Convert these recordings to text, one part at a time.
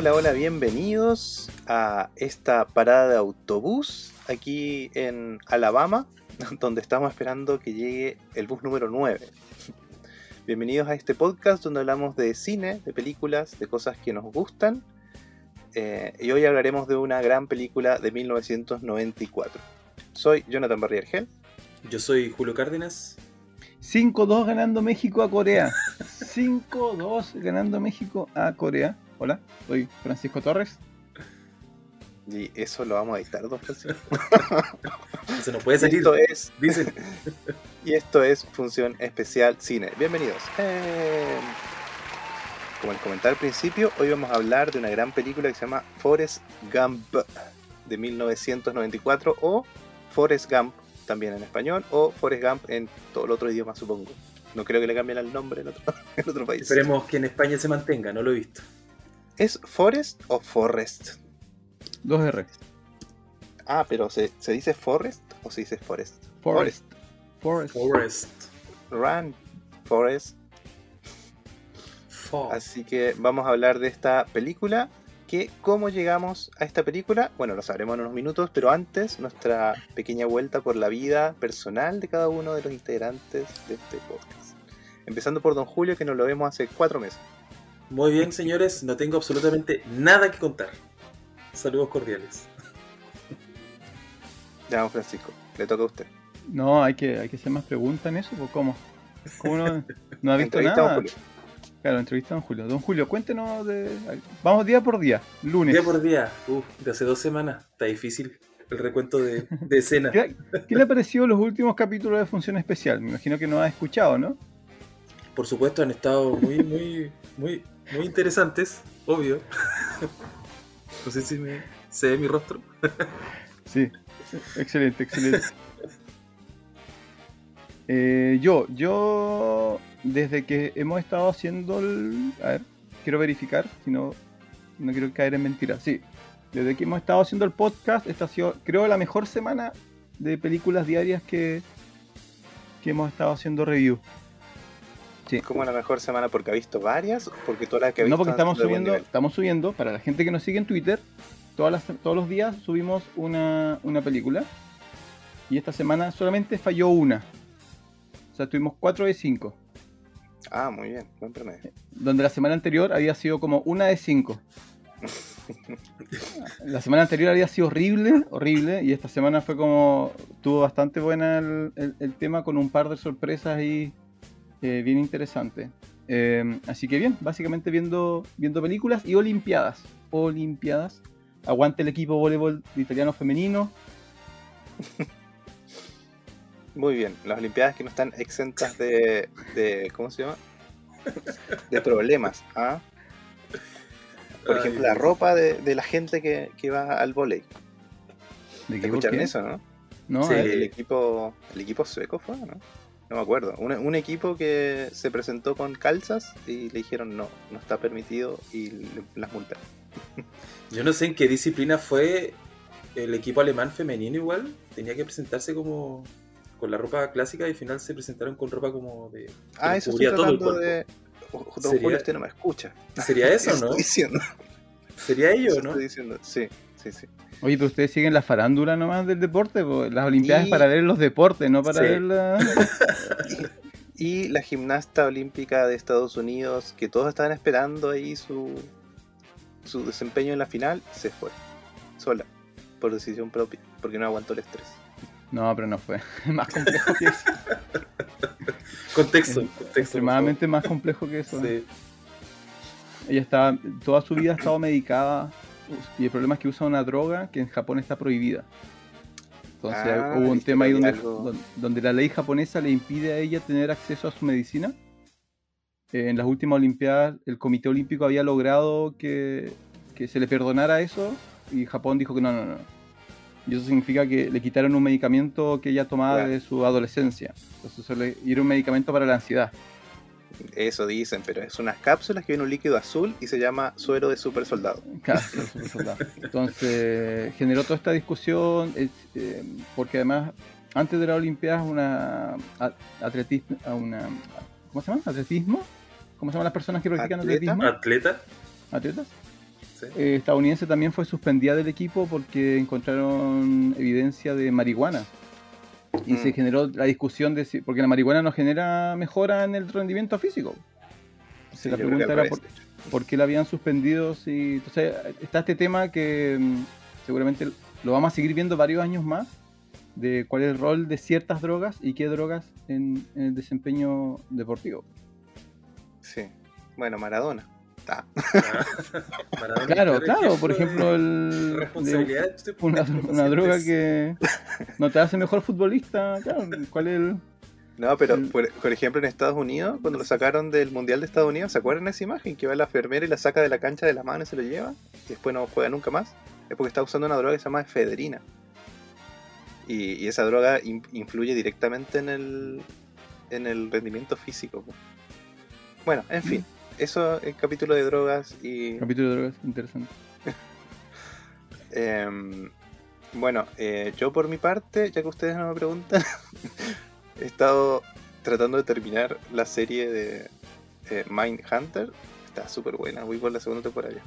Hola, hola, bienvenidos a esta parada de autobús aquí en Alabama, donde estamos esperando que llegue el bus número 9. Bienvenidos a este podcast donde hablamos de cine, de películas, de cosas que nos gustan. Eh, y hoy hablaremos de una gran película de 1994. Soy Jonathan Barriergel. Yo soy Julio Cárdenas. 5-2 ganando México a Corea. 5-2 ganando México a Corea. Hola, soy Francisco Torres. Y eso lo vamos a editar, dos Francisco. Se nos puede salir. Esto es, Dicen. y esto es Función Especial Cine. Bienvenidos. Eh, como les comentaba al principio, hoy vamos a hablar de una gran película que se llama Forrest Gump de 1994 o Forrest Gump también en español o Forrest Gump en todo el otro idioma, supongo. No creo que le cambien el nombre en otro, en otro país. Esperemos que en España se mantenga, no lo he visto. ¿Es Forrest o Forrest? 2R. Ah, pero ¿se, ¿se dice Forrest o se dice Forest? Forest. Forest. Forest. Run, Forest. Fo- Así que vamos a hablar de esta película. Que cómo llegamos a esta película, bueno, lo sabremos en unos minutos, pero antes nuestra pequeña vuelta por la vida personal de cada uno de los integrantes de este podcast. Empezando por Don Julio, que nos lo vemos hace cuatro meses. Muy bien, señores, no tengo absolutamente nada que contar. Saludos cordiales. Ya, don Francisco, le toca a usted. No, hay que, hay que hacer más preguntas en eso. ¿pues ¿Cómo? ¿Cómo no, no ha visto Entrevista a don nada? Julio. Claro, entrevista a Don Julio. Don Julio, cuéntenos de. Vamos día por día, lunes. Día por día, uf, de hace dos semanas, está difícil el recuento de, de escena. ¿Qué, qué le pareció los últimos capítulos de Función Especial? Me imagino que no ha escuchado, ¿no? Por supuesto, han estado muy, muy, muy, muy interesantes, obvio. No sé si me, se ve mi rostro. Sí, excelente, excelente. Eh, yo, yo, desde que hemos estado haciendo el... A ver, quiero verificar, si no, no quiero caer en mentiras. Sí, desde que hemos estado haciendo el podcast, esta ha sido, creo, la mejor semana de películas diarias que, que hemos estado haciendo review. Sí. ¿Cómo la mejor semana? ¿Porque ha visto varias? ¿O porque todas las que ha visto No, porque estamos subiendo, estamos subiendo, para la gente que nos sigue en Twitter, todas las, todos los días subimos una, una película. Y esta semana solamente falló una. O sea, tuvimos 4 de 5. Ah, muy bien, buen promedio. Donde la semana anterior había sido como una de 5. La semana anterior había sido horrible, horrible. Y esta semana fue como. Tuvo bastante buena el, el- el tema con un par de sorpresas ahí eh, bien interesantes. Eh, así que bien, básicamente viendo, viendo películas y Olimpiadas. Olimpiadas. Aguante el equipo voleibol italiano femenino. Muy bien, las Olimpiadas que no están exentas de, de ¿cómo se llama? De problemas. ¿ah? Por Ay, ejemplo, la ropa de, de la gente que, que va al volei. ¿De qué, ¿Escucharon eso, no? No, Sí. ver, El equipo, el equipo sueco fue, ¿no? No me acuerdo. Un, un equipo que se presentó con calzas y le dijeron no, no está permitido y le- las multaron. Yo no sé en qué disciplina fue el equipo alemán femenino igual. Tenía que presentarse como con la ropa clásica y al final se presentaron con ropa como de... Ah, eso estoy todo el tratando cuerpo. de... Don Sería- Julio, usted no me escucha. ¿Sería eso, Estoy no? diciendo. ¿Sería ello, no? Estoy diciendo. Sí, sí, sí. Oye, pero ustedes siguen la farándula nomás del deporte. po. Las Olimpiadas Y- es para ver los deportes, no para Sí. ver la... Y la gimnasta olímpica de Estados Unidos, que todos estaban esperando ahí su, su desempeño en la final, se fue. Sola. Por decisión propia. Porque no aguantó el estrés. No, pero no fue. Más complejo que eso. Contexto, contexto. Extremadamente más complejo que eso. Sí. Ella está, toda su vida ha estado medicada y el problema es que usa una droga que en Japón está prohibida. Entonces Ah, hubo un tema ahí donde, donde la ley japonesa le impide a ella tener acceso a su medicina. Eh, en las últimas Olimpiadas el Comité Olímpico había logrado que, que se le perdonara eso y Japón dijo que no, no, no. Y eso significa que le quitaron un medicamento que ella tomaba Claro. de su adolescencia. Entonces y era un medicamento para la ansiedad. Eso dicen, pero es unas cápsulas que viene un líquido azul y se llama suero de super soldado. Claro, los supersoldados. Entonces generó toda esta discusión, es, eh, porque además antes de la Olimpiada una atletismo, una ¿cómo se llama? Atletismo, ¿cómo se llaman las personas que practican ¿Atleta? atletismo? ¿Atleta? ¿Atletas? Sí. eh, estadounidense también fue suspendida del equipo porque encontraron evidencia de marihuana. Y Mm. se generó la discusión de si, porque la marihuana no genera mejora en el rendimiento físico. Sí, la pregunta era por qué la habían suspendido. Si, entonces, está este tema que mm, seguramente lo vamos a seguir viendo varios años más, de cuál es el rol de ciertas drogas y qué drogas en, en el desempeño deportivo. Sí. Bueno, Maradona. Ah, Maradona, Claro, claro, por de ejemplo, el, de Responsabilidad. estoy una, poniendo una droga que no te hace mejor futbolista, claro, ¿cuál es el...? No, pero El- por, por ejemplo en Estados Unidos, cuando lo sacaron del Mundial de Estados Unidos, ¿se acuerdan de esa imagen? Que va la enfermera y la saca de la cancha de la mano y se lo lleva, y después no juega nunca más. Es porque está usando una droga que se llama efedrina. Y, y esa droga in- influye directamente en el, en el rendimiento físico. Bueno, en fin, eso es el capítulo de drogas y... Capítulo de drogas, interesante. Em, bueno, eh, yo por mi parte, ya que ustedes no me preguntan, he estado tratando de terminar la serie de eh, Mindhunter. Está súper buena, voy por la segunda temporada ya.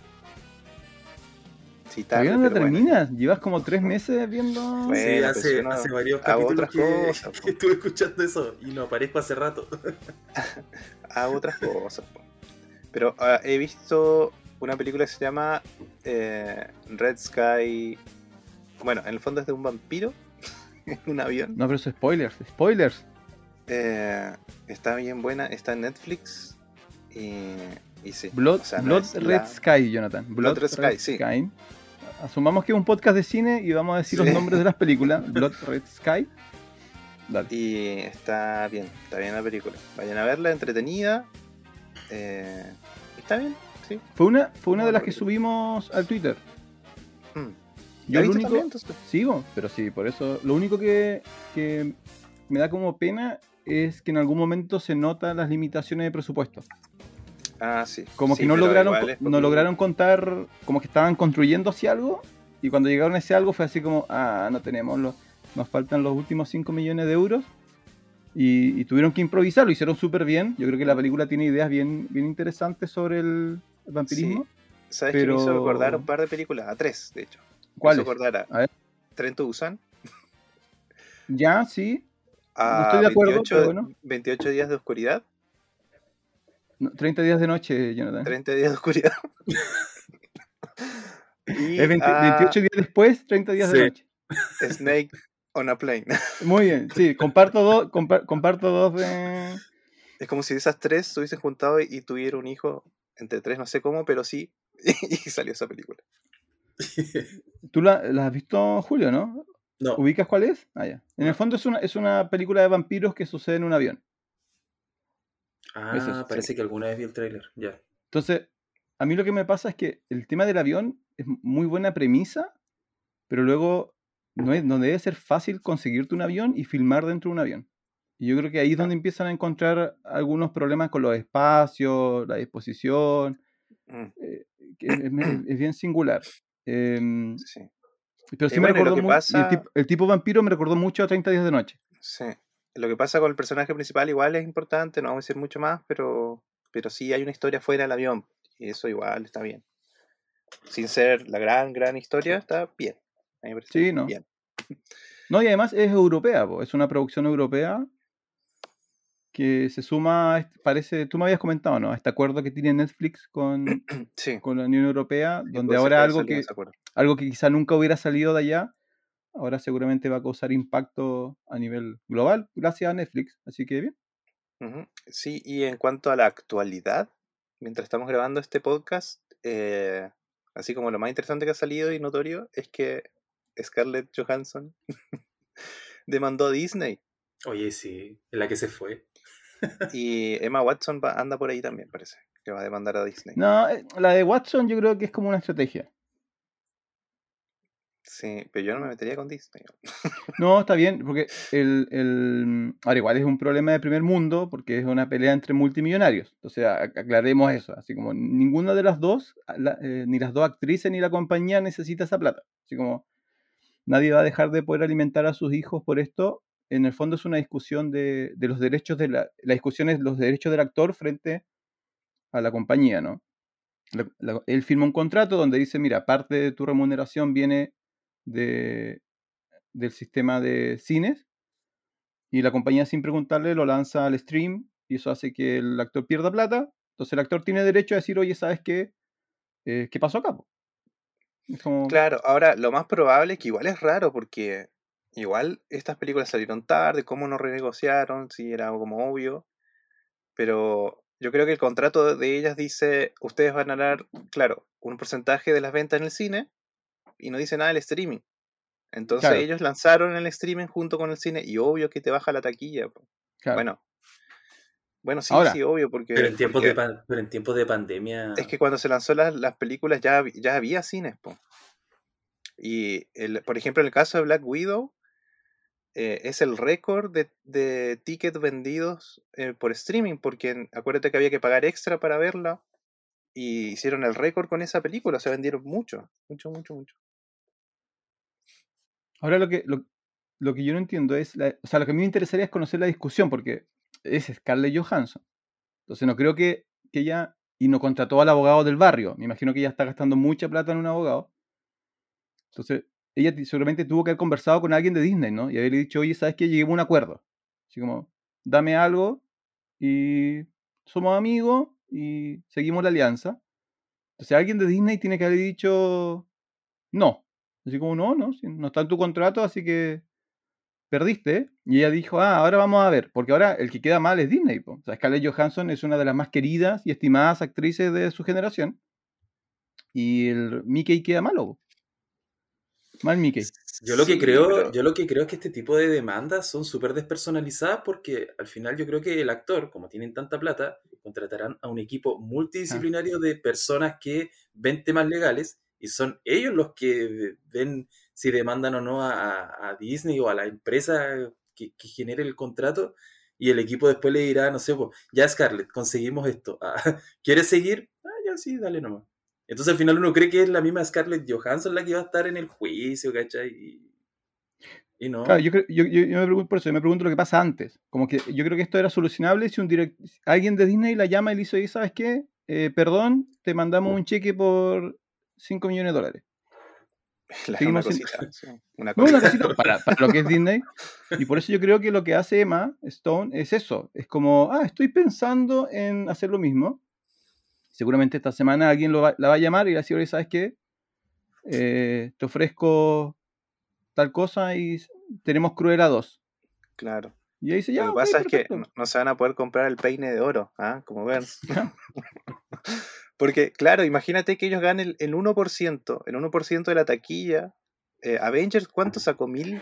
Sí, tarde, ¿Todavía no la terminas? Llevas como tres meses viendo... Bueno, Sí, hace, varios capítulos que, cosas, que po. estuve escuchando eso y no aparezco hace rato. Hago otras cosas. po. Pero ah, he visto una película que se llama eh, Red Sky. Bueno, en el fondo es de un vampiro en un avión. No, pero eso es spoilers, spoilers. Eh, está bien buena, está en Netflix. Y, y sí. Blood, o sea, no Blood Red la- Sky, Jonathan. Blood Red Sky, sí. Asumamos que es un podcast de cine y vamos a decir Sí. los nombres de las películas. Blood Red Sky. Dale. Y está bien, está bien la película. Vayan a verla, entretenida. Eh, está bien, sí. Fue una, fue una de las que subimos al Twitter. Mm. Yo ¿La lo único, también, entonces? Sigo, pero sí, por eso. Lo único que, que me da como pena es que en algún momento se notan las limitaciones de presupuesto. Ah, sí. Como Sí, que no lograron, igual no lograron contar, como que estaban construyendo hacia algo, y cuando llegaron a ese algo fue así como, ah, no tenemos, los, nos faltan los últimos 5 millones de euros, y, y tuvieron que improvisar, lo hicieron súper bien. Yo creo que la película tiene ideas bien, bien interesantes sobre el, el vampirismo. ¿Sabes pero- que me hizo recordar un par de películas? A tres, de hecho. Me ¿Cuáles? hizo recordar a, A ver. Tren to Busan. Ya, sí, A estoy de acuerdo, 28, pero bueno. 28 días de oscuridad. no, 30 días de noche, Jonathan. 30 días de oscuridad. y Es 20 a 28 días después, 30 días Sí. de noche. Snake on a Plane. Muy bien, sí, comparto dos, compa- comparto dos de... Es como si esas tres se hubiesen juntado y, tuviera un hijo entre tres, no sé cómo, pero sí. y salió esa película. ¿Tú la, la has visto, Julio, no? no, ¿Ubicas cuál es? Ah, ya. En el fondo es una, es una película de vampiros que sucede en un avión. ah, Eso es, parece que alguna vez vi el tráiler. Ya. Entonces, a mí lo que me pasa es que el tema del avión es muy buena premisa, pero luego no, es, no debe ser fácil conseguirte un avión y filmar dentro de un avión. Y yo creo que ahí es donde empiezan a encontrar algunos problemas con los espacios, la disposición, Mm, eh, es, bien singular. Em, sí. pero sí Y me bueno, lo recordó que pasa- el, tipo, el tipo vampiro me recordó mucho a 30 días de noche. Sí. Lo que pasa con el personaje principal igual es importante, no vamos a decir mucho más, pero, pero sí hay una historia fuera del avión. Y eso igual está bien. Sin ser la gran, gran historia, está bien. A mí me parece Sí, ¿no? bien. No, y además es europea, po, es una producción europea que se suma, parece, tú me habías comentado, ¿no? A este acuerdo que tiene Netflix con, Sí. con la Unión Europea, donde puede ser ahora algo que, algo que quizá nunca hubiera salido de allá, ahora seguramente va a causar impacto a nivel global gracias a Netflix. Así que bien. Sí, y en cuanto a la actualidad, mientras estamos grabando este podcast, eh, así como lo más interesante que ha salido y notorio es que Scarlett Johansson demandó a Disney Oye, sí, en la que se fue. y Emma Watson va- anda por ahí también, parece, que va a demandar a Disney. No, eh, la de Watson yo creo que es como una estrategia. Sí, pero yo no me metería con Disney. No, está bien, porque el, el... Ahora, igual es un problema de primer mundo, porque es una pelea entre multimillonarios. Entonces, a- aclaremos eso. Así como ninguna de las dos, la- eh, ni las dos actrices ni la compañía necesita esa plata. Así como nadie va a dejar de poder alimentar a sus hijos por esto. En el fondo es una discusión de, de los derechos de la... La discusión es los derechos del actor frente a la compañía, ¿no? la- él firma un contrato donde dice, mira, parte de tu remuneración viene de, del sistema de cines y la compañía sin preguntarle lo lanza al stream y eso hace que el actor pierda plata. Entonces el actor tiene derecho a decir, oye, ¿sabes qué? Eh, ¿Qué pasó acá? po?". Como, Claro, ahora lo más probable es que igual es raro porque igual estas películas salieron tarde, cómo no renegociaron, si era como obvio, pero yo creo que el contrato de ellas dice, ustedes van a ganar, claro, un porcentaje de las ventas en el cine y no dice nada del streaming. Entonces Claro. ellos lanzaron el streaming junto con el cine y obvio que te baja la taquilla. claro. Bueno, bueno, sí, Ahora, sí, obvio, porque, Pero en tiempos, porque de, pan- pero en tiempos de pandemia. es que cuando se lanzó las, las películas ya, ya había cines, po. Y, el, por ejemplo, en el caso de Black Widow, eh, es el récord de, de tickets vendidos eh, por streaming, porque en- acuérdate que había que pagar extra para verla, y hicieron el récord con esa película, o sea, vendieron mucho, mucho, mucho, mucho. Ahora lo que, lo, lo que yo no entiendo es, la- o sea, lo que a mí me interesaría es conocer la discusión, porque es Scarlett Johansson. Entonces no creo que, que ella, y no contrató al abogado del barrio, me imagino que ella está gastando mucha plata en un abogado. Entonces, ella seguramente tuvo que haber conversado con alguien de Disney, ¿no? Y haberle dicho, oye, ¿sabes qué? Lleguemos a un acuerdo. Así como, dame algo y somos amigos y seguimos la alianza. Entonces alguien de Disney tiene que haber dicho, no. Así como, no, no, no está en tu contrato, así que perdiste. Y ella dijo, ah, ahora vamos a ver, porque ahora el que queda mal es Disney. po. O sea, Scarlett Johansson es una de las más queridas y estimadas actrices de su generación. Y el Mickey queda malo. po. Mal Mickey. Yo lo que Sí, creo, pero- yo lo que creo es que este tipo de demandas son súper despersonalizadas porque al final yo creo que el actor, como tienen tanta plata, contratarán a un equipo multidisciplinario de personas que ven temas legales y son ellos los que ven si demandan o no a, Disney o a la empresa que, que genere el contrato y el equipo después le dirá, no sé, pues, ya Scarlett, conseguimos esto. Ah, ¿Quieres seguir? Ah, ya sí, dale nomás. Entonces al final uno cree que es la misma Scarlett Johansson la que va a estar en el juicio, ¿cachai? Y, y no. Claro, yo, creo- yo, yo- me pregunto por eso, yo me pregunto lo que pasa antes. Como que yo creo que esto era solucionable si un direct, alguien de Disney la llama y le dice, "Oye, ¿sabes qué? Eh, perdón, te mandamos un cheque por 5 millones de dólares. Una cosita, una No, una cosita. para, para lo que es Disney. Y por eso yo creo que lo que hace Emma Stone es eso. Es como, ah, estoy pensando en hacer lo mismo. Seguramente esta semana alguien lo va- la va a llamar y le va a decir, "Oye, ¿sabes qué? Eh, te ofrezco tal cosa y tenemos Cruella 2. Claro. Y ahí dice, ya, Lo que pasa es que perfecto". no, no se van a poder comprar el peine de oro, ¿ah? Como ven. Porque, claro, imagínate que ellos ganen el, el 1%, el 1% de la taquilla. Eh, Avengers, ¿cuánto sacó? ¿Mil,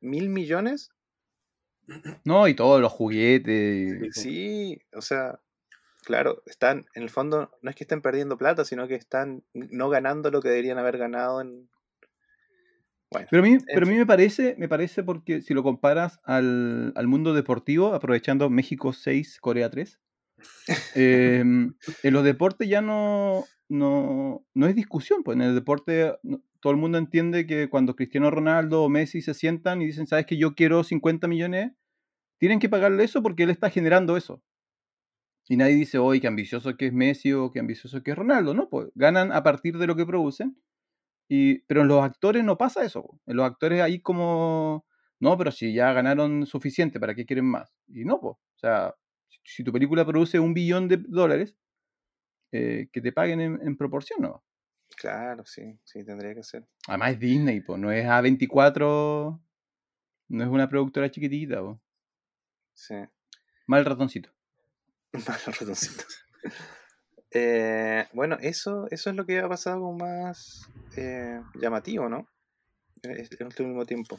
¿Mil millones? No, y todos los juguetes. Sí, o sea, claro, están, en el fondo, no es que estén perdiendo plata, sino que están no ganando lo que deberían haber ganado en... Bueno, Pero a mí, en pero a mí me parece, me parece porque si lo comparas al, al mundo deportivo, aprovechando México 6, Corea 3, eh, en los deportes ya no, no, no es discusión. Pues en el deporte todo el mundo entiende que cuando Cristiano Ronaldo o Messi se sientan y dicen, ¿sabes que yo quiero 50 millones? Tienen que pagarle eso porque él está generando eso. Y nadie dice, hoy qué ambicioso que es Messi o qué ambicioso que es Ronaldo, ¿no? Pues ganan a partir de lo que producen. Y, pero en los actores no pasa eso. En los actores hay como, no, pero si ya ganaron suficiente, ¿para qué quieren más? Y no, pues. O sea, si, tu película produce un billón de dólares, eh, que te paguen en, en proporción, ¿no? Claro, sí, sí, tendría que ser. Además es Disney, pues, no es A24, no es una productora chiquitita, po. Sí. Mal ratoncito. Malo ratoncito. Eh, bueno, eso, eso es lo que ha pasado como más eh, llamativo, ¿no? En este en este último tiempo.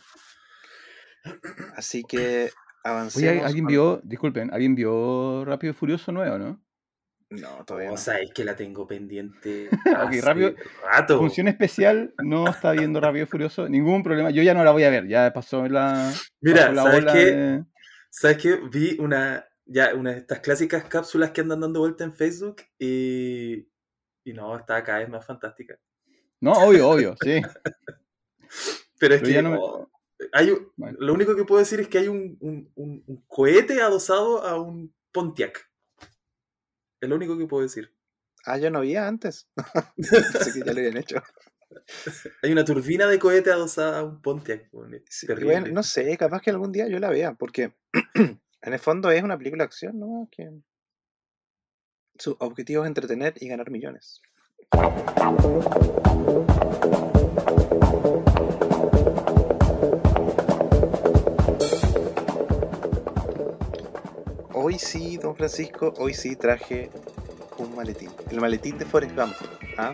Así que avancemos. Oye, ¿alguien con- vio, disculpen, ¿alguien vio Rápido y Furioso nuevo, no? No, todavía O no. sea, es que la tengo pendiente. Ok, rápido. Rato. Función especial, no está viendo Rápido y Furioso, ningún problema. Yo ya no la voy a ver, ya pasó la, Mira, la ¿sabes qué? de- ¿Sabes qué? Vi una, ya, una de estas clásicas cápsulas que andan dando vuelta en Facebook y, y no, está cada vez más fantástica. No, obvio, obvio, sí. Pero es Pero que ya no me- oh, hay Bueno. lo único que puedo decir es que hay un, un- un- un cohete adosado a un Pontiac. Es lo único que puedo decir. Ah, ya no había antes. Así que ya lo habían hecho. Hay una turbina de cohete adosada a un Pontiac. Sí, bueno, no sé, capaz que algún día yo la vea, porque en el fondo es una película de acción, ¿no? Que su objetivo es entretener y ganar millones. Hoy sí, don Francisco, hoy sí traje un maletín. El maletín de Forrest Gump. ¿ah?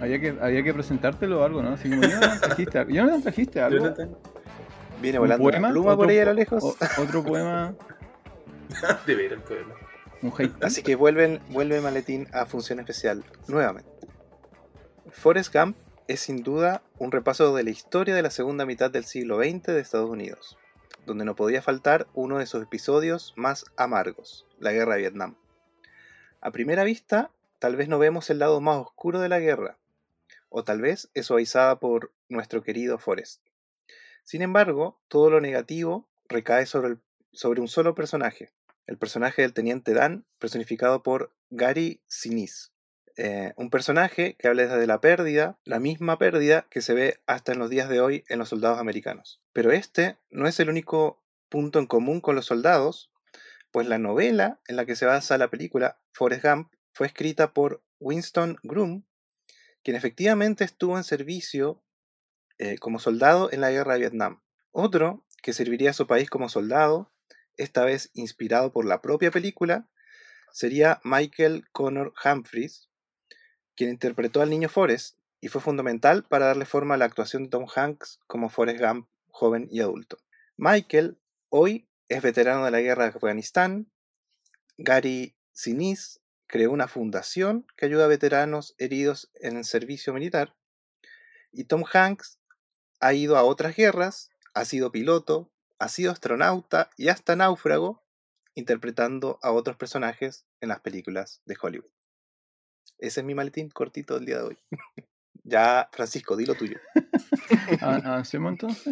Había que, había que presentártelo o algo, ¿no? Así como, Jonathan, trajiste algo. Jonathan, trajiste algo. Viene ¿Un volando una poema? pluma por ¿Otro ahí a lo lejos. o- otro poema, de ver el poema. un hate. Así que vuelven, vuelve Maletín a función especial nuevamente. Forrest Gump es sin duda un repaso de la historia de la segunda mitad del siglo XX de Estados Unidos, donde no podía faltar uno de sus episodios más amargos, la Guerra de Vietnam. A primera vista, tal vez no vemos el lado más oscuro de la guerra, o tal vez es suavizada por nuestro querido Forrest. Sin embargo, todo lo negativo recae sobre, sobre un solo personaje, el personaje del teniente Dan, personificado por Gary Sinise. Eh, un personaje que habla desde la pérdida, la misma pérdida que se ve hasta en los días de hoy en los soldados americanos. Pero este no es el único punto en común con los soldados, pues la novela en la que se basa la película, Forrest Gump, fue escrita por Winston Groom, quien efectivamente estuvo en servicio eh, como soldado en la guerra de Vietnam. Otro que serviría a su país como soldado, esta vez inspirado por la propia película, sería Michael Connor Humphries, quien interpretó al niño Forrest y fue fundamental para darle forma a la actuación de Tom Hanks como Forrest Gump joven y adulto. Michael hoy es veterano de la guerra de Afganistán. Gary Sinise creó una fundación que ayuda a veteranos heridos en el servicio militar. Y Tom Hanks ha ido a otras guerras, ha sido piloto, ha sido astronauta y hasta náufrago, interpretando a otros personajes en las películas de Hollywood. Ese es mi maletín cortito del día de hoy. ya, Francisco, di lo tuyo. Ah, Avancemos entonces.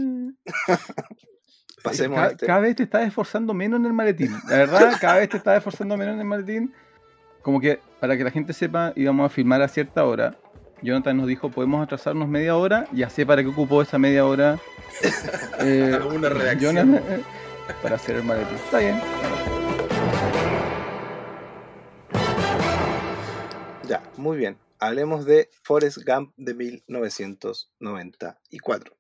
Pasemos a Cada, este. cada vez te estás esforzando menos en el maletín. La verdad, cada vez te estás esforzando menos en el maletín. Como que para que la gente sepa, íbamos a filmar a cierta hora. Jonathan nos dijo, podemos atrasarnos media hora. Ya sé para qué ocupó esa media hora. eh, Una redacción. Jonathan, eh, para hacer el maletín. Está bien. Ya, muy bien. Hablemos de Forrest Gump de 1994.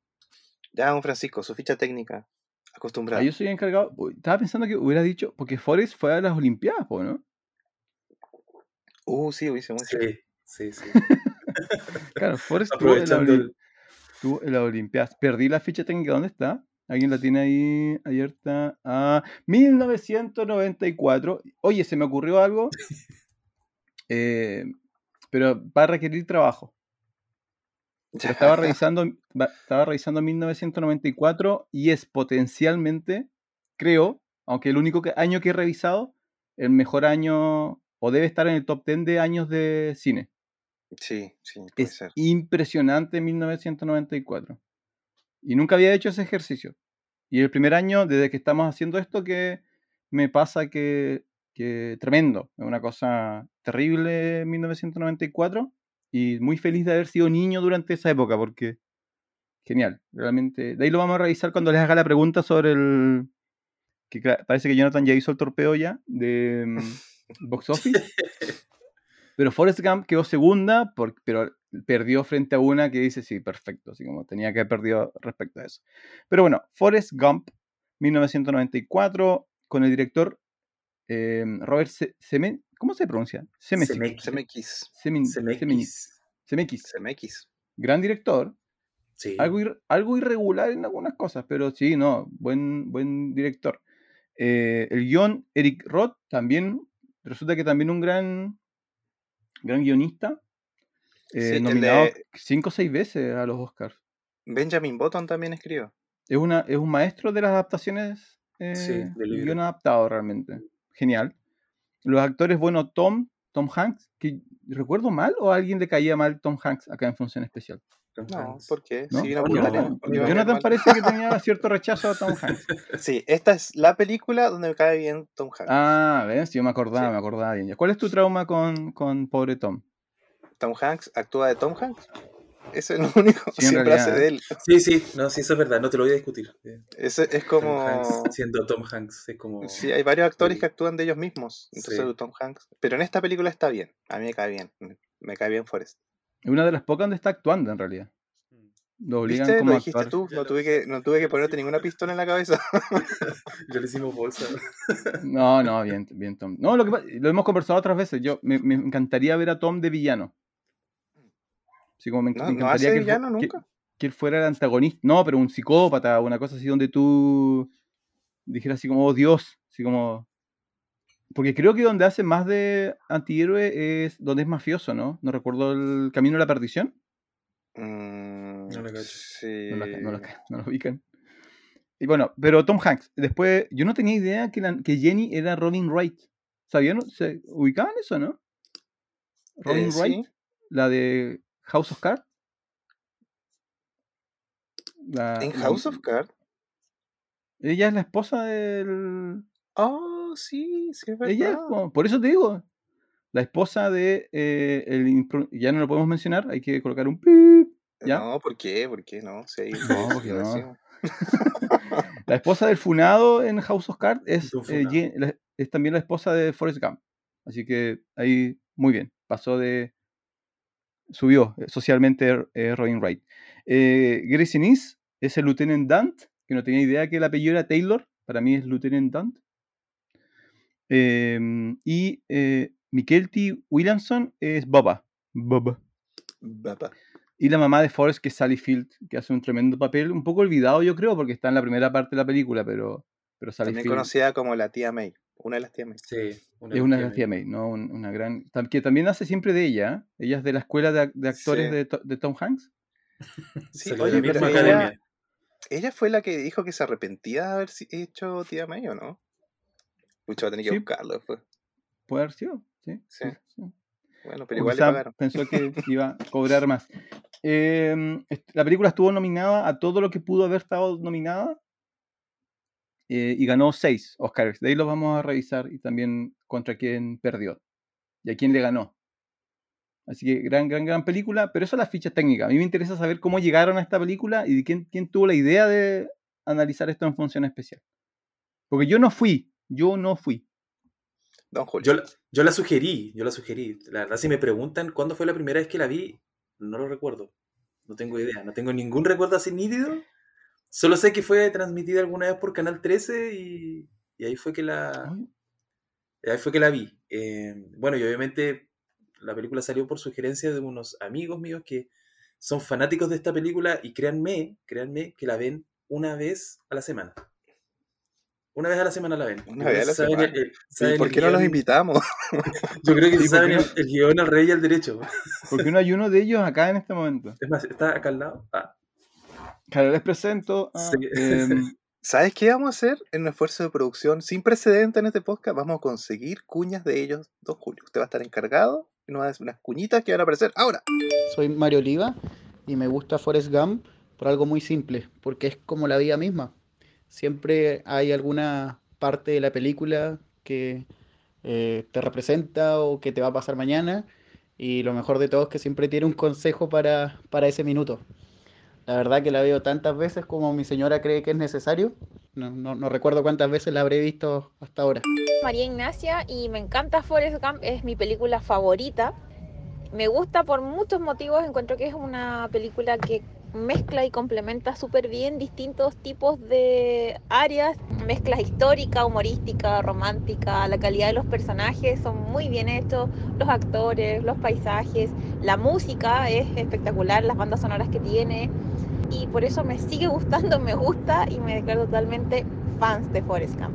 Ya, don Francisco, su ficha técnica acostumbrada. Ah, yo soy encargado. Estaba pensando que hubiera dicho, porque Forrest fue a las Olimpiadas, ¿no? Uh, sí, hubiese mucho. Sí, sí, sí. Claro, Forrest estuvo en, la estuvo en las Olimpiadas. Perdí la ficha técnica, ¿dónde está? ¿Alguien la tiene ahí abierta? Ah, 1994. Oye, se me ocurrió algo, eh, pero va a requerir trabajo. Pero estaba revisando, estaba revisando 1994 y es potencialmente, creo, aunque el único que- año que he revisado, el mejor año, o debe estar en el top 10 de años de cine. Sí, sí, puede Es ser. impresionante 1994. Y nunca había hecho ese ejercicio. Y el primer año, desde que estamos haciendo esto, que me pasa que, que tremendo. Es una cosa terrible 1994. Y muy feliz de haber sido niño durante esa época, porque genial, realmente. De ahí lo vamos a revisar cuando les haga la pregunta sobre el. que parece que Jonathan ya hizo el torpeo ya de mm, Box Office. Pero Forrest Gump quedó segunda, pero perdió frente a una que dice, sí, perfecto, así como tenía que haber perdido respecto a eso. Pero bueno, Forrest Gump, 1994, con el director eh, Robert Se- Semen, ¿cómo se pronuncia? Zemeckis. CMX. Gran director, Sí. algo, ir- algo irregular en algunas cosas, pero sí, no, buen, buen director. Eh, el guion, Eric Roth, también, resulta que también un gran, gran guionista, eh, Sí, nominado de- cinco o seis veces a los Oscars. Benjamin Button también escribió. Es, una, es un maestro de las adaptaciones, eh, Sí, de libro. guion adaptado realmente. Genial. Los actores, bueno, Tom, Tom Hanks, que ¿Recuerdo mal o a alguien le caía mal Tom Hanks acá en Función Especial? No. ¿por qué? ¿No? Sí, No, muy no, Jonathan parece que tenía cierto rechazo a Tom Hanks. Sí, esta es la película donde me cae bien Tom Hanks. Ah, ves, yo me acordaba, Sí. me acordaba bien. ¿Cuál es tu trauma con, con pobre Tom? Tom Hanks actúa de Tom Hanks. Eso es lo único. Sí, Siempre hace de él. Sí, sí, no, sí, eso es verdad, no te lo voy a discutir. Ese es Tom como. Hanks siendo Tom Hanks, es como... Sí, hay varios actores Sí. que actúan de ellos mismos. Entonces, Sí. Tom Hanks. Pero en esta película está bien. A mí me cae bien. Me cae bien Forrest. Es una de las pocas donde está actuando en realidad. Lo obligan ¿Viste? como Lo dijiste tú. No lo tuve, que, no tuve que ponerte ninguna pistola en la cabeza. Ya le hicimos bolsa. No, no, bien, bien Tom. No, lo que lo hemos conversado otras veces. Yo me, me encantaría ver a Tom de villano. Así como me, No, me no encantaría hace que, villano nunca. que él fuera el antagonista. No, pero un psicópata, una cosa así donde tú dijeras así como, oh Dios, así como... Porque creo que donde hace más de antihéroe es donde es mafioso, ¿no? No recuerdo el Camino a la Perdición. Mm, No cacho. sí. No lo, no lo no lo ubican. Y bueno, pero Tom Hanks, después, yo no tenía idea que, la- que Jenny era Robin Wright. ¿Sabían? ¿Se ubicaban eso, no? Robin Eh, Wright, sí. la de House of Cards. La- En la- House of Cards. Ella es la esposa del. Oh, sí, sí, es verdad. Ella es por eso te digo. La esposa de. eh, el ya no lo podemos mencionar, hay que colocar un pip. ¿Ya? No, ¿por qué? ¿Por qué no? Porque lo no. decimos. La esposa del funado en House of Cards es, eh, es también la esposa de Forrest Gump. Así que ahí, muy bien. Pasó de. Subió eh, socialmente eh, Robin Wright. Eh, Gracie Nis es el Lieutenant Dant, que no tenía idea que el apellido era Taylor. Para mí es Lieutenant Dant. Em, y eh, Mikel T. Williamson es Boba. Boba. Papá. Y la mamá de Forrest, que es Sally Field, que hace un tremendo papel, un poco olvidado yo creo, porque está en la primera parte de la película, pero, pero Sally También Field conocida como la tía May. Una de las tías May. Sí, es una de las tía May, ¿no? Un- una gran... Que también hace siempre de ella, ¿eh? Ella es de la escuela de, ac- de actores Sí. de, de Tom Hanks. Sí, Salió de la oye, pero ella, academia. ella fue la que dijo que se arrepentía de haber si- hecho tía May, ¿o no? Pucha, va a tener que Sí. buscarlo después. Puede haber sido, sí. Sí. sí. Bueno, pero igual le pagaron. pensó que iba a cobrar más. Eh, est- la película estuvo nominada a todo lo que pudo haber estado nominada eh, y ganó seis Oscars. De ahí los vamos a revisar y también contra quién perdió y a quién le ganó. Así que gran, gran, gran película, pero eso es la ficha técnica. A mí me interesa saber cómo llegaron a esta película y de quién, quién tuvo la idea de analizar esto en función especial. Porque yo no fui, yo no fui. Don. Yo, yo la sugerí, yo la sugerí. La verdad, si me preguntan cuándo fue la primera vez que la vi, no lo recuerdo. No tengo idea, no tengo ningún recuerdo así nítido. Solo sé que fue transmitida alguna vez por Canal 13 y, y ahí fue que la, ahí fue que la vi. Eh, bueno, y obviamente la película salió por sugerencia de unos amigos míos que son fanáticos de esta película y créanme, créanme que la ven una vez a la semana. Una vez a la semana la ven. Una vez a la semana. el- el- Sí, saben ¿Por qué no los invitamos? Yo creo que Sí, saben ¿por el, el guion al rey y al derecho. Porque no hay uno de ellos acá en este momento. Es más, está acá al lado. Ah, Claro, les presento a, Sí. em, ¿Sabes qué vamos a hacer en un esfuerzo de producción sin precedente en este podcast? Vamos a conseguir cuñas de ellos, Don Julio. Usted va a estar encargado y nos va a hacer unas cuñitas que van a aparecer ahora. Soy Mario Oliva y me gusta Forrest Gump por algo muy simple, porque es como la vida misma. Siempre hay alguna parte de la película que eh, te representa o que te va a pasar mañana y lo mejor de todo es que siempre tiene un consejo para, para ese minuto. La verdad que la veo tantas veces como mi señora cree que es necesario. No, no- no recuerdo cuántas veces la habré visto hasta ahora. María Ignacia y me encanta Forrest Gump, es mi película favorita. Me gusta por muchos motivos, encuentro que es una película que mezcla y complementa súper bien distintos tipos de áreas, mezclas histórica, humorística, romántica, la calidad de los personajes son muy bien hechos, los actores, los paisajes, la música es espectacular, las bandas sonoras que tiene y por eso me sigue gustando, me gusta y me declaro totalmente fans de Forrest Gump.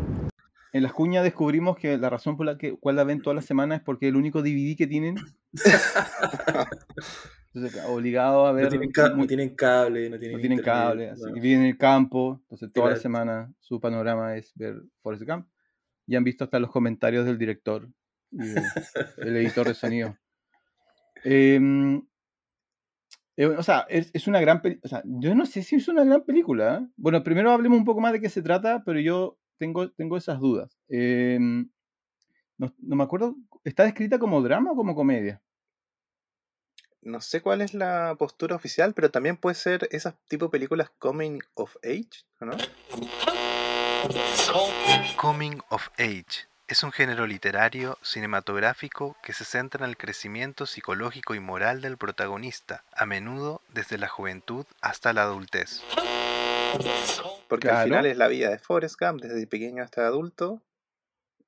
en las cuñas descubrimos que la razón por la que cual la ven toda la semana es porque el único DVD que tienen. Entonces, obligado a ver. no, tienen ca- no tienen cable, no tienen, no tienen cable, así no. que viven en el campo. Entonces, toda la Claro. semana su panorama es ver Forrest Gump. Y han visto hasta los comentarios del director y de- el editor de sonido. Em, eh, o sea, es, es una gran película. O sea, yo no sé si es una gran película. ¿eh? Bueno, primero hablemos un poco más de qué se trata, pero yo tengo, tengo esas dudas. Em, no, no me acuerdo. ¿Está descrita como drama o como comedia? No sé cuál es la postura oficial, pero también puede ser esas tipo de películas coming of age, ¿o ¿no? Coming of age es un género literario cinematográfico que se centra en el crecimiento psicológico y moral del protagonista, a menudo desde la juventud hasta la adultez. Porque al final es la vida de Forrest Gump, desde pequeño hasta adulto.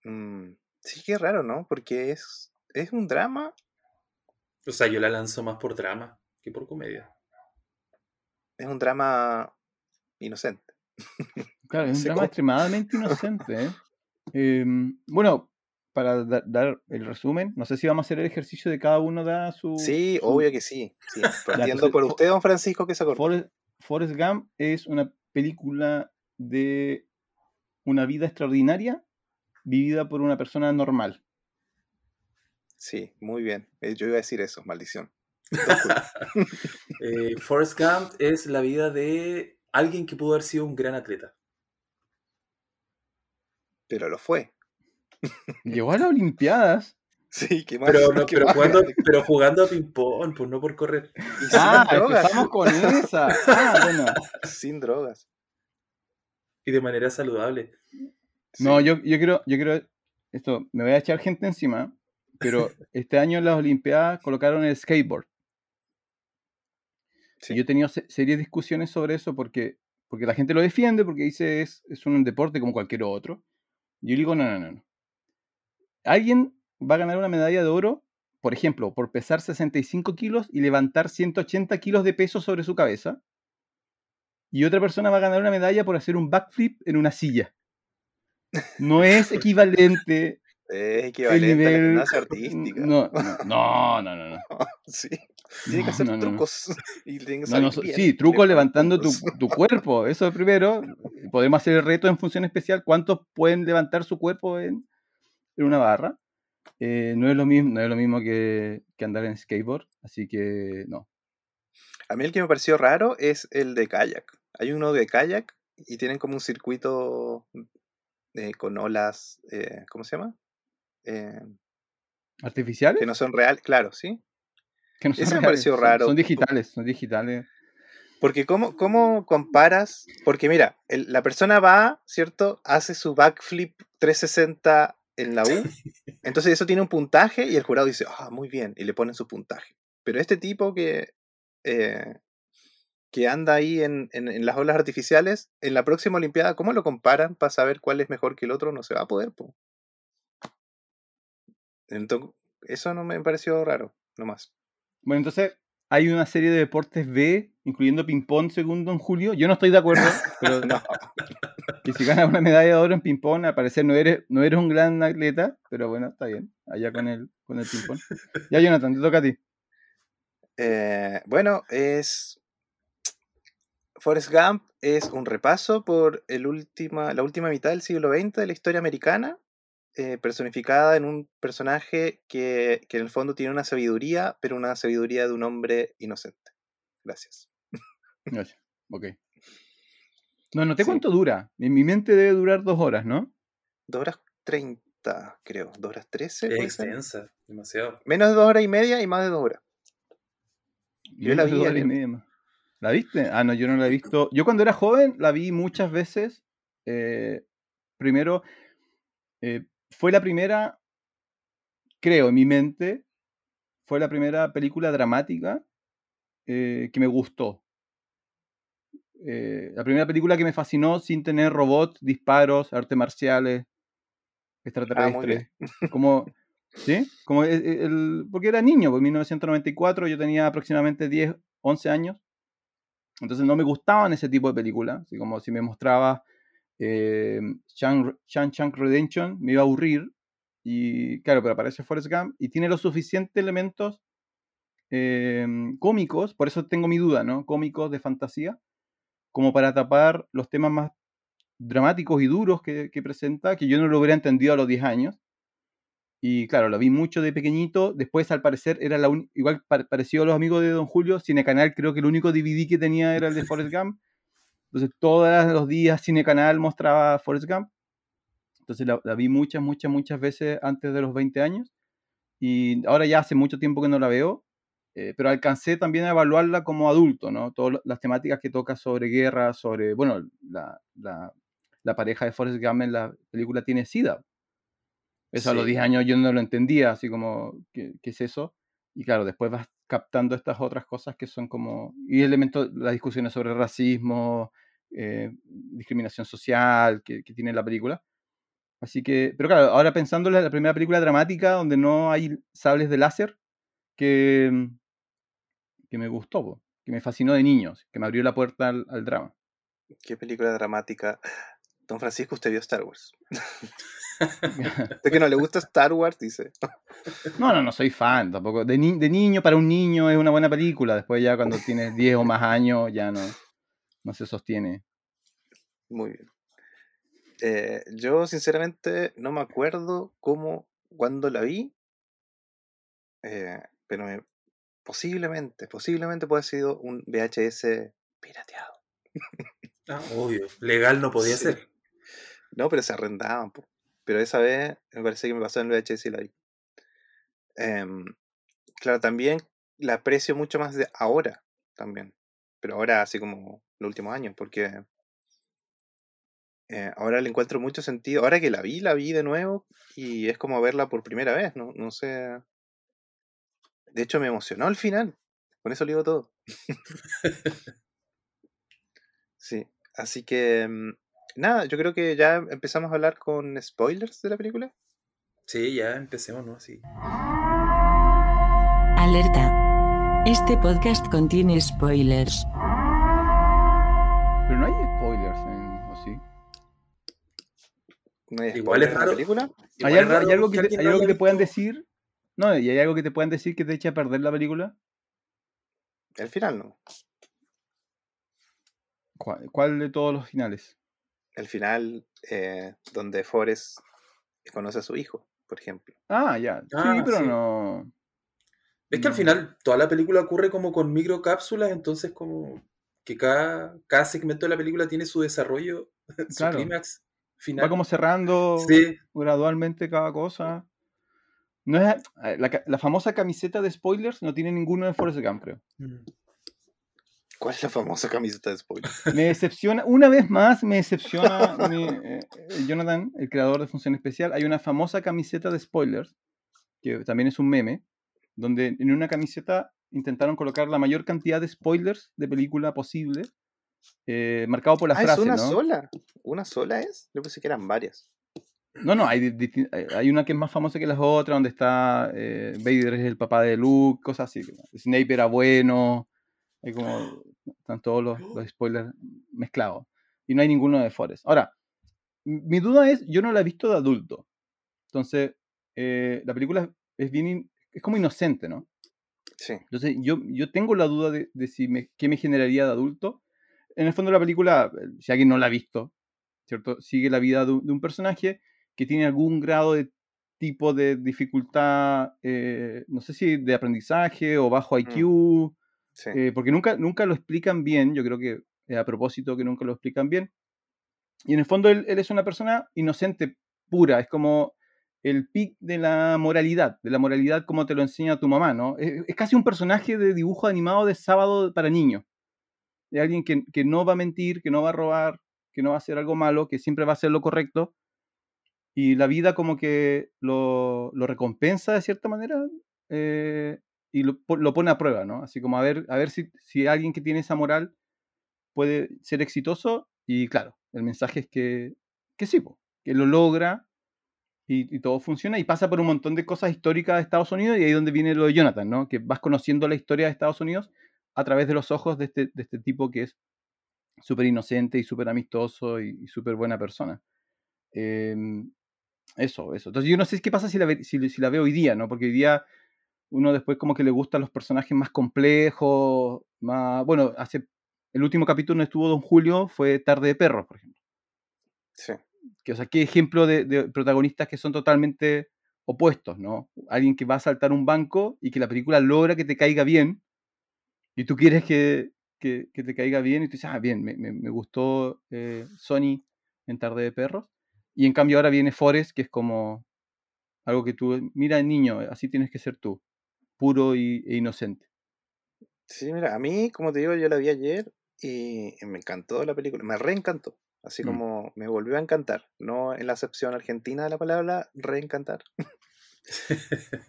Mm, sí, qué raro, ¿no? Porque es, es un drama. O sea, yo la lanzo más por drama que por comedia. Es un drama inocente. Claro, es un drama extremadamente inocente. ¿eh? Em, bueno, para da- dar el resumen, no sé si vamos a hacer el ejercicio de cada uno da su. Sí, su- obvio que sí. sí. Partiendo por usted, don Francisco, que se acordó. Forrest, Forrest Gump es una película de una vida extraordinaria vivida por una persona normal. Sí, muy bien. Eh, Yo iba a decir eso, maldición. Eh, Forrest Gump es la vida de alguien que pudo haber sido un gran atleta. Pero lo fue. Llegó a las Olimpiadas. Sí, qué más. Pero, no, pero, jugando, pero jugando a ping-pong, pues no por correr. Y sin Ah, drogas. empezamos con esa. Ah, bueno. Sin drogas. Y de manera saludable. No, Sí. yo, yo quiero, yo quiero, esto, me voy a echar gente encima, pero este año en las Olimpiadas colocaron el skateboard. Sí. Yo he tenido se- serias discusiones sobre eso porque, porque la gente lo defiende, porque dice es, es un deporte como cualquier otro. Yo digo, no, no, no, no. Alguien va a ganar una medalla de oro, por ejemplo, por pesar 65 kilos y levantar 180 kilos de peso sobre su cabeza. Y otra persona va a ganar una medalla por hacer un backflip en una silla. No es equivalente Es equivalente a la nivel. gimnasia artística. No, no, no, no. no. Sí. Tiene que hacer No, trucos. Y tiene que No, no, salir so- bien. sí, truco Le ponen levantando tu, trucos. tu cuerpo, eso es primero. Podemos hacer el reto en función especial. ¿Cuántos pueden levantar su cuerpo en, en una barra? Eh, no, es lo mismo, no es lo mismo que, que andar en skateboard, así que no. A mí el que me pareció raro es el de kayak. Hay uno de kayak y tienen como un circuito eh, con olas, eh, ¿cómo se llama? Eh, ¿Artificiales? que no son reales, claro, ¿sí? Que no son ese me reales, pareció raro. Son digitales, son digitales. Porque ¿cómo, cómo comparas? Porque mira, el- la persona va, ¿cierto? Hace su backflip 360 en la U. Entonces eso tiene un puntaje y el jurado dice, ah, muy bien, y le ponen su puntaje. Pero este tipo que, eh, que anda ahí en, en- en las olas artificiales, en la próxima Olimpiada, ¿cómo lo comparan para saber cuál es mejor que el otro? No se va a poder, po. Entonces, eso no me pareció raro, nomás. Bueno, entonces hay una serie de deportes B, incluyendo ping-pong, según Don Julio. Yo no estoy de acuerdo, pero No, que si ganas una medalla de oro en ping-pong, al parecer no eres, no eres un gran atleta, pero bueno, está bien, allá con el, con el ping-pong. Ya, Jonathan, te toca a ti. Eh, bueno, es. Forrest Gump es un repaso por el última, la última mitad del siglo XX de la historia americana, eh, personificada en un personaje que, que en el fondo tiene una sabiduría, pero una sabiduría de un hombre inocente. Gracias. Gracias. Ok. No, no sé Sí. cuánto dura. En mi mente debe durar dos horas, ¿no? Dos horas treinta, creo. Dos horas trece. Es ser. extensa, demasiado. Menos de dos horas y media y más de dos horas. Yo la vi dos horas y media más. ¿La viste? Ah, no, yo no la he visto. Yo cuando era joven la vi muchas veces. Eh, primero, eh, fue la primera, creo, en mi mente, fue la primera película dramática eh, que me gustó. Eh, la primera película que me fascinó sin tener robots, disparos, artes marciales, Ah, extraterrestres. Como, ¿sí? Como el, el- porque era niño, pues en 1994 yo tenía aproximadamente 10, 11 años. Entonces no me gustaban ese tipo de películas. Así como si me mostraba eh, Shang- Shawshank Redemption, me iba a aburrir. Y claro, pero aparece Forrest Gump y tiene los suficientes elementos eh, cómicos, por eso tengo mi duda, ¿no? Cómicos de fantasía, como para tapar los temas más dramáticos y duros que, que presenta, que yo no lo hubiera entendido a los 10 años. Y claro, lo vi mucho de pequeñito. Después, al parecer, era la igual parecido a los amigos de Don Julio. Cine Canal, creo que el único DVD que tenía era el de Forrest Gump. Entonces, todos los días Cine Canal mostraba Forrest Gump. Entonces, la, vi muchas, muchas, muchas veces antes de los 20 años. Y ahora ya hace mucho tiempo que no la veo. Eh, pero alcancé también a evaluarla como adulto, ¿no? Todas las temáticas que toca sobre guerra, sobre, bueno, la, la, la pareja de Forrest Gump en la película tiene SIDA. Eso a los 10 años yo no lo entendía, así como, ¿qué, es eso? Y claro, después vas captando estas otras cosas que son como, y elementos, las discusiones sobre racismo, eh, discriminación social que, tiene la película. Así que, pero claro, ahora pensando en la primera película dramática donde no hay sables de láser, que, que me gustó, que me fascinó de niños, que me abrió la puerta al, al drama. ¿Qué película dramática? Don Francisco, usted vio Star Wars. de que no le gusta Star Wars, dice. No, no, no soy fan tampoco. De, de, niño, para un niño es una buena película. Después ya cuando tienes 10 o más años ya no, no se sostiene. Muy bien. Eh, yo sinceramente no me acuerdo cómo, cuando la vi, eh, pero posiblemente, posiblemente puede haber sido un VHS pirateado. Ah, obvio, legal no podía ser. No, pero se arrendaban. Pero esa vez me parece que me pasó en el VHS y la vi. Claro, también la aprecio mucho más de ahora, también. Pero ahora así como los últimos años, porque eh, ahora le encuentro mucho sentido. Ahora que la vi, la vi de nuevo y es como verla por primera vez, no, no sé. De hecho, me emocionó al final. Con eso le digo todo. sí, así que em, nada, yo creo que ya empezamos a hablar con spoilers de la película. Sí, ya empecemos, ¿no? Sí. Alerta. Este podcast contiene spoilers. Pero no hay spoilers en. ¿O sí? ¿No hay Igual es raro. En la película? ¿Hay, algo, que, te, ¿hay algo que te puedan decir? No, ¿y hay algo que te puedan decir que te eche a perder la película? El final no. cuál de todos los finales? El final eh, donde Forrest conoce a su hijo, por ejemplo. Ah, ya. sí, ah, pero no. Es que al final toda la película ocurre como con microcápsulas, entonces como que cada, cada segmento de la película tiene su desarrollo, su clímax final. Va como cerrando gradualmente cada cosa. No es, la, famosa camiseta de spoilers no tiene ninguno de Forrest Gump, creo. Mm. ¿Cuál es la famosa camiseta de spoiler? Me decepciona, una vez más me decepciona eh, eh, Jonathan, el creador de Función Especial. Hay una famosa camiseta de spoilers, que también es un meme, donde en una camiseta intentaron colocar la mayor cantidad de spoilers de película posible, eh, marcado por la ah, frase. ¿Es una sola? ¿Una sola es? Yo pensé que eran varias. No, no, hay, hay una que es más famosa que las otras, donde está eh, Vader es el papá de Luke, cosas así. Snape era bueno, hay como, están todos los, los, spoilers mezclados. Y no hay ninguno de Forest. Ahora, mi duda es, yo no la he visto de adulto. Entonces, eh, la película es bien, es como inocente, ¿no? Sí. Entonces, yo, yo tengo la duda de, de si me, qué me generaría de adulto. En el fondo, la película, si alguien no la ha visto, ¿cierto? Sigue la vida de un, personaje que tiene algún grado de tipo de dificultad, eh, no sé si de aprendizaje o bajo IQ, mm. Eh, porque nunca, nunca lo explican bien, yo creo que a propósito que nunca lo explican bien. Y en el fondo él, es una persona inocente, pura, es como el pic de la moralidad, de la moralidad como te lo enseña tu mamá, ¿no? Es, casi un personaje de dibujo animado de sábado para niños. De alguien que, que, no va a mentir, que no va a robar, que no va a hacer algo malo, que siempre va a hacer lo correcto. Y la vida como que lo, lo recompensa de cierta manera. Eh, y lo, pone a prueba, ¿no? Así como a ver, a ver si, si alguien que tiene esa moral puede ser exitoso y claro, el mensaje es que, que sí, que lo logra y, todo funciona y pasa por un montón de cosas históricas de Estados Unidos y ahí es donde viene lo de Jonathan, ¿no? Que vas conociendo la historia de Estados Unidos a través de los ojos de este, de este tipo que es súper inocente y súper amistoso y, súper buena persona. Em, eso, eso. Entonces yo no sé qué pasa si la, si, si la veo hoy día, ¿no? Porque hoy día uno después como que le gustan los personajes más complejos, más... Bueno, hace el último capítulo donde estuvo Don Julio fue Tarde de Perros, por ejemplo. Sí. Que, o sea, qué ejemplo de, protagonistas que son totalmente opuestos, ¿no? Alguien que va a saltar un banco y que la película logra que te caiga bien y tú quieres que, que, te caiga bien y tú dices, ah, bien, me, me, gustó eh, Sony en Tarde de Perros. Y en cambio ahora viene Forrest, que es como algo que tú, mira niño, así tienes que ser tú, puro y, e inocente. Sí, mira, a mí, como te digo, yo la vi ayer y me encantó la película, me reencantó. Así mm. como me volvió a encantar. No en la acepción argentina de la palabra reencantar.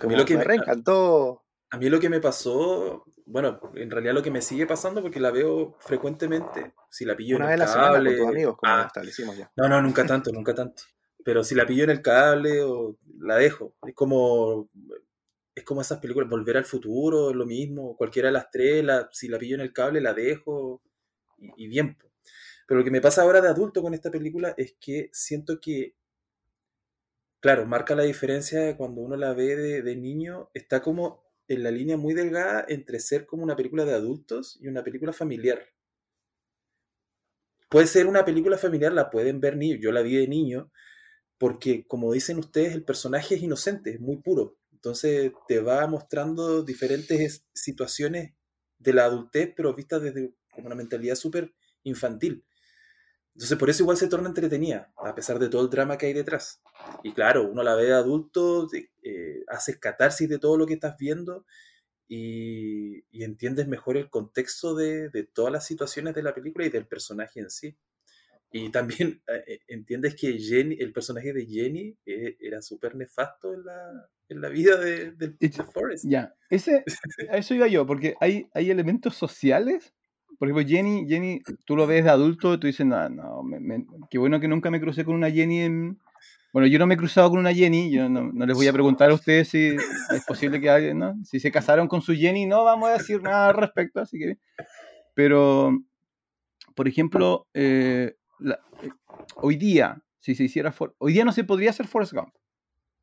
a mí lo que me reencantó. A mí lo que me pasó, bueno, en realidad lo que me sigue pasando, porque la veo frecuentemente, si la pillo en el cable. con tus amigos, como ah, establecimos ya. No, no, nunca tanto, nunca tanto. Pero si la pillo en el cable o la dejo. Es como es como esas películas, Volver al Futuro, es lo mismo, cualquiera de las tres, si la pillo en el cable la dejo y, y bien. Pero lo que me pasa ahora de adulto con esta película es que siento que, claro, marca la diferencia de cuando uno la ve de, niño, está como en la línea muy delgada entre ser como una película de adultos y una película familiar. Puede ser una película familiar, la pueden ver niños, yo la vi de niño, porque como dicen ustedes, el personaje es inocente, es muy puro. Entonces te va mostrando diferentes situaciones de la adultez, pero vistas desde como una mentalidad súper infantil. Entonces por eso igual se torna entretenida, a pesar de todo el drama que hay detrás. Y claro, uno la ve de adulto, eh, haces catarsis de todo lo que estás viendo y, entiendes mejor el contexto de, todas las situaciones de la película y del personaje en sí. Y también eh, eh, entiendes que Jenny, el personaje de Jenny era súper nefasto en la, en la vida de, de, Forrest. Ya, ese, a eso iba yo, porque hay, hay elementos sociales por ejemplo, Jenny, Jenny, tú lo ves de adulto y tú dices, no, no, qué bueno que nunca me crucé con una Jenny en... Bueno, yo no me he cruzado con una Jenny, yo no, les voy a preguntar a ustedes si es posible que alguien, ¿no? Si se casaron con su Jenny, no vamos a decir nada al respecto, así que... Pero, por ejemplo, eh, eh, hoy día, si se hiciera... hoy día no se podría hacer Forrest Gump.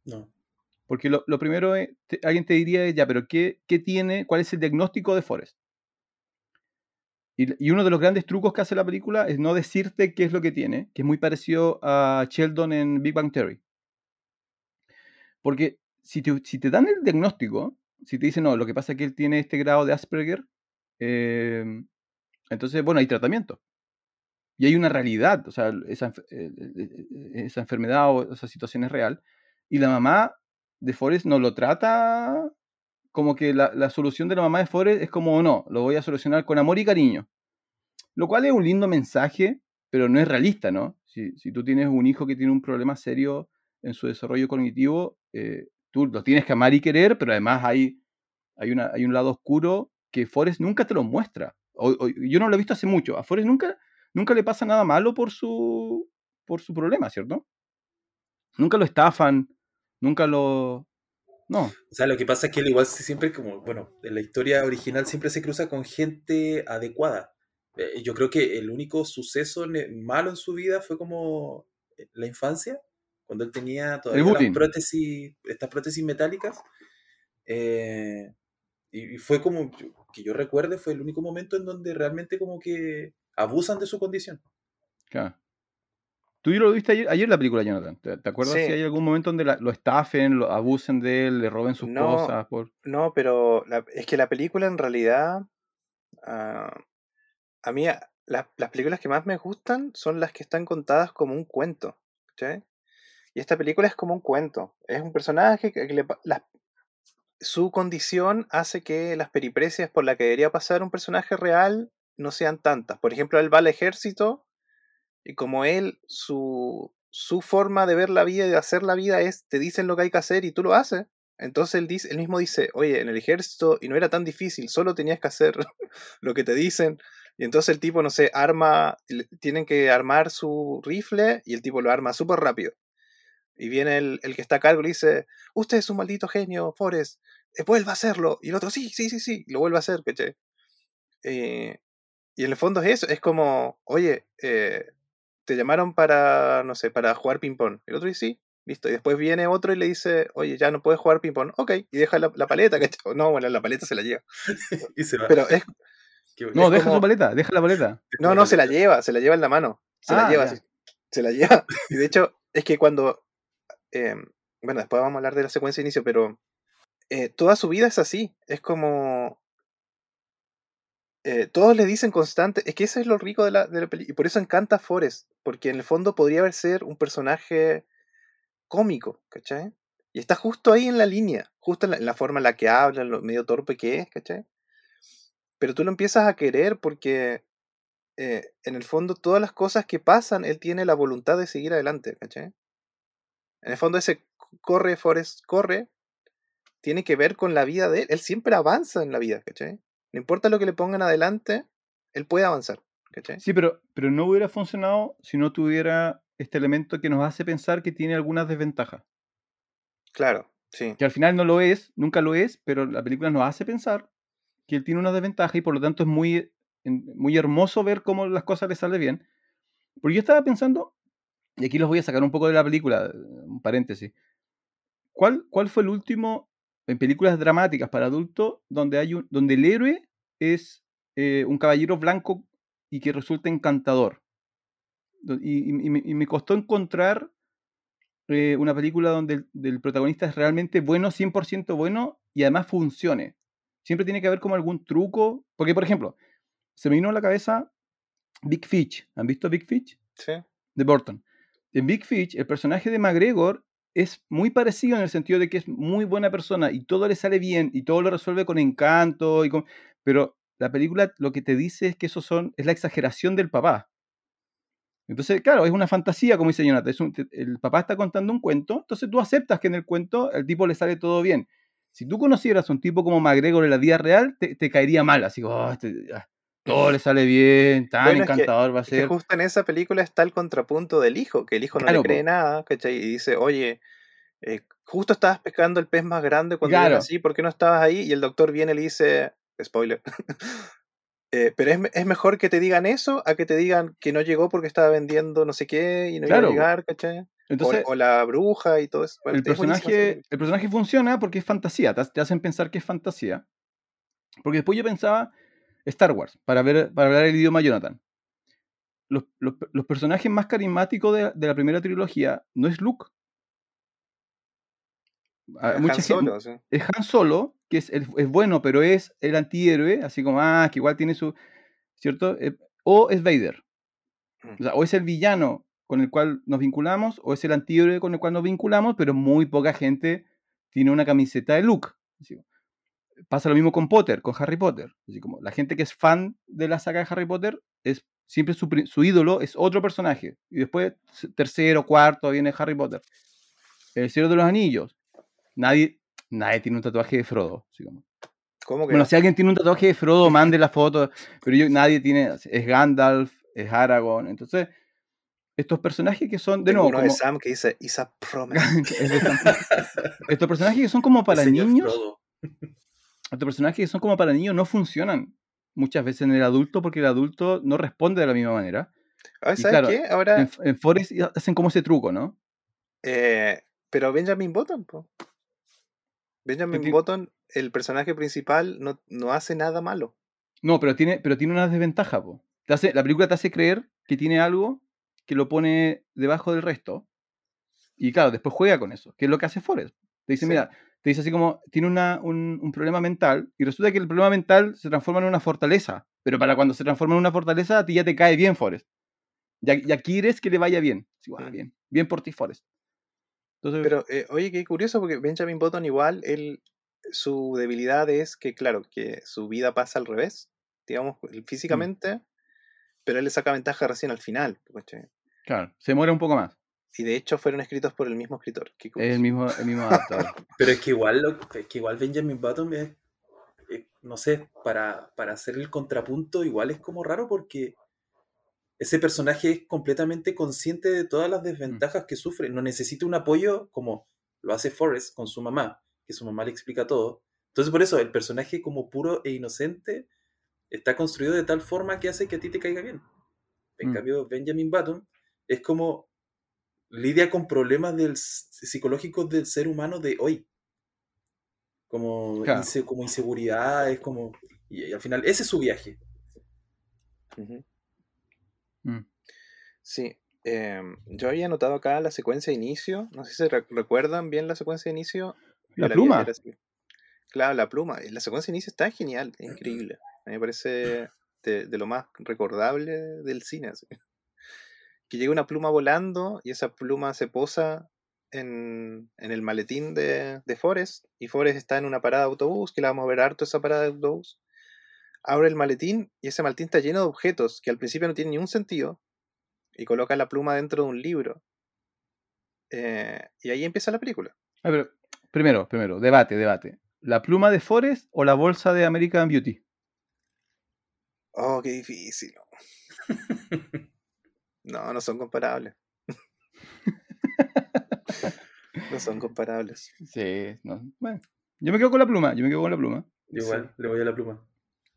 No. Porque lo, primero, es, alguien te diría, ya, pero ¿qué, ¿qué tiene, cuál es el diagnóstico de Forrest? Y, uno de los grandes trucos que hace la película es no decirte qué es lo que tiene, que es muy parecido a Sheldon en Big Bang Theory. Porque si te, si te dan el diagnóstico, si te dicen, no, lo que pasa es que él tiene este grado de Asperger, em, entonces, bueno, hay tratamiento. Y hay una realidad, o sea, esa, eh, eh, esa enfermedad o esa situación es real. Y la mamá de Forrest no lo trata como que la, solución de la mamá de Forrest es como, no, lo voy a solucionar con amor y cariño. Lo cual es un lindo mensaje, pero no es realista, ¿no? Si, tú tienes un hijo que tiene un problema serio en su desarrollo cognitivo, eh, tú lo tienes que amar y querer, pero además hay, hay, hay un lado oscuro que Forrest nunca te lo muestra. yo no lo he visto hace mucho. A Forrest nunca, nunca le pasa nada malo por su, por su problema, ¿cierto? Nunca lo estafan, nunca lo, no. O sea, lo que pasa es que él igual siempre, como, bueno, en la historia original siempre se cruza con gente adecuada. Eh, yo creo que el único suceso malo en su vida fue como eh, la infancia, cuando él tenía todavía las prótesis, estas prótesis metálicas. Eh, y, fue como, que yo recuerde, fue el único momento en donde realmente como que abusan de su condición. Claro. Tú lo viste ayer, ayer la película, Jonathan. ¿Te, acuerdas si hay algún momento donde lo estafen, lo abusen de él, le roben sus cosas? Por... No, pero es que la película en realidad. Ah, a mí, las películas que más me gustan son las que están contadas como un cuento. Y esta película es como un cuento. Es un personaje que, le, su condición hace que las periprecias por las que debería pasar un personaje real no sean tantas. Por ejemplo, él va al ejército y como él, su, su forma de ver la vida y de hacer la vida es, te dicen lo que hay que hacer y tú lo haces. Entonces él, dice, él mismo dice, oye, en el ejército, y no era tan difícil, solo tenías que hacer lo que te dicen. Y entonces el tipo, no sé, arma, tienen que armar su rifle y el tipo lo arma súper rápido. Y viene el, el, que está a cargo y le dice, usted es un maldito genio, Forrest, eh, vuelva a hacerlo. Y el otro, sí, sí, sí, sí, lo vuelve a hacer. Eh, y en el fondo es eso, es como, oye, eh, te llamaron para, no sé, para jugar ping-pong. El otro dice, sí, listo. Y después viene otro y le dice, oye, ya no puedes jugar ping-pong. Ok, y deja la, paleta, No, bueno, la paleta se la lleva. y se va. Pero es. No, deja su paleta, deja la paleta. No, no, se la lleva, se la lleva en la mano. Se la ah, lleva, se la lleva. Y de hecho, es que cuando. Em, bueno, después vamos a hablar de la secuencia de inicio, pero eh, toda su vida es así. Es como. Eh, todos le dicen constante. Es que eso es lo rico de la, de la película. Y por eso encanta Forrest. Porque en el fondo podría haber ser un personaje cómico, ¿cachai? Y está justo ahí en la línea. Justo en la, en la forma en la que habla, en lo medio torpe que es, ¿cachai? Pero tú lo empiezas a querer porque. eh, en el fondo, todas las cosas que pasan, él tiene la voluntad de seguir adelante, ¿cachai? En el fondo, ese corre, Forrest, corre, tiene que ver con la vida de él. Él siempre avanza en la vida, ¿cachai? No importa lo que le pongan adelante, él puede avanzar, ¿cachai? Sí, pero, pero no hubiera funcionado si no tuviera este elemento que nos hace pensar que tiene algunas desventajas. Claro, sí. Que al final no lo es, nunca lo es, pero la película nos hace pensar que él tiene una desventaja y por lo tanto es muy, muy hermoso ver cómo las cosas le salen bien. Porque yo estaba pensando, y aquí los voy a sacar un poco de la película, un paréntesis. ¿Cuál, cuál fue el último en películas dramáticas para adultos donde, hay un, donde el héroe es eh, un caballero blanco y que resulta encantador? Do- Y, y- y me, y me costó encontrar eh, una película donde el, protagonista es realmente bueno, 100% bueno y además funcione. Siempre tiene que haber como algún truco. Porque, por ejemplo, se me vino a la cabeza Big Fish. ¿Han visto Big Fish? Sí. de Burton. En Big Fish, el personaje de McGregor es muy parecido en el sentido de que es muy buena persona y todo le sale bien y todo lo resuelve con encanto, y con... pero la película lo que te dice es que eso son, es la exageración del papá. Entonces, claro, es una fantasía, como dice Jonathan. es el papá está contando un cuento, entonces tú aceptas que en el cuento el tipo le sale todo bien. Si tú conocieras a un tipo como McGregor en la vida real, te, caería mal, así, "Oh, todo le sale bien, tan Bueno, es que- encantador va a Es que ser. justo en esa película está el contrapunto del hijo, que el hijo no Claro, le cree po. nada, ¿cachai? Y dice, oye, eh, justo estabas pescando el pez más grande cuando Claro. nací, ¿por qué no estabas ahí? Y el doctor viene y le dice, spoiler, eh, pero es, es mejor que te digan eso a que te digan que no llegó porque estaba vendiendo no sé qué y no Claro, iba a llegar, ¿cachai? O- Entonces, o, la bruja y todo eso. Bueno, el, personaje, el personaje funciona porque es fantasía, te hacen pensar que es fantasía. Porque después yo pensaba Star Wars, para, ver, para hablar el idioma Jonathan. Los, los- los personajes más carismáticos de, de la primera trilogía no es Luke. Han mucha gen- Solo, sí. es Han Solo, que es, el- es bueno, pero es el antihéroe, así como, ah, que igual tiene su. ¿Cierto? Eh, o es Vader. Mm. O sea, o es el villano con el cual nos vinculamos, o es el antihéroe con el cual nos vinculamos, pero muy poca gente tiene una camiseta de Luke. Así pasa lo mismo con Potter, con Harry Potter. Así como la gente que es fan de la saga de Harry Potter es siempre su, su ídolo es otro personaje. Y después, tercero, cuarto, viene Harry Potter. El Señor de los Anillos. Nadie, nadie tiene un tatuaje de Frodo. así como. ¿Cómo que Bueno, no? si alguien tiene un tatuaje de Frodo, mande la foto. Pero yo, nadie tiene. Es Gandalf, es Aragorn. Entonces, estos personajes que son, de Tengo nuevo, uno de como- Sam que dice, Is a promise. es de estos personajes que son como para niños, Frodo. Estos personajes que son como para niños no funcionan muchas veces en el adulto porque el adulto no responde de la misma manera. Ah, ¿Sabes claro, qué? Ahora, En, en Forrest hacen como ese truco, ¿no? eh, pero Benjamin Button, po. Benjamin Button, el personaje principal, no, no hace nada malo. No, pero tiene, pero tiene una desventaja, po. Te hace, la película te hace creer que tiene algo que lo pone debajo del resto. Y claro, después juega con eso, que es lo que hace Forrest. Te dice, Sí. mira, te dice así como, tiene una, un, un problema mental, y resulta que el problema mental se transforma en una fortaleza. Pero para cuando se transforma en una fortaleza, a ti ya te cae bien, Forrest. Ya, ya quieres que le vaya bien. "Ah, Mm. bien, bien por ti, Forrest. Entonces, Pero, eh, oye, qué curioso, porque Benjamin Button igual, él, su debilidad es que, claro, que su vida pasa al revés, digamos, Mm. físicamente, pero él le saca ventaja recién al final. claro, se muere un poco más. Y de hecho fueron escritos por el mismo escritor. Es el mismo, el mismo adaptador. Pero es que igual, lo- es que igual Benjamin Button es, no sé, para, para hacer el contrapunto igual es como raro porque ese personaje es completamente consciente de todas las desventajas que sufre. No necesita un apoyo como lo hace Forrest con su mamá, que su mamá le explica todo. Entonces por eso el personaje como puro e inocente está construido de tal forma que hace que a ti te caiga bien. En Mm. cambio, Benjamin Button es como lidia con problemas del, psicológicos del ser humano de hoy. Como, Claro. inse- como inseguridad, es como... Y, y al final, ese es su viaje. Mm. Sí. Em, yo había notado acá la secuencia de inicio. No sé si re- recuerdan bien la secuencia de inicio. La pluma. Claro, la pluma. Y La secuencia de inicio está genial, es increíble. A mí me parece de, de lo más recordable del cine. así. Que llega una pluma volando y esa pluma se posa en, en el maletín de, de Forrest. Y Forrest está en una parada de autobús, que la vamos a ver harto esa parada de autobús. Abre el maletín y ese maletín está lleno de objetos que al principio no tienen ni un sentido. Y coloca la pluma dentro de un libro. Eh, y ahí empieza la película. Ah, pero primero, primero, debate, debate. ¿La pluma de Forrest o la bolsa de American Beauty? Oh, qué difícil. No, no son comparables. No son comparables. Sí, no. Bueno, yo me quedo con la pluma, yo me quedo con la pluma. Igual, le voy a la pluma.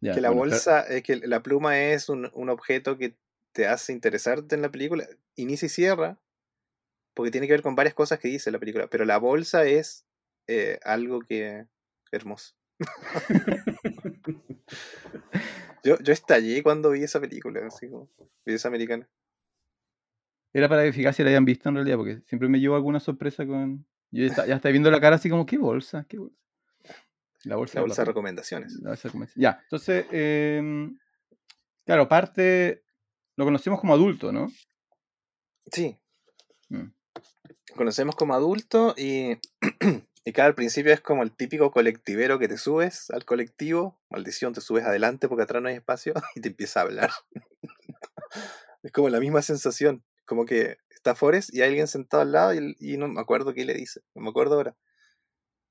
Ya, que la bueno, bolsa, es que la pluma es un, un objeto que te hace interesarte en la película. Inicia y cierra, porque tiene que ver con varias cosas que dice la película. Pero la bolsa es eh, algo que hermoso. yo, yo estallé cuando vi esa película, así como, esa americana. Era para verificar si la habían visto en realidad, porque siempre me llevo alguna sorpresa con. Yo ya, está- ya estaba viendo la cara así como, ¿qué bolsa? ¿Qué bolsa? La bolsa, La de bolsa de plata. recomendaciones. La bolsa de comercio. Ya, entonces, em, claro, parte. Lo conocemos como adulto, ¿no? Sí, Mm. conocemos como adulto y, y claro, al principio es como el típico colectivero que te subes al colectivo, maldición, te subes adelante porque atrás no hay espacio y te empieza a hablar. es como la misma sensación, como que está Forrest y hay alguien sentado al lado y, y no me acuerdo qué le dice, no me acuerdo ahora.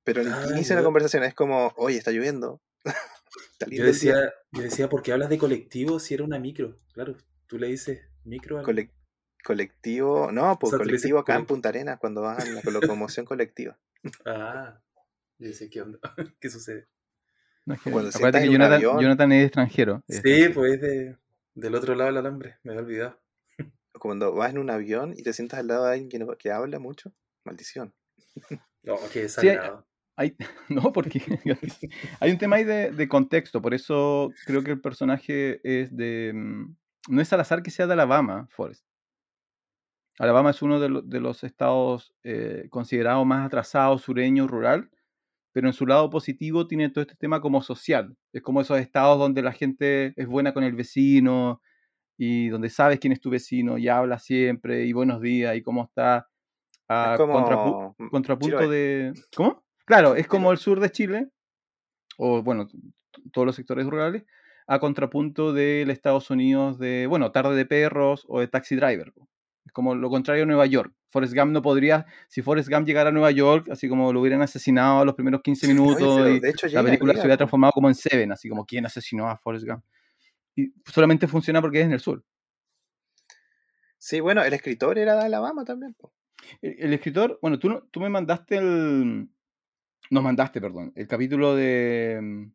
Pero Ah, el inicio de la conversación es como, oye, está lloviendo. está Yo el día". decía, yo decía, ¿por qué hablas de colectivo si era una micro? Claro, tú le dices micro al... Colec- colectivo, no, pues sea, colectivo acá en Punta Arenas cuando vas en la locomoción colectiva. Ah, yo decía, ¿qué onda? ¿Qué sucede? No, es que- Cuando acuérdate que Jonathan. Jonathan es extranjero. es Sí, extranjero. pues es de, del otro lado del alambre, me había olvidado. Cuando vas en un avión y te sientas al lado de alguien que, no- que habla mucho, maldición. No, hay- desagradable. Hay, no, porque hay un tema ahí de, de contexto, por eso creo que el personaje es de... mm, No es al azar que sea de Alabama, Forrest. Alabama es uno de, lo- de los estados eh, considerados más atrasados, sureño, rural, pero en su lado positivo tiene todo este tema como social. Es como esos estados donde la gente es buena con el vecino y donde sabes quién es tu vecino y habla siempre y buenos días y cómo está a es como contrapu- mm, contrapunto Chiloé. de... ¿Cómo? Claro, es como el sur de Chile, o bueno, todos los sectores rurales, a contrapunto del Estados Unidos de, bueno, Tarde de Perros o de Taxi Driver. Es como lo contrario a Nueva York. Forrest Gump no podría, si Forrest Gump llegara a Nueva York, así como lo hubieran asesinado a los primeros 15 Oye, minutos y de hecho la película se hubiera transformado como en Seven, así como quién asesinó a Forrest Gump. Y solamente funciona porque es en el sur. Sí, bueno, el escritor era de Alabama también. po. El, el escritor, bueno, tú, tú me mandaste el. Nos mandaste, perdón, el capítulo de mm,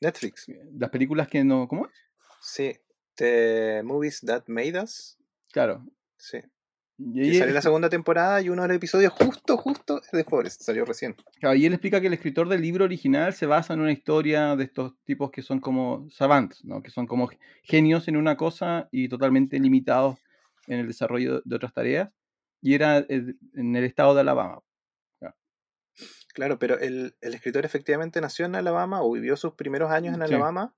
Netflix. las películas que no. ¿Cómo es? Sí. The Movies That Made Us. Claro. Sí. Y Que ahí, sale él, la segunda temporada y uno de los episodios justo, justo es de Forrest. Salió recién. y él explica que el escritor del libro original se basa en una historia de estos tipos que son como savants, ¿no? que son como genios en una cosa y totalmente limitados en el desarrollo de otras tareas. Y era en el estado de Alabama. Claro, pero el, el escritor efectivamente nació en Alabama o vivió sus primeros años en Sí. Alabama.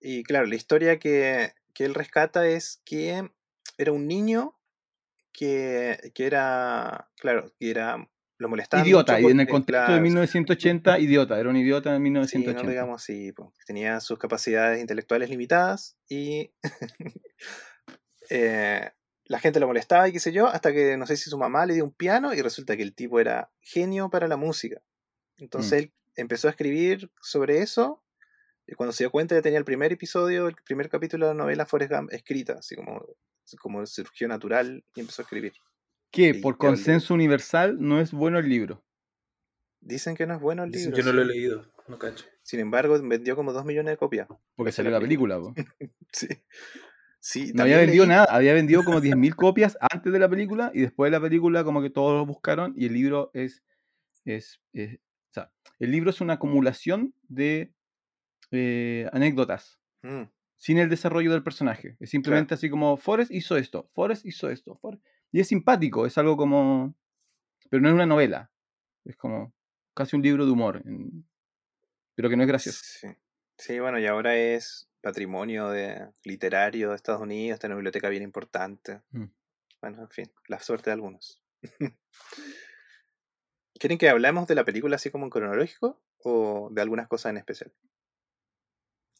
Y claro, la historia que, que él rescata es que era un niño que, que era, claro, que era, lo molestaban Idiota, mucho y en el contexto de claro, 1980, idiota, era un idiota en Sí, no 1980. digamos así, tenía sus capacidades intelectuales limitadas y eh, la gente lo molestaba y qué sé yo, hasta que no sé si su mamá le dio un piano y resulta que el tipo era genio para la música. Entonces Mm. él empezó a escribir sobre eso cuando se dio cuenta ya tenía el primer episodio, el primer capítulo de la novela Forrest Gump escrita, así como, como surgió natural y empezó a escribir. Que Y por consenso universal no es bueno el libro. Dicen que no es bueno el Dicen, libro. yo no lo he leído, no cacho. Sin embargo, vendió como dos millones de copias. Porque salió la la película. po. Sí. Sí, No había vendido leí- nada, había vendido como 10.000 copias antes de la película y después de la película como que todos lo buscaron y el libro es, es, es- o sea, el libro es una acumulación de eh, anécdotas Mm, sin el desarrollo del personaje. Es simplemente así como, Forrest hizo esto, Forrest hizo esto. Forrest... Y es simpático, es algo como... Pero no es una novela. Es como casi un libro de humor, en- pero que no es gracioso. Sí. Sí, bueno, y ahora es patrimonio de, literario de Estados Unidos, está en una biblioteca bien importante. Mm. Bueno, en fin, la suerte de algunos. ¿Quieren que hablemos de la película así como en cronológico o de algunas cosas en especial?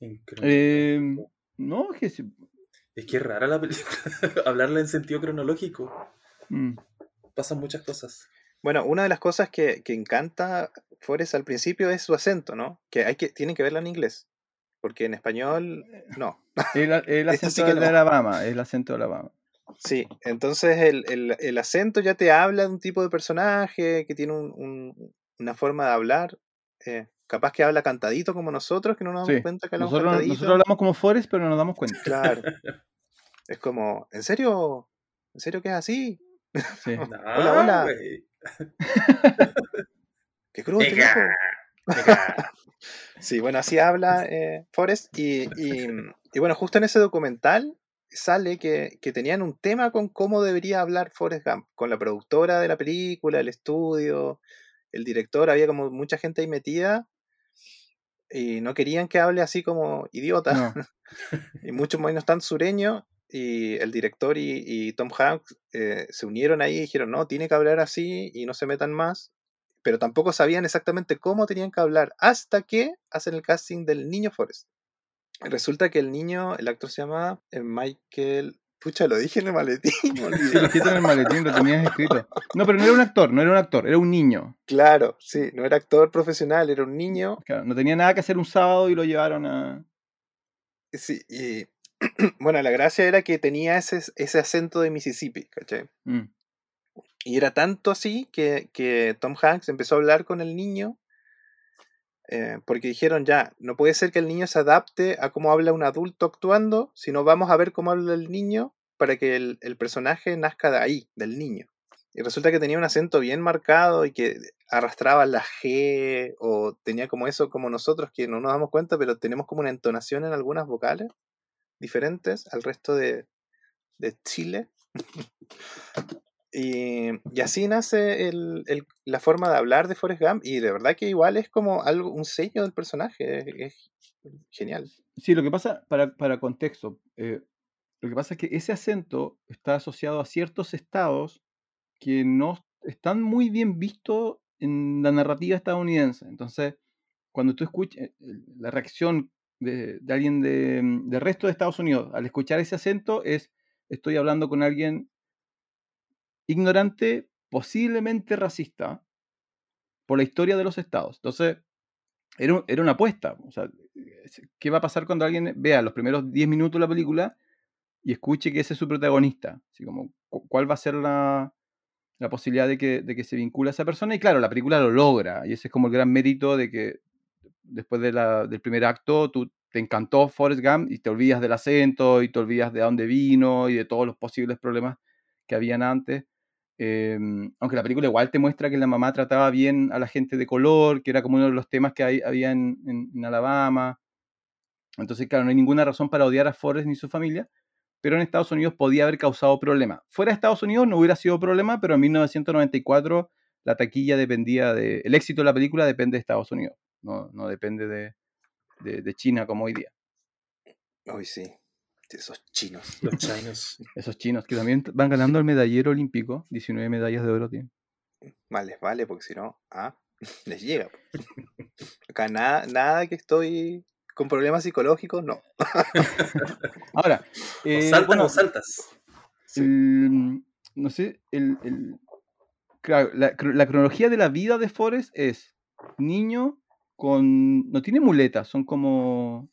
Eh, cronológico. no, es que... Es que es rara la película. Hablarla en sentido cronológico. mm, Pasan muchas cosas. Bueno, una de las cosas que, que encanta Forrest al principio es su acento, ¿no? Que hay que tienen que verla en inglés, porque en español no. El, el sí acento de no. Alabama, el acento de Alabama. Sí, entonces el, el- el acento ya te habla de un tipo de personaje que tiene un- un- una forma de hablar. eh, capaz que habla cantadito como nosotros, que no nos damos Sí. cuenta que hablamos Nosotros, cantadito. nosotros hablamos como Forrest, pero no nos damos cuenta. Claro. Es como, ¿en serio? ¿En serio que es así? Sí. No, Hola, hola. güey. ¡Qué crudo este. Sí, bueno, así habla eh, Forrest. Y, y- y bueno, justo en ese documental sale que, que tenían un tema con cómo debería hablar Forrest Gump, con la productora de la película, el estudio, el director, había como mucha gente ahí metida y no querían que hable así como idiota, No. y mucho menos tan sureño. Y el director y, y Tom Hanks eh, se unieron ahí y dijeron, no, tiene que hablar así y no se metan más. Pero tampoco sabían exactamente cómo tenían que hablar hasta que hacen el casting del niño Forrest. Resulta que el niño, el actor se llama eh, Michael... Pucha, lo dije en el maletín. Sí, lo escrito en el maletín, lo tenías escrito. No, pero no era un actor, no era un actor, era un niño. Claro, sí, no era actor profesional, era un niño. Claro, no tenía nada que hacer un sábado y lo llevaron a. Sí, y bueno, la gracia era que tenía ese, ese acento de Mississippi, ¿cachai? Mm. Y era tanto así que, que Tom Hanks empezó a hablar con el niño eh, porque dijeron ya, no puede ser que el niño se adapte a cómo habla un adulto actuando, sino vamos a ver cómo habla el niño para que el, el personaje nazca de ahí, del niño. Y resulta que tenía un acento bien marcado y que arrastraba la G o tenía como eso como nosotros que no nos damos cuenta, pero tenemos como una entonación en algunas vocales diferentes al resto de, de Chile. Y, así nace la forma de hablar de Forrest Gump y de verdad que igual es como algo, un sello del personaje, es, genial. Sí, lo que pasa, para, para contexto, eh, lo que pasa es que ese acento está asociado a ciertos estados que no están muy bien vistos en la narrativa estadounidense. Entonces, cuando tú escuchas eh, la reacción de, de alguien de- del resto de Estados Unidos al escuchar ese acento es, estoy hablando con alguien ignorante, posiblemente racista, por la historia de los estados. Entonces, era, un- era una apuesta. O sea, ¿qué va a pasar cuando alguien vea los primeros 10 minutos de la película y escuche que ese es su protagonista? Así como, cu- ¿cuál va a ser la, la posibilidad de que, de que se vincule a esa persona? Y claro, la película lo logra. Y ese es como el gran mérito de que después del primer acto, tú te encantó Forrest Gump y te olvidas del acento y te olvidas de dónde vino y de todos los posibles problemas que habían antes. Em, aunque la película igual te muestra que la mamá trataba bien a la gente de color, que era como uno de los temas que había en, Alabama. Entonces, claro, no hay ninguna razón para odiar a Forrest ni su familia, pero en Estados Unidos podía haber causado problemas. Fuera de Estados Unidos no hubiera sido problema, pero en 1994 la taquilla dependía de... El éxito de la película depende de Estados Unidos, no, no depende de, de- de China como hoy día. Uy, sí, esos chinos. Los chinos. Esos chinos que también van ganando el medallero olímpico, 19 medallas de oro tienen. Más les vale, porque si no, ah, les llega. Acá nada, nada que estoy con problemas psicológicos, no. Ahora, O eh, saltan bueno, o saltas. Sí. el- no sé, el, el- claro, la, la cronología de la vida de Forrest es niño con... No tiene muletas, son como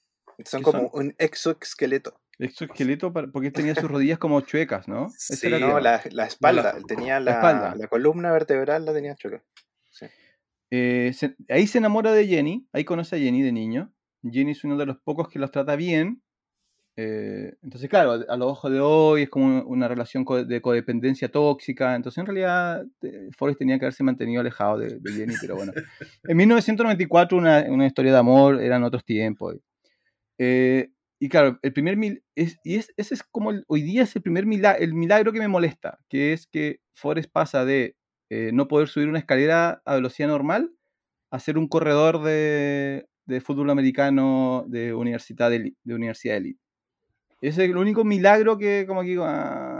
Son ¿qué como son? un exoesqueleto. Exoesqueleto porque él tenía sus rodillas como chuecas, ¿no? Sí, era No, la, la espalda. la- tenía la la, espalda. la columna vertebral, la tenía choca. Eh, se- ahí se enamora de Jenny, ahí conoce a Jenny de niño. Jenny es uno de los pocos que los trata bien. eh, entonces, claro, a, a los ojos de hoy es como una relación co- de codependencia tóxica. Entonces, en realidad, eh, Forrest tenía que haberse mantenido alejado de, de Jenny, pero bueno. En 1994, una, una historia de amor, eran otros tiempos. Eh, y claro, el primer mil, es, y es, ese es como el- hoy día es el primer milagro, el milagro que me molesta, que es que Forrest pasa de eh, no poder subir una escalera a velocidad normal a ser un corredor de, fútbol americano de universidad de universidad elite. Ese es el único milagro que como que digo, "Ah",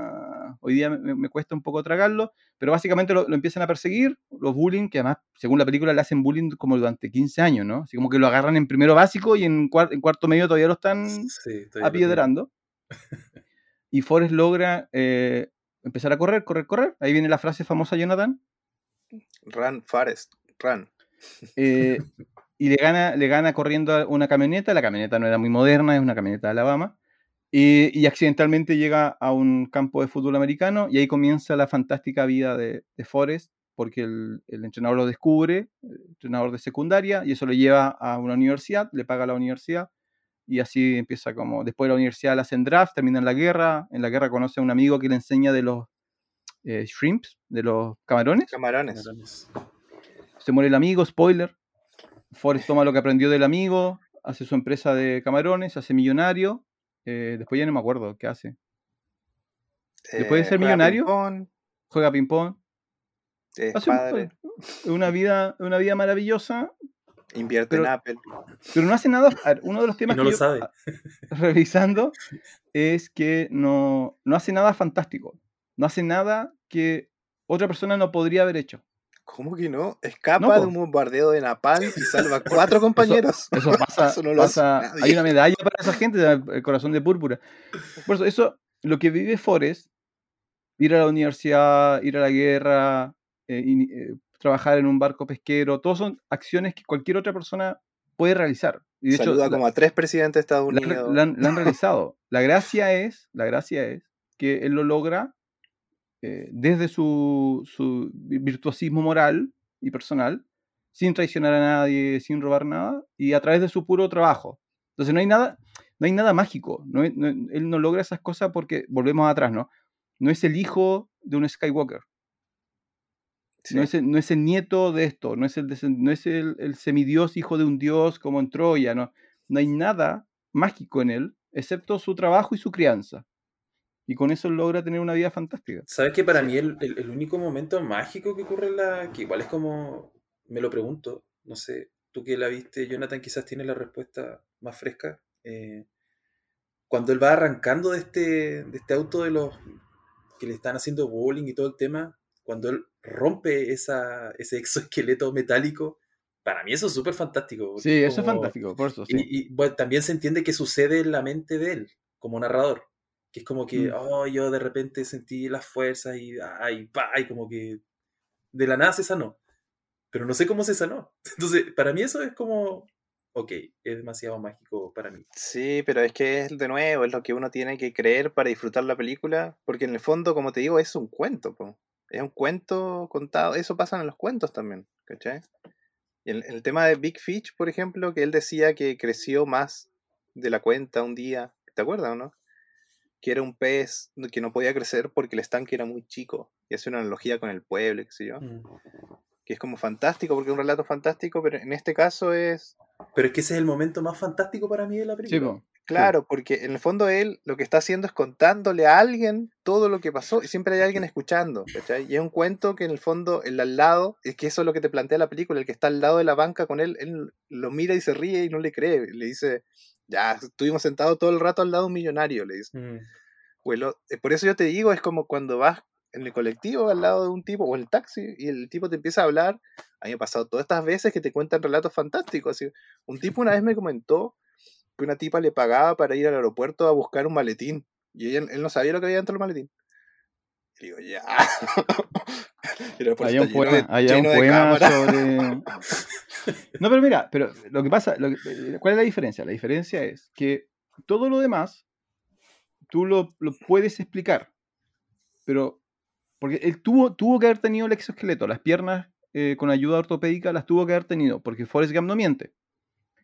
hoy día me, me cuesta un poco tragarlo, pero básicamente lo, lo empiezan a perseguir, los bullying, que además, según la película, le hacen bullying como durante 15 años, ¿no? Así como que lo agarran en primero básico y en, cuar- en cuarto medio todavía lo están Sí, apiedrando. Y Forrest logra eh, empezar a correr, correr, correr. Ahí viene la frase famosa Jonathan. Run, Forest, run. eh, y le gana, le gana corriendo a una camioneta. La camioneta no era muy moderna, es una camioneta de Alabama. Y, y accidentalmente llega a un campo de fútbol americano y ahí comienza la fantástica vida de, de Forrest, porque el, el entrenador lo descubre, el entrenador de secundaria, y eso lo lleva a una universidad, le paga a la universidad, y así empieza como, después de la universidad le hacen draft, termina en la guerra, en la guerra conoce a un amigo que le enseña de los eh, shrimps, de los camarones, Camarones. Camarones. se muere el amigo, spoiler. Forrest toma lo que aprendió del amigo, hace su empresa de camarones, se hace millonario. Eh, después ya no me acuerdo qué hace. Después de ser Eh, juega millonario, Juega ping-pong. es Hace padre, una vida, una vida maravillosa, invierte en Apple. pero no hace nada. Uno de los temas no que lo yo, sabe. a- revisando es que no, no hace nada fantástico. No hace nada que otra persona no podría haber hecho. ¿Cómo que no? Escapa No, de un bombardeo de Napalm y salva a cuatro compañeros. Eso pasa, Eso no pasa- hay una medalla para esa gente, el corazón de púrpura. Por eso, eso, lo que vive Forrest, ir a la universidad, ir a la guerra, eh, y, eh, trabajar en un barco pesquero, todos son acciones que cualquier otra persona puede realizar. Y de Saluda hecho, la- como a tres presidentes de Estados Unidos. la han, la han realizado. La gracia es, la gracia es que él lo logra eh, desde su, su vi- virtuosismo moral y personal, sin traicionar a nadie, sin robar nada, y a través de su puro trabajo. Entonces no hay nada, no hay nada mágico. no es- no- él no logra esas cosas porque, volvemos atrás, ¿no? No es el hijo de un Skywalker. Sí. No, es el, no es el nieto de esto, no es, el, no es el, el semidios hijo de un dios como en Troya, no, no hay nada mágico en él, excepto su trabajo y su crianza. Y con eso logra tener una vida fantástica. ¿Sabes que para mí el, el- el único momento mágico que ocurre en la. que igual es como. me lo pregunto, no sé, tú que la viste, Jonathan, quizás tienes la respuesta más fresca. eh, cuando él va arrancando de este, de este auto de los que le están haciendo bullying y todo el tema, cuando él rompe esa, ese exoesqueleto metálico, para mí eso es súper fantástico. Sí, eso es fantástico, por eso, sí. Y, y, bueno, también se entiende que sucede en la mente de él, como narrador. Que es como que, Mm. oh, yo de repente sentí las fuerzas y, ay, pa, y como que de la nada se sanó. Pero no sé cómo se sanó. Entonces, para mí eso es como, ok, es demasiado mágico para mí. Sí, pero es que es de nuevo, es lo que uno tiene que creer para disfrutar la película, porque en el fondo, como te digo, es un cuento, po. es un cuento contado, eso pasa en los cuentos también, ¿cachai? Y el, el tema de Big Fish, por ejemplo, que él decía que creció más de la cuenta un día, ¿te acuerdas o no? Que era un pez que no podía crecer porque el estanque era muy chico, y hace una analogía con el pueblo, qué sé yo, Mm. que es como fantástico, porque es un relato fantástico, pero en este caso es Pero es que ese es el momento más fantástico para mí de la película. Claro, porque en el fondo él lo que está haciendo es contándole a alguien todo lo que pasó y siempre hay alguien escuchando, ¿cachai? Y es un cuento que en el fondo el al lado, es que eso es lo que te plantea la película, el que está al lado de la banca con él, él lo mira y se ríe y no le cree, le dice, ya, estuvimos sentados todo el rato al lado de un millonario, le dice. Mm. O el o- eh, por eso yo te digo, es como cuando vas en el colectivo al lado de un tipo o en el taxi y el tipo te empieza a hablar. A mí me ha pasado todas estas veces que te cuentan relatos fantásticos. Así, un tipo una vez me comentó que una tipa le pagaba para ir al aeropuerto a buscar un maletín y ella- él no sabía lo que había dentro del maletín. Y digo, ya. Aeropuerto Hay un poema, de- hay un lleno de poema cámaras. sobre. No, pero mira, pero lo que pasa, lo que- eh, ¿cuál es la diferencia? La diferencia es que todo lo demás tú lo, lo puedes explicar, pero porque él tuvo, tuvo que haber tenido el exoesqueleto, las piernas eh, con ayuda ortopédica las tuvo que haber tenido, porque Forrest Gump no miente.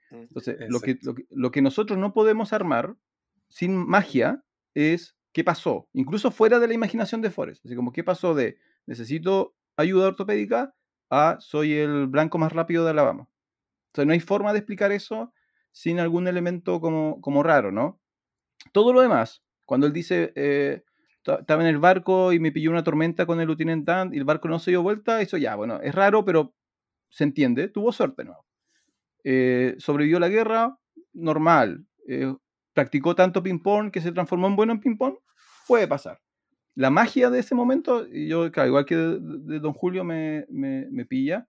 Entonces, lo que, lo, que, lo que nosotros no podemos armar sin magia es qué pasó, incluso fuera de la imaginación de Forrest. Así como qué pasó de necesito ayuda ortopédica a soy el blanco más rápido de Alabama. O sea, no hay forma de explicar eso sin algún elemento como, como raro, ¿no? Todo lo demás, cuando él dice, eh, "Ta- estaba en el barco y me pilló una tormenta con el Lieutenant Dan y el barco no se dio vuelta, eso ya, bueno, es raro, pero se entiende, tuvo suerte, ¿no? Eh, sobrevivió la guerra, normal. Eh, practicó tanto ping-pong que se transformó en bueno en ping-pong, puede pasar. La magia de ese momento, y yo, claro, igual que de, de Don Julio, me, me- me pilla,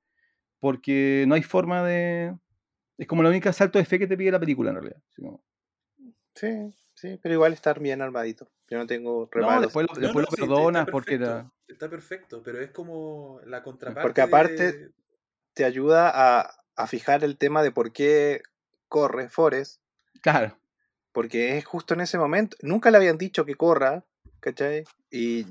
porque no hay forma de... Es como la única salto de fe que te pide la película, en realidad. Sí, sí, pero igual estar bien armadito. Yo no tengo No, reparos. después lo, No, después no, lo sí, está perdonas porque era... Está perfecto, pero es como la contraparte. Porque aparte- de- Te ayuda a, a fijar el tema de por qué corre Forrest. Claro. Porque es justo en ese momento. Nunca le habían dicho que corra, ¿cachai? Y,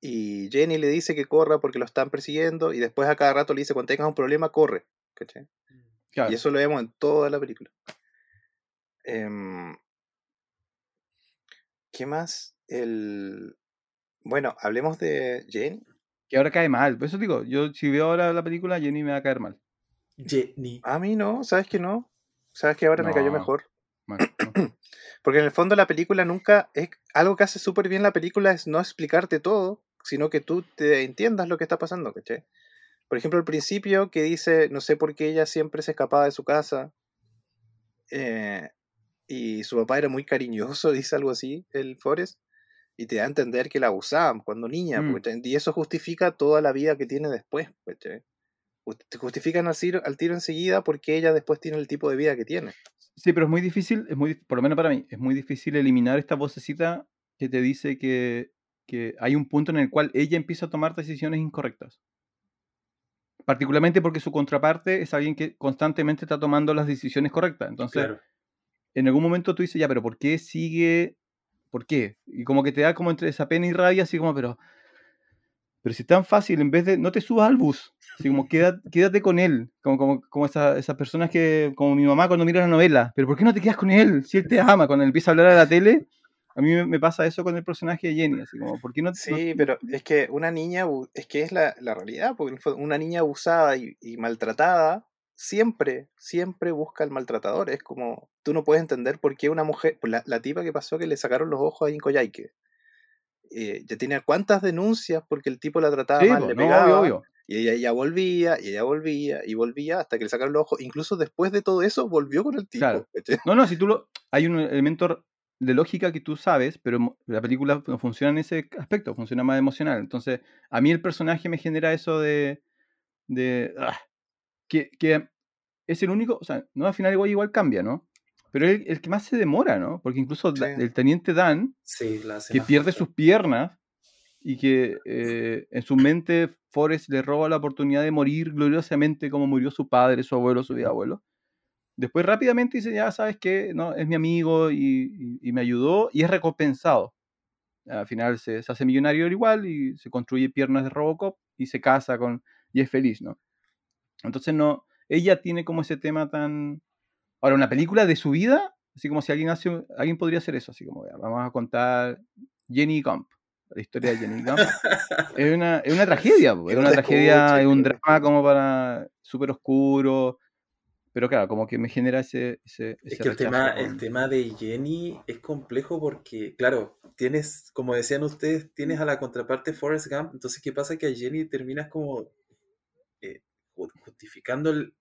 y Jenny le dice que corra porque lo están persiguiendo. Y después a cada rato le dice: cuando tengas un problema, corre, ¿cachai? claro. Y eso lo vemos en toda la película. Em, ¿Qué más? El... Bueno, hablemos de Jenny. Que ahora cae mal. Por eso digo, yo si veo ahora la película, Jenny me va a caer mal. Jenny. A mí no, ¿sabes que no? ¿Sabes que ahora me cayó mejor? No. Porque en el fondo la película nunca es algo que hace súper bien la película es no explicarte todo, sino que tú te entiendas lo que está pasando, ¿cachai? Por ejemplo, al principio que dice, no sé por qué ella siempre se escapaba de su casa eh, y su papá era muy cariñoso, dice algo así, el Forrest, y te da a entender que la abusaban cuando niña, Mm. ¿cachai? y eso justifica toda la vida que tiene después, Te justifican al tiro, al tiro enseguida porque ella después tiene el tipo de vida que tiene. Sí, pero es muy difícil, es muy, por lo menos para mí, es muy difícil eliminar esta vocecita que te dice que, que hay un punto en el cual ella empieza a tomar decisiones incorrectas. Particularmente porque su contraparte es alguien que constantemente está tomando las decisiones correctas. Entonces, Claro. en algún momento tú dices, ya, pero ¿por qué sigue? ¿Por qué? Y como que te da como entre esa pena y rabia, así como, pero, pero si es tan fácil, en vez de, no te subas al bus, así como, quédate con él, como, como, como esa- esas personas que, como mi mamá cuando mira la novela, pero ¿por qué no te quedas con él? Si él te ama, cuando empieza a hablar a la tele, a mí me, pasa eso con el personaje de Jenny, así como, ¿por qué no? Sí, pero es que una niña, es que es la, la realidad, porque una niña abusada y, maltratada siempre, siempre busca al maltratador. Es como, tú no puedes entender por qué una mujer, la, la tipa que pasó que le sacaron los ojos a Inco Yaike, eh, ya tenía cuántas denuncias porque el tipo la trataba Sí, mal, po, le no, pegaba, obvio, obvio. y ella ya volvía, y ella volvía, y volvía hasta que le sacaron los ojos. Incluso después de todo eso, volvió con el tipo. No, no, si tú lo. Hay un elemento de lógica que tú sabes, pero la película no funciona en ese aspecto, funciona más emocional. Entonces, a mí el personaje me genera eso de. de ah, que, que es el único. O sea, no al final igual, igual cambia, ¿no? Pero es el, el que más se demora, ¿no? Porque incluso Da- el teniente Dan, Sí, la hace que pierde sus piernas y que eh, en su mente Forrest le roba la oportunidad de morir gloriosamente como murió su padre, su abuelo, su bisabuelo. Después rápidamente dice, ya sabes que no, es mi amigo y, y- y me ayudó y es recompensado. Al final se, se hace millonario igual y se construye piernas de Robocop y se casa con y es feliz, ¿no? Entonces no, ella tiene como ese tema tan... Ahora, una película de su vida, así como si alguien hace, alguien podría hacer eso, así como, ya, vamos a contar Jenny Gump, la historia de Jenny Gump. es, una, es una tragedia, po, es una tragedia, es un drama como para súper oscuro, pero claro, como que me genera ese, ese, Es que el tema, el tema de Jenny es complejo porque, claro, tienes, como decían ustedes, tienes a la contraparte Forrest Gump, entonces ¿qué pasa? Que a Jenny terminas como eh, ju- justificando el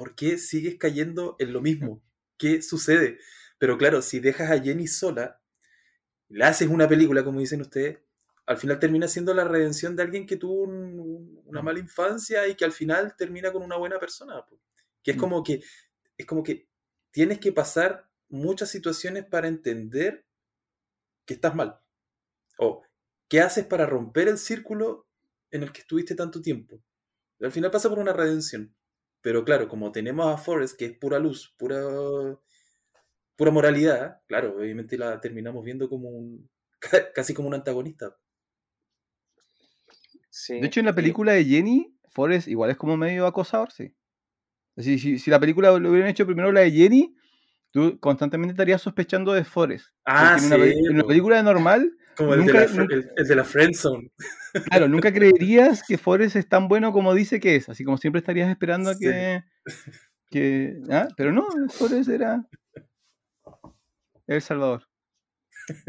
por qué sigues cayendo en lo mismo, qué sucede. Pero claro, si dejas a Jenny sola, le haces una película, como dicen ustedes, al final termina siendo la redención de alguien que tuvo un- una Mm. mala infancia y que al final termina con una buena persona. Que es Mm. como que, es como que tienes que pasar muchas situaciones para entender que estás mal. O qué haces para romper el círculo en el que estuviste tanto tiempo. Al final pasa por una redención. Pero claro, como tenemos a Forrest, que es pura luz, pura, pura moralidad, claro, obviamente la terminamos viendo como un, casi como un antagonista. Sí, De hecho, en la película de Jenny, Forrest igual es como medio acosador, sí. Así, si, si la película lo hubieran hecho primero la de Jenny, tú constantemente estarías sospechando de Forrest. Ah, Porque en, una, sí, en una película normal, como el, nunca- de la, el, el de la Friendzone. claro, nunca creerías que Forrest es tan bueno como dice que es. Así como siempre estarías esperando a Sí. que. que ¿ah? Pero no, Forrest era. El Salvador.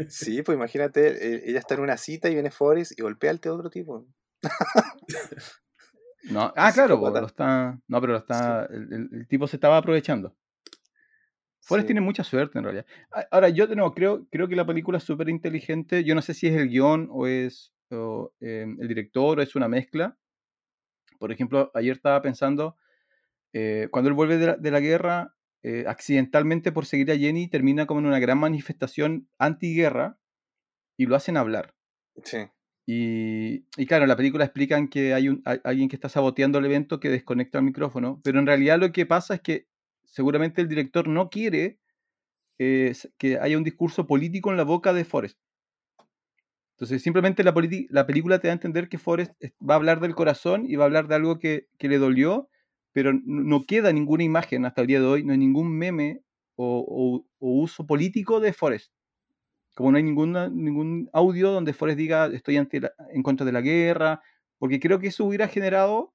Sí, pues imagínate, eh, ella está en una cita y viene Forrest y golpea al otro tipo. No, ah, claro, lo está. No, pero lo está. El tipo se estaba aprovechando. Forrest Sí. tiene mucha suerte en realidad. Ahora, yo nuevo creo, creo que la película es súper inteligente. Yo no sé si es el guion o es o, eh, el director o es una mezcla. Por ejemplo, ayer estaba pensando, eh, cuando él vuelve de la, de la guerra, eh, accidentalmente por seguir a Jenny, termina como en una gran manifestación antiguerra y lo hacen hablar. Sí. Y, y claro, en la película explican que hay, un, hay alguien que está saboteando el evento que desconecta el micrófono, pero en realidad lo que pasa es que seguramente el director no quiere eh, que haya un discurso político en la boca de Forrest. Entonces, simplemente la, la película te da a entender que Forrest es- va a hablar del corazón y va a hablar de algo que, que le dolió, pero no queda ninguna imagen hasta el día de hoy, no hay ningún meme o, o- o uso político de Forrest. Como no hay ninguna, ningún audio donde Forrest diga estoy ante la- en contra de la guerra, porque creo que eso hubiera generado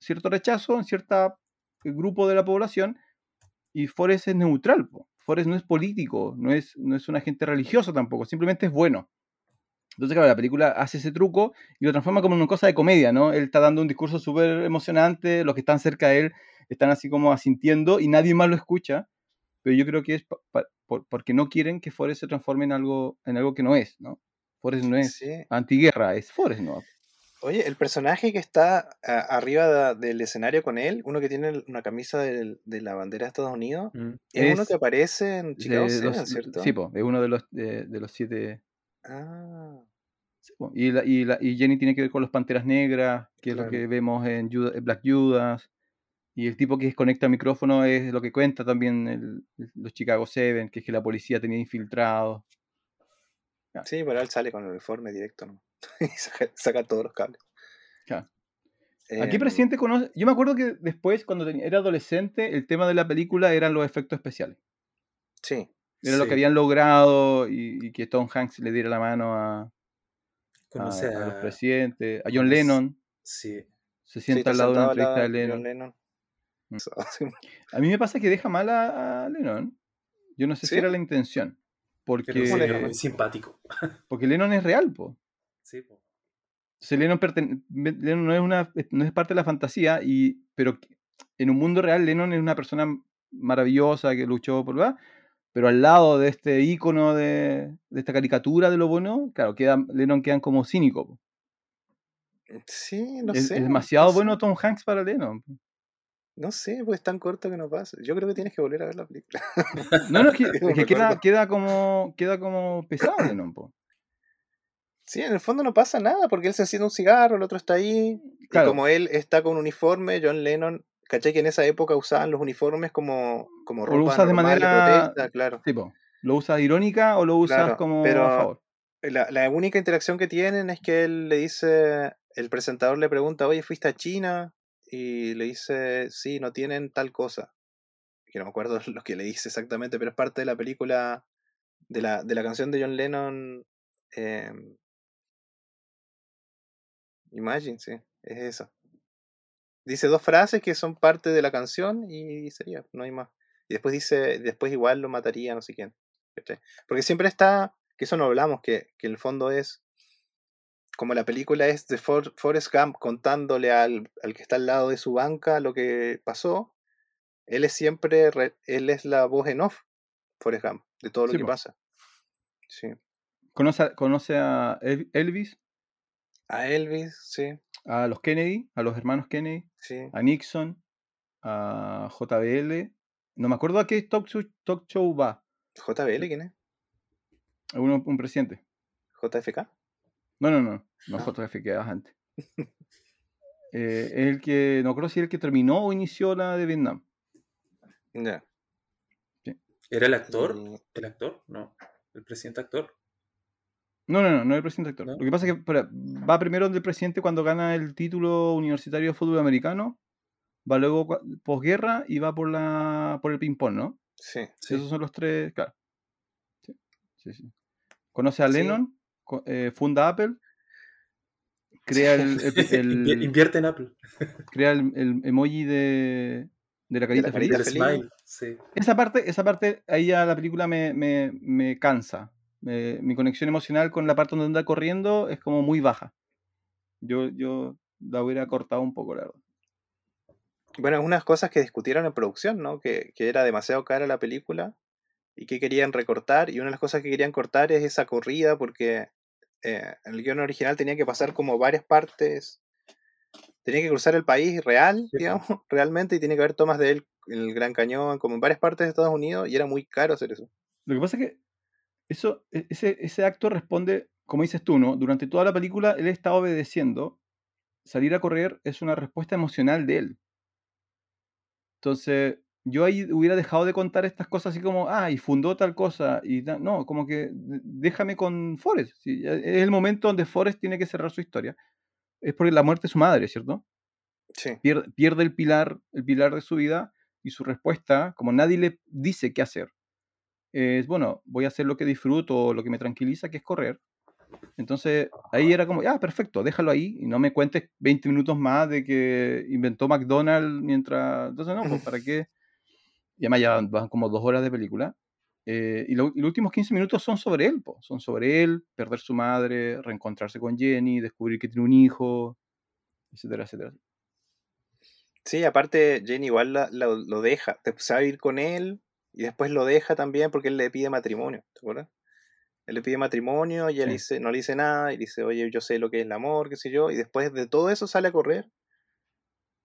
cierto rechazo en cierto grupo de la población y Forrest es neutral. po. Forrest no es político, no es, no es un agente religioso tampoco, simplemente es bueno. Entonces, claro, la película hace ese truco y lo transforma como en una cosa de comedia, ¿no? Él está dando un discurso súper emocionante, los que están cerca de él están así como asintiendo y nadie más lo escucha, pero yo creo que es porque no quieren que Forrest se transforme en algo, en algo que no es, ¿no? Forrest no es Sí. antiguerra, es Forrest, ¿no? Oye, el personaje que está a- arriba del escenario con él, uno que tiene una camisa de, la bandera de Estados Unidos, Mm. es, uno que aparece en Chicago los- Seven, ¿cierto? Sí, po, es uno de los, de, de los siete... Ah, sí. Y, la- y, la- y Jenny tiene que ver con los Panteras Negras, que es lo que vemos en Juda- en Black Judas. Y el tipo que desconecta el micrófono es lo que cuenta también el- los Chicago Seven, que es que la policía tenía infiltrados. Sí, pero él sale con el uniforme directo, ¿no? y saca, saca todos los cables. Claro. ¿A qué Em, presidente conoce? Yo me acuerdo que después, cuando era adolescente, el tema de la película eran los efectos especiales. Sí, Era lo que habían logrado y, y que Tom Hanks le diera la mano a, a- Conoce a los presidentes. A John conoce- Lennon. Sí. Se sienta al lado de una entrevista de Lennon. John Lennon. Mm. A mí me pasa que deja mal a, a Lennon. Yo no sé si era la intención. Porque, sí, ¿Cómo le- muy simpático. porque Lennon es real, po. Sí, po. Entonces Lennon, perten- Lennon no, es una, no es parte de la fantasía, y, pero en un mundo real Lennon es una persona maravillosa que luchó por ¿verdad? pero al lado de este ícono de, de esta caricatura de lo bueno, claro, queda, Lennon quedan como cínico. po. sí, no es, sé. es demasiado no sé. bueno Tom Hanks para Lennon. po. No sé, pues es tan corto que no pasa. Yo creo que tienes que volver a ver la película. No, no, es que, No es que queda, queda, como, queda como pesado Lennon. po. Sí, en el fondo no pasa nada porque él se enciende un cigarro, el otro está ahí. Claro. Y como él está con uniforme, John Lennon, caché que en esa época usaban los uniformes como, como O ropa lo usas de manera- protesta, claro. Sí, po. ¿Lo usas irónica o lo usas Claro, como pero- a favor? La, la única interacción que tienen es que él le dice, el presentador le pregunta, oye, ¿fuiste a China? Y le dice, sí, no tienen tal cosa. Que no me acuerdo lo que le dice exactamente, pero es parte de la película, de la, de la canción de John Lennon. em, Imagine, sí, es eso. Dice dos frases que son parte de la canción y sería, no hay más. Y después dice, después igual lo mataría no sé quién. Porque siempre está, que eso no hablamos, que, que el fondo es, como la película es de For- Forrest Gump contándole al, al que está al lado de su banca lo que pasó, él es siempre, re- él es la voz en off, Forrest Gump, de todo lo Sí, que po. pasa. Sí. ¿Conoce, a- conoce a El- Elvis, A Elvis, sí, a los Kennedy, a los hermanos Kennedy, sí. a Nixon, a JBL. No me acuerdo a qué talk show, talk show va. JBL, ¿quién es? Uno, un presidente. JFK. No, no, no. No Ah. Era antes. Eh, es el que, no creo si es el que terminó o inició la de Vietnam. Ya. ¿Era el actor? Y- ¿El actor? No. ¿El presidente actor? No, no, no, no es el presidente actor. ¿No? Lo que pasa es que va primero el presidente cuando gana el título universitario de fútbol americano, va luego posguerra y va por la por el ping-pong, ¿no? Sí. Sí. Esos son los tres, claro. Sí, sí, sí. Conoce a. Lennon, eh, funda Apple, crea el, el- Invier- el- Invierte en Apple. crea el, el emoji de, de la carita la feliz. carita El feliz. smile. Sí. Esa parte, esa parte, ahí ya la película me, me, me cansa. Eh, mi conexión emocional con la parte donde anda corriendo es como muy baja. Yo, yo la hubiera cortado un poco, la verdad. Bueno, unas cosas que discutieron en producción, ¿no? Que, que era demasiado cara la película y que querían recortar. Y una de las cosas que querían cortar es esa corrida porque eh, el guion original tenía que pasar como varias partes. Tenía que cruzar el país real, digamos, realmente, y tiene que haber tomas de él en el Gran Cañón, como en varias partes de Estados Unidos, y era muy caro hacer eso. Lo que pasa es que eso, e, ese, ese acto responde, como dices tú, ¿no? Durante toda la película él está obedeciendo. Salir a correr es una respuesta emocional de él. Entonces, yo ahí hubiera dejado de contar estas cosas así como, ah, y fundó tal cosa, y no, como que déjame con Forrest. es el momento donde Forrest tiene que cerrar su historia. Es porque la muerte de su madre, ¿cierto? Sí. Pierde, pierde el pilar, el pilar de su vida y su respuesta, como nadie le dice qué hacer, es, bueno, voy a hacer lo que disfruto, lo que me tranquiliza, que es correr. Entonces ahí era como, ah, perfecto, déjalo ahí y no me cuentes 20 minutos más de que inventó McDonald's mientras... Entonces, no, pues, ¿para qué? Y además ya van como dos horas de película. Eh, y, los últimos 15 minutos son sobre él, pues. son sobre él, perder su madre, reencontrarse con Jenny, descubrir que tiene un hijo, etcétera, etcétera. Sí, aparte Jenny igual lo deja, se va a ir con él y después lo deja también porque él le pide matrimonio, ¿te acuerdas? Él le pide matrimonio y él dice, no le dice nada y dice, oye, yo sé lo que es el amor, qué sé yo, y después de todo eso sale a correr.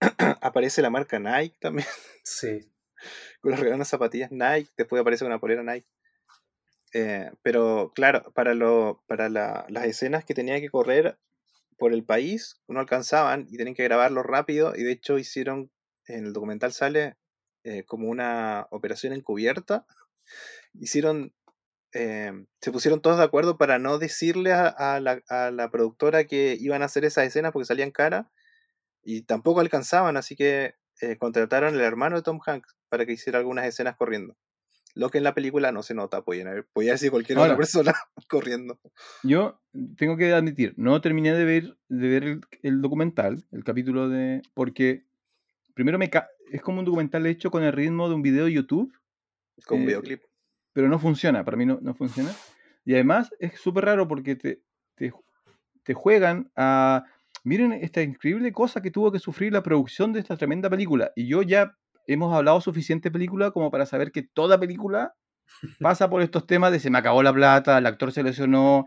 aparece la marca Nike también. Sí. con las regalas zapatillas Nike, después aparece una polera Nike. Eh, pero claro, para, lo, para las escenas que tenía que correr por el país, no alcanzaban y tenían que grabarlo rápido y de hecho hicieron, en el documental sale eh, como una operación encubierta. Hicieron eh, se pusieron todos de acuerdo para no decirle a, la, productora que iban a hacer esa escena porque salían cara y tampoco alcanzaban, así que eh, contrataron al hermano de Tom Hanks para que hiciera algunas escenas corriendo. Lo que en la película no se nota, podía, podía decir cualquier otra persona corriendo. Yo tengo que admitir, no terminé de ver, de ver el, documental, el capítulo de. porque primero me es como un documental hecho con el ritmo de un video de YouTube. Con un eh, videoclip pero no funciona, para mí no, no funciona. Y además es súper raro porque te, te, te, juegan a, miren esta increíble cosa que tuvo que sufrir la producción de esta tremenda película. Y yo ya hemos hablado suficiente película como para saber que toda película pasa por estos temas de se me acabó la plata, el actor se lesionó.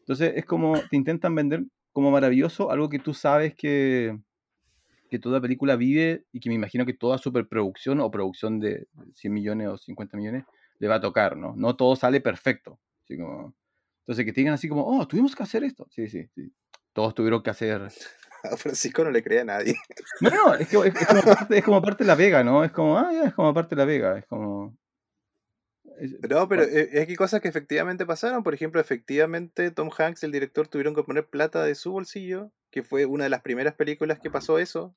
Entonces es como te intentan vender como maravilloso algo que tú sabes que, que toda película vive y que me imagino que toda superproducción o producción de 100 millones o 50 millones le va a tocar, ¿no? No todo sale perfecto. Así como... Entonces, que te digan así como, oh, tuvimos que hacer esto. Sí, sí, sí. Todos tuvieron que hacer. A Francisco no le creía a nadie. No, no, es, que, es, como parte, de la Vega, ¿no? Es como, ah, ya, es como parte de la Vega. Es como. no, pero es que hay cosas que efectivamente pasaron. Por ejemplo, efectivamente, Tom Hanks y el director tuvieron que poner plata de su bolsillo, que fue una de las primeras películas que pasó eso.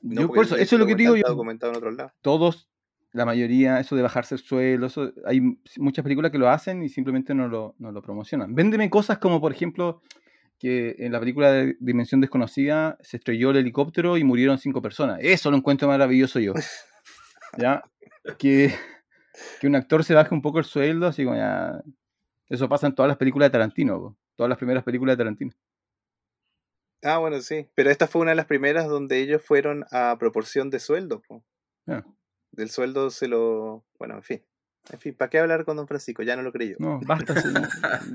No, por eso, eso es lo que digo yo. Documentado en otro lado. Todos la mayoría, eso de bajarse el suelo, hay muchas películas que lo hacen y simplemente no lo, no lo promocionan. Véndeme cosas como, por ejemplo, que en la película de Dimensión Desconocida se estrelló el helicóptero y murieron cinco personas. Eso lo encuentro maravilloso yo. ¿Ya? Que, que un actor se baje un poco el sueldo, así como ya... Eso pasa en todas las películas de Tarantino, todas las primeras películas de Tarantino. Ah, bueno, sí. Pero esta fue una de las primeras donde ellos fueron a proporción de sueldo. Ah del sueldo se lo. Bueno, en fin. En fin, ¿para qué hablar con Don Francisco? Ya no lo creí No, basta.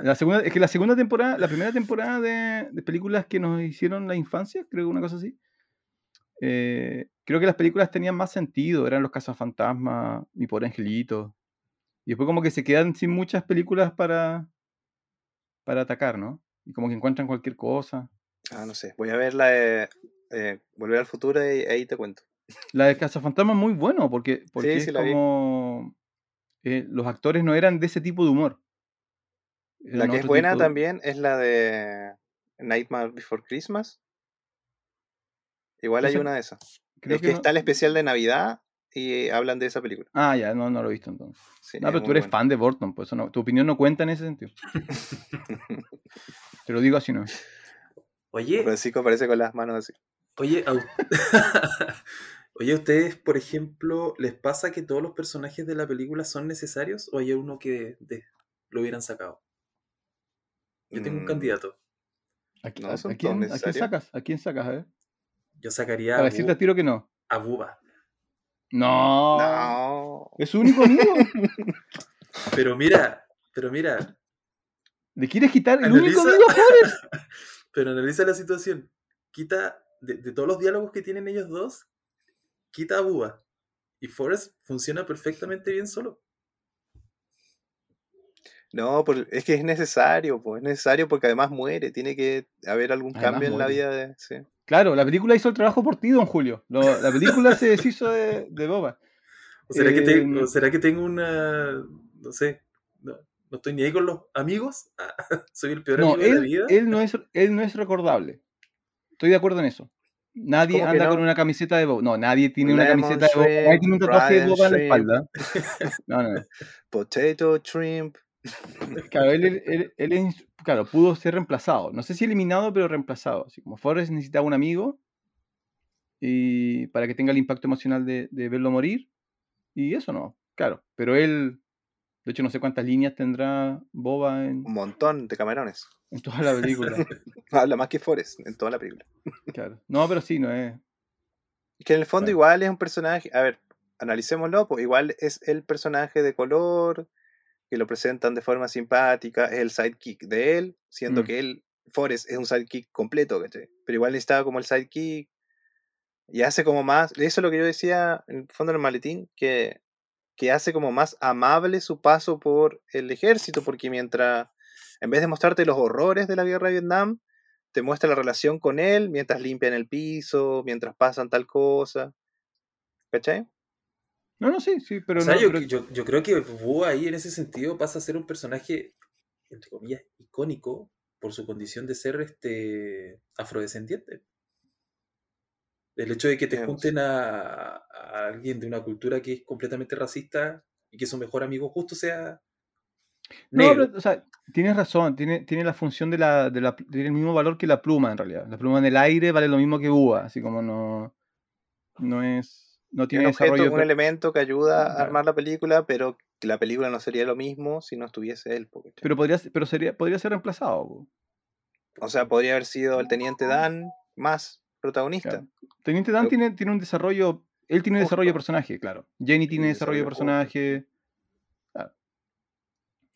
la segunda, es que la segunda temporada, la primera temporada de, películas que nos hicieron la infancia, creo que una cosa así. Eh, creo que las películas tenían más sentido, eran los cazafantasmas, Mi pobre angelito. Y después como que se quedan sin muchas películas para, para atacar, ¿no? Y como que encuentran cualquier cosa. Ah, no sé. Voy a ver la de eh, Volver al futuro y ahí te cuento. La de Cazafantasma es muy bueno porque, porque es como. Eh, los actores no eran de ese tipo de humor. la que es buena también es la de Nightmare Before Christmas. Igual hay una de esas. es que, está el especial de Navidad y hablan de esa película. Ah, ya, no, no lo he visto entonces. no, pero tú eres fan de Burton, pues no, tu opinión no cuenta en ese sentido. Te lo digo así, ¿no? Oye. Francisco aparece con las manos así. Oye, Oye, ustedes, por ejemplo, les pasa que todos los personajes de la película son necesarios o hay uno que lo hubieran sacado? Yo tengo un Mm, candidato. ¿A, No, a- a quién, a quién sacas? ¿A quién sacas? A ver. Yo sacaría Para a, decirte a tiro que no. a Buba. No. No. Es su único amigo. Pero mira, pero mira, ¿Le quieres quitar el único Analiza- amigo Forrest? pero analiza la situación. Quita, de, de todos los diálogos que tienen ellos dos, quita a Buba. Y Forrest funciona perfectamente bien solo. No, es que es necesario, pues, es necesario porque además muere, tiene que haber algún Además cambio en la vida de... sí. Claro, la película hizo el trabajo por ti, don Julio. Lo- la película se deshizo de, de Boba. ¿O será, que te- Em, o será que tengo una, no sé, no, no estoy ni ahí con los amigos? Soy el peor No, amigo de la vida. él, no es, él no es recordable. Estoy de acuerdo en eso. Nadie ¿Cómo que anda no? con una camiseta de Boba. No, nadie tiene una Lemon camiseta de Boba. Nadie shrimp, tiene un tatuaje de Boba en la shrimp. espalda. No, no, no. Potato, shrimp. Claro, él, él- él- él claro, pudo ser reemplazado. No sé si eliminado, pero reemplazado. Así como Forrest necesitaba un amigo y para que tenga el impacto emocional de, de verlo morir. Y eso no, claro. Pero él, de hecho, no sé cuántas líneas tendrá Boba en, Un montón de camarones. en toda la película. Habla más que Forrest en toda la película. Claro. No, pero sí, no es. Es que en el fondo Claro. igual es un personaje, a ver, analicémoslo, pues igual es el personaje de color, que lo presentan de forma simpática, es el sidekick de él, siendo Mm. que él, Forrest, es un sidekick completo, ¿cachai? Pero igual necesitaba como el sidekick, y hace como más, eso es lo que yo decía en el fondo del maletín, que, que hace como más amable su paso por el ejército, porque mientras, en vez de mostrarte los horrores de la guerra de Vietnam, te muestra la relación con él mientras limpian el piso, mientras pasan tal cosa. ¿Cachai? No, no, sí, sí, pero o sea, no. yo, pero- yo- yo creo que ahí en ese sentido pasa a ser un personaje, entre comillas, icónico por su condición de ser este afrodescendiente. El hecho de que te Digamos. junten a, a alguien de una cultura que es completamente racista y que su mejor amigo justo sea No, pero, o sea, tienes razón, tiene, tiene la función de la, de la, tiene el mismo valor que la pluma en realidad. La pluma en el aire vale lo mismo que Búa, así como no, no es, no tiene un objeto, desarrollo. un elemento que ayuda a armar la película, pero que la película no sería lo mismo si no estuviese él. Pero podría, ser- pero sería, podría ser reemplazado. po. O sea, podría haber sido el teniente Dan más protagonista. Claro. Teniente Dan tiene, tiene un desarrollo, él tiene Justo. desarrollo de personaje, claro. Jenny tiene desarrollo de desarrollo justo. personaje.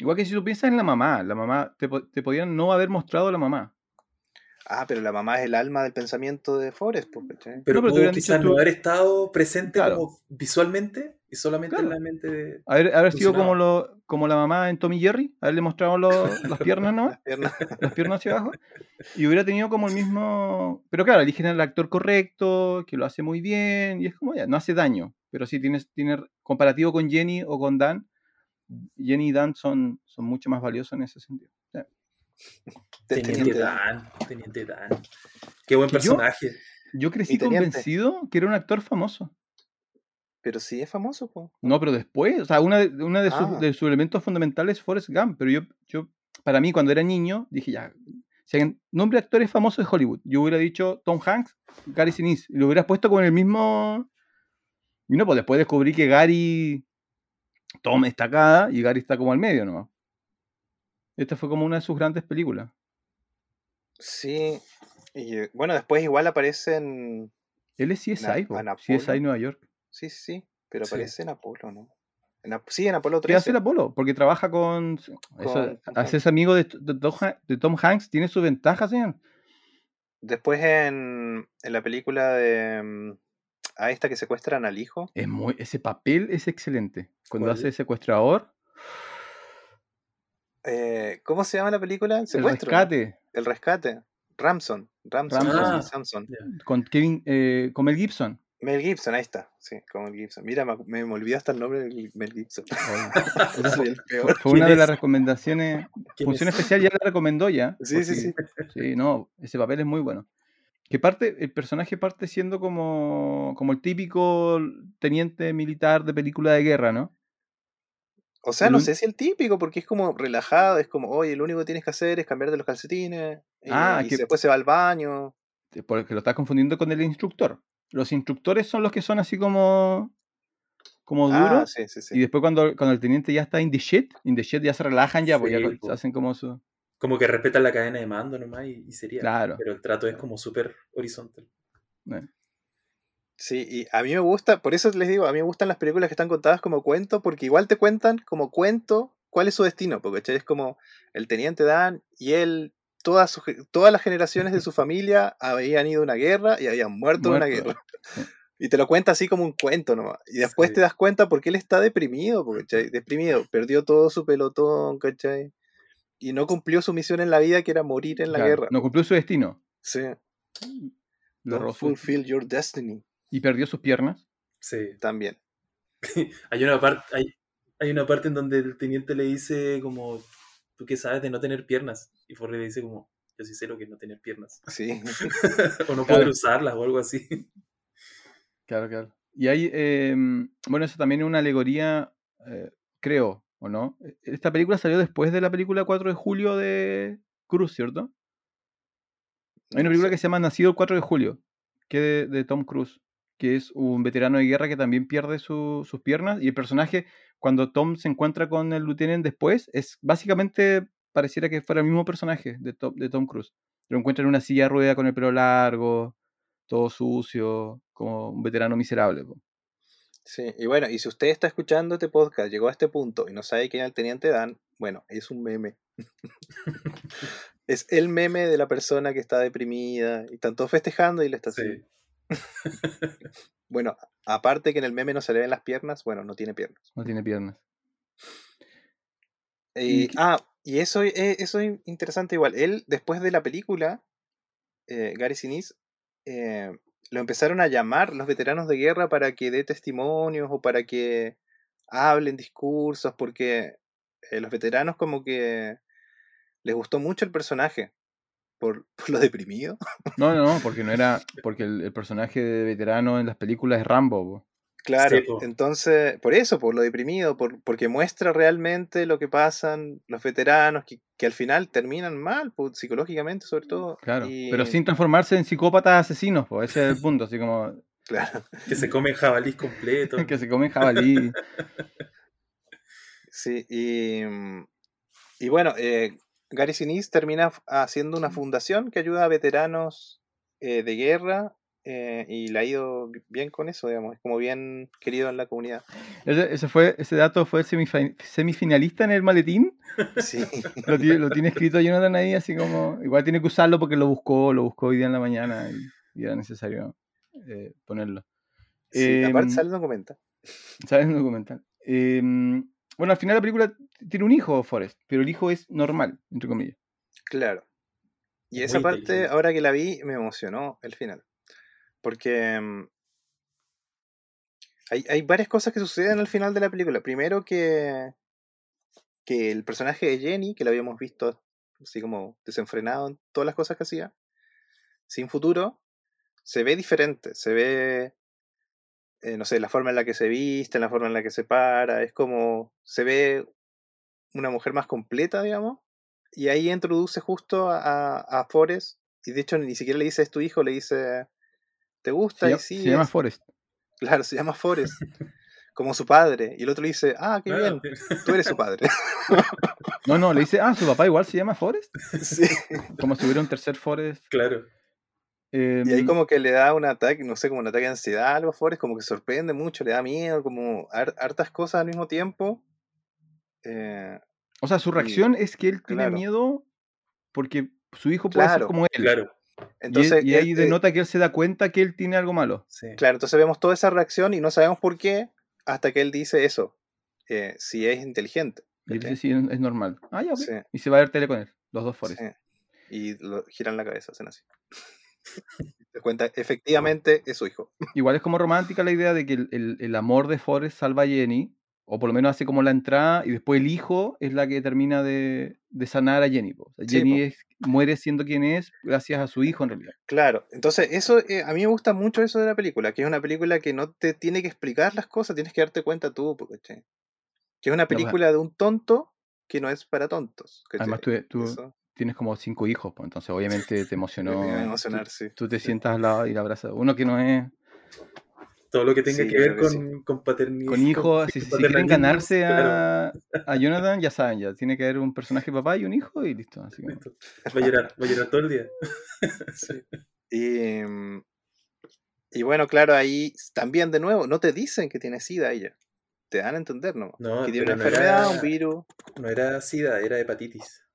Igual que si tú piensas en la mamá, la mamá, te, te podían no haber mostrado a la mamá. Ah, pero la mamá es el alma del pensamiento de Forrest, ¿cachai? Pero No, pero te dicho quizás tú- no haber estado presente Claro. como visualmente y solamente Claro. en la mente de... Haber, haber sido como, lo, como la mamá en Tommy Jerry, haberle mostrado los- las piernas nomás. Las piernas. las piernas hacia abajo y hubiera tenido como el mismo pero claro eligen al actor correcto que lo hace muy bien y es como ya no hace daño pero sí tienes tiene comparativo con Jenny o con Dan Jenny y Dan son, son mucho más valiosos en ese sentido de Teniente Teniente Dan. Dan, Teniente Dan. Qué buen yo- personaje. yo crecí convencido que era un actor famoso Pero sí es famoso, po. no pero después o sea una de, una de, sus, Ah. de sus elementos fundamentales es Forrest Gump pero yo yo para mí cuando era niño dije ya si alguien nombre actores famosos de Hollywood yo hubiera dicho Tom Hanks Gary Sinise y lo hubieras puesto con el mismo y no pues después descubrí que Gary Tom está acá y Gary está como al medio nomás esta fue como una de sus grandes películas Sí. Y bueno, después igual aparece en. él es CSI, en CSI Apolo. Nueva York Sí, sí. Pero Sí. aparece en Apolo, ¿no? En sí, en Apolo ¿Qué hace 13. el Apolo? Porque trabaja con. Con- amigo de, de Tom Han- de Tom Hanks tiene su ventaja, señor. Después en, en la película de. A esta que secuestran al hijo. Es muy, ese papel es excelente. Cuando ¿Cuál? hace de secuestrador, Eh, ¿Cómo se llama la película? el Secuestro. rescate El rescate. Ramson. Ramson. Ah. Samson. con Kevin, eh, con Mel Gibson. Mel Gibson, ahí está. Sí, con Mel Gibson. Mira, me, me, me olvidé hasta el nombre de Mel Gibson. Soy fue, el peor. fue una ¿Quién de las es? recomendaciones. ¿Quién Función es? especial ya la recomendó ya. Sí, sí, sí. Sí, no, ese papel es muy bueno. Que parte, el personaje parte siendo como, como el típico teniente militar de película de guerra, ¿no? O sea, no sé si el típico, porque es como relajado, es como, oye, lo único que tienes que hacer es cambiarte los calcetines. Y, Ah, y que- después se va al baño. Porque lo estás confundiendo con el instructor. Los instructores son los que son así como, como Ah, duros. sí, sí, sí. Y después cuando, cuando el teniente ya está in the shit, in the shit ya se relajan ya, pues ya hacen como su... Como que respetan la cadena de mando nomás y, y sería. Claro. Pero el trato es como súper horizontal. Eh, Sí, y a mí me gusta, por eso les digo, a mí me gustan las películas que están contadas como cuento, porque igual te cuentan como cuento cuál es su destino, porque ¿cachai? es como el teniente Dan y él, todas, sus ge- todas las generaciones de su familia habían ido a una guerra y habían muerto en una guerra. Y te lo cuenta así como un cuento nomás. Y después Sí. te das cuenta porque él está deprimido, ¿cachai? Deprimido, perdió todo su pelotón, ¿cachai? Y no cumplió su misión en la vida que era morir en la claro, guerra. No cumplió su destino. Sí. Lo Don't rozó. fulfill your destiny. Y perdió sus piernas. Sí. También. Hay una parte, hay, hay una parte en donde el teniente le dice como, ¿tú qué sabes de no tener piernas? Y Forrest le dice como, yo sí sé lo que es no tener piernas. Sí. o no Claro. poder usarlas o algo así. Claro, claro. Y hay, eh, bueno, eso también es una alegoría, eh, creo, ¿o no? E- Esta película salió después de la película 4 de julio de Cruz, ¿cierto? Hay una película que se llama Nacido el 4 de julio, que de, de Tom Cruise, que es un veterano de guerra que también pierde su- sus piernas y el personaje, cuando Tom se encuentra con el lieutenant después, es básicamente pareciera que fuera el mismo personaje de Tom, de Tom Cruise. Lo encuentra en una silla de rueda con el pelo largo, todo sucio, como un veterano miserable. po. Sí, y bueno, y si usted está escuchando este podcast, llegó a este punto y no sabe quién es el teniente Dan, bueno, es un meme. es el meme de la persona que está deprimida y están todos festejando y le está así. Sí. Bueno, aparte que en el meme no se le ven las piernas, bueno, no tiene piernas. No tiene piernas. Y, Y ah, y eso, es- eso es interesante igual. Él, después de la película, eh, Gary Sinise, eh, lo empezaron a llamar los veteranos de guerra para que dé testimonios o para que hablen discursos, porque eh, los veteranos como que les gustó mucho el personaje por, lo deprimido. No, no, no, porque no era. Porque el, personaje de veterano en las películas es Rambo. Claro, Sí, entonces, por eso, por lo deprimido, por, porque muestra realmente lo que pasan los veteranos, que, que al final terminan mal, po, psicológicamente sobre todo. Claro. y- Pero sin transformarse en psicópatas asesinos, pues ese es el punto. Así como Claro, Que se come jabalí completo. que se comen jabalí. sí, y, y bueno, eh, Gary Sinise termina haciendo una fundación que ayuda a veteranos eh, de guerra eh, y le ha ido bi- bien con eso, digamos, es como bien querido en la comunidad. Ese, ese fue, ese dato fue semifi- semifinalista en el maletín. Sí, Lo tiene, lo tiene escrito Jonathan ahí, así como. Igual tiene que usarlo porque lo buscó, lo buscó hoy día en la mañana y, y era necesario eh, ponerlo. sí, aparte Em, sale no comenta. ¿Sabes el documental? Em, bueno, al final la película tiene un hijo, Forrest, pero el hijo es normal, entre comillas. Claro. Y Muy esa parte, ahora que la vi, me emocionó el final. Porque mm, hay, hay varias cosas que suceden al final de la película. Primero que, que el personaje de Jenny, que lo habíamos visto así como desenfrenado en todas las cosas que hacía, sin futuro, se ve diferente. Se ve, eh, no sé, la forma en la que se viste, la forma en la que se para. Es como, se ve una mujer más completa, digamos. Y ahí introduce justo a, a Forrest. Y de hecho ni siquiera le dice es tu hijo, le dice ¿te gusta? Se, y sí, se llama es- Forrest. claro, se llama Forrest. como su padre. Y el otro le dice, ah, qué bien, tú eres su padre. No, no, le dice, ah, su papá igual se llama Forrest. sí. Como si hubiera un tercer Forrest. Claro. Y ahí Em, como que le da un ataque, no sé, como un ataque de ansiedad a algo a Forrest, como que sorprende mucho, le da miedo, como har- hartas cosas al mismo tiempo. Eh, O sea, su reacción es que él tiene claro. miedo porque su hijo puede ser como él. Claro. Y, él- entonces, y ahí él, eh, denota que él se da cuenta que él tiene algo malo. Sí. Claro, entonces vemos toda esa reacción y no sabemos por qué hasta que él dice eso, eh, si es inteligente. Y dice, sí, es normal. Ah, ya. Sí. Y se va a ver tele con él, los dos Forrest. Sí. Y lo, giran la cabeza, hacen así. Se cuenta, efectivamente es su hijo. Igual es como romántica la idea de que el, el- el amor de Forrest salva a Jenny, o por lo menos hace como la entrada, y después el hijo es la que termina de, de sanar a Jenny. O sea, Jenny es- muere siendo quien es gracias a su hijo en realidad. Claro, entonces eso eh, a mí me gusta mucho eso de la película, que es una película que no te tiene que explicar las cosas, tienes que darte cuenta tú. Que es una pues, película de un tonto que no es para tontos. ¿cachai? Además tú, tú Eso tienes como cinco hijos, pues, entonces obviamente te emocionó. me a tú- emocionar, sí. Tú, te sientas al lado y la abrazas. Uno que no es Todo lo que tenga Sí, que ver que con, con paternidad. Con hijos, si, si quieren ganarse claro. a, a Jonathan, ya saben, ya tiene que haber un personaje papá y un hijo y listo. Así que, Listo. Va a llorar, va a llorar todo el día. Y, y bueno, claro, ahí también de nuevo, no te dicen que tiene SIDA ella. Te dan a entender nomás. No, que tiene una no enfermedad, era- un virus. No era SIDA, era hepatitis.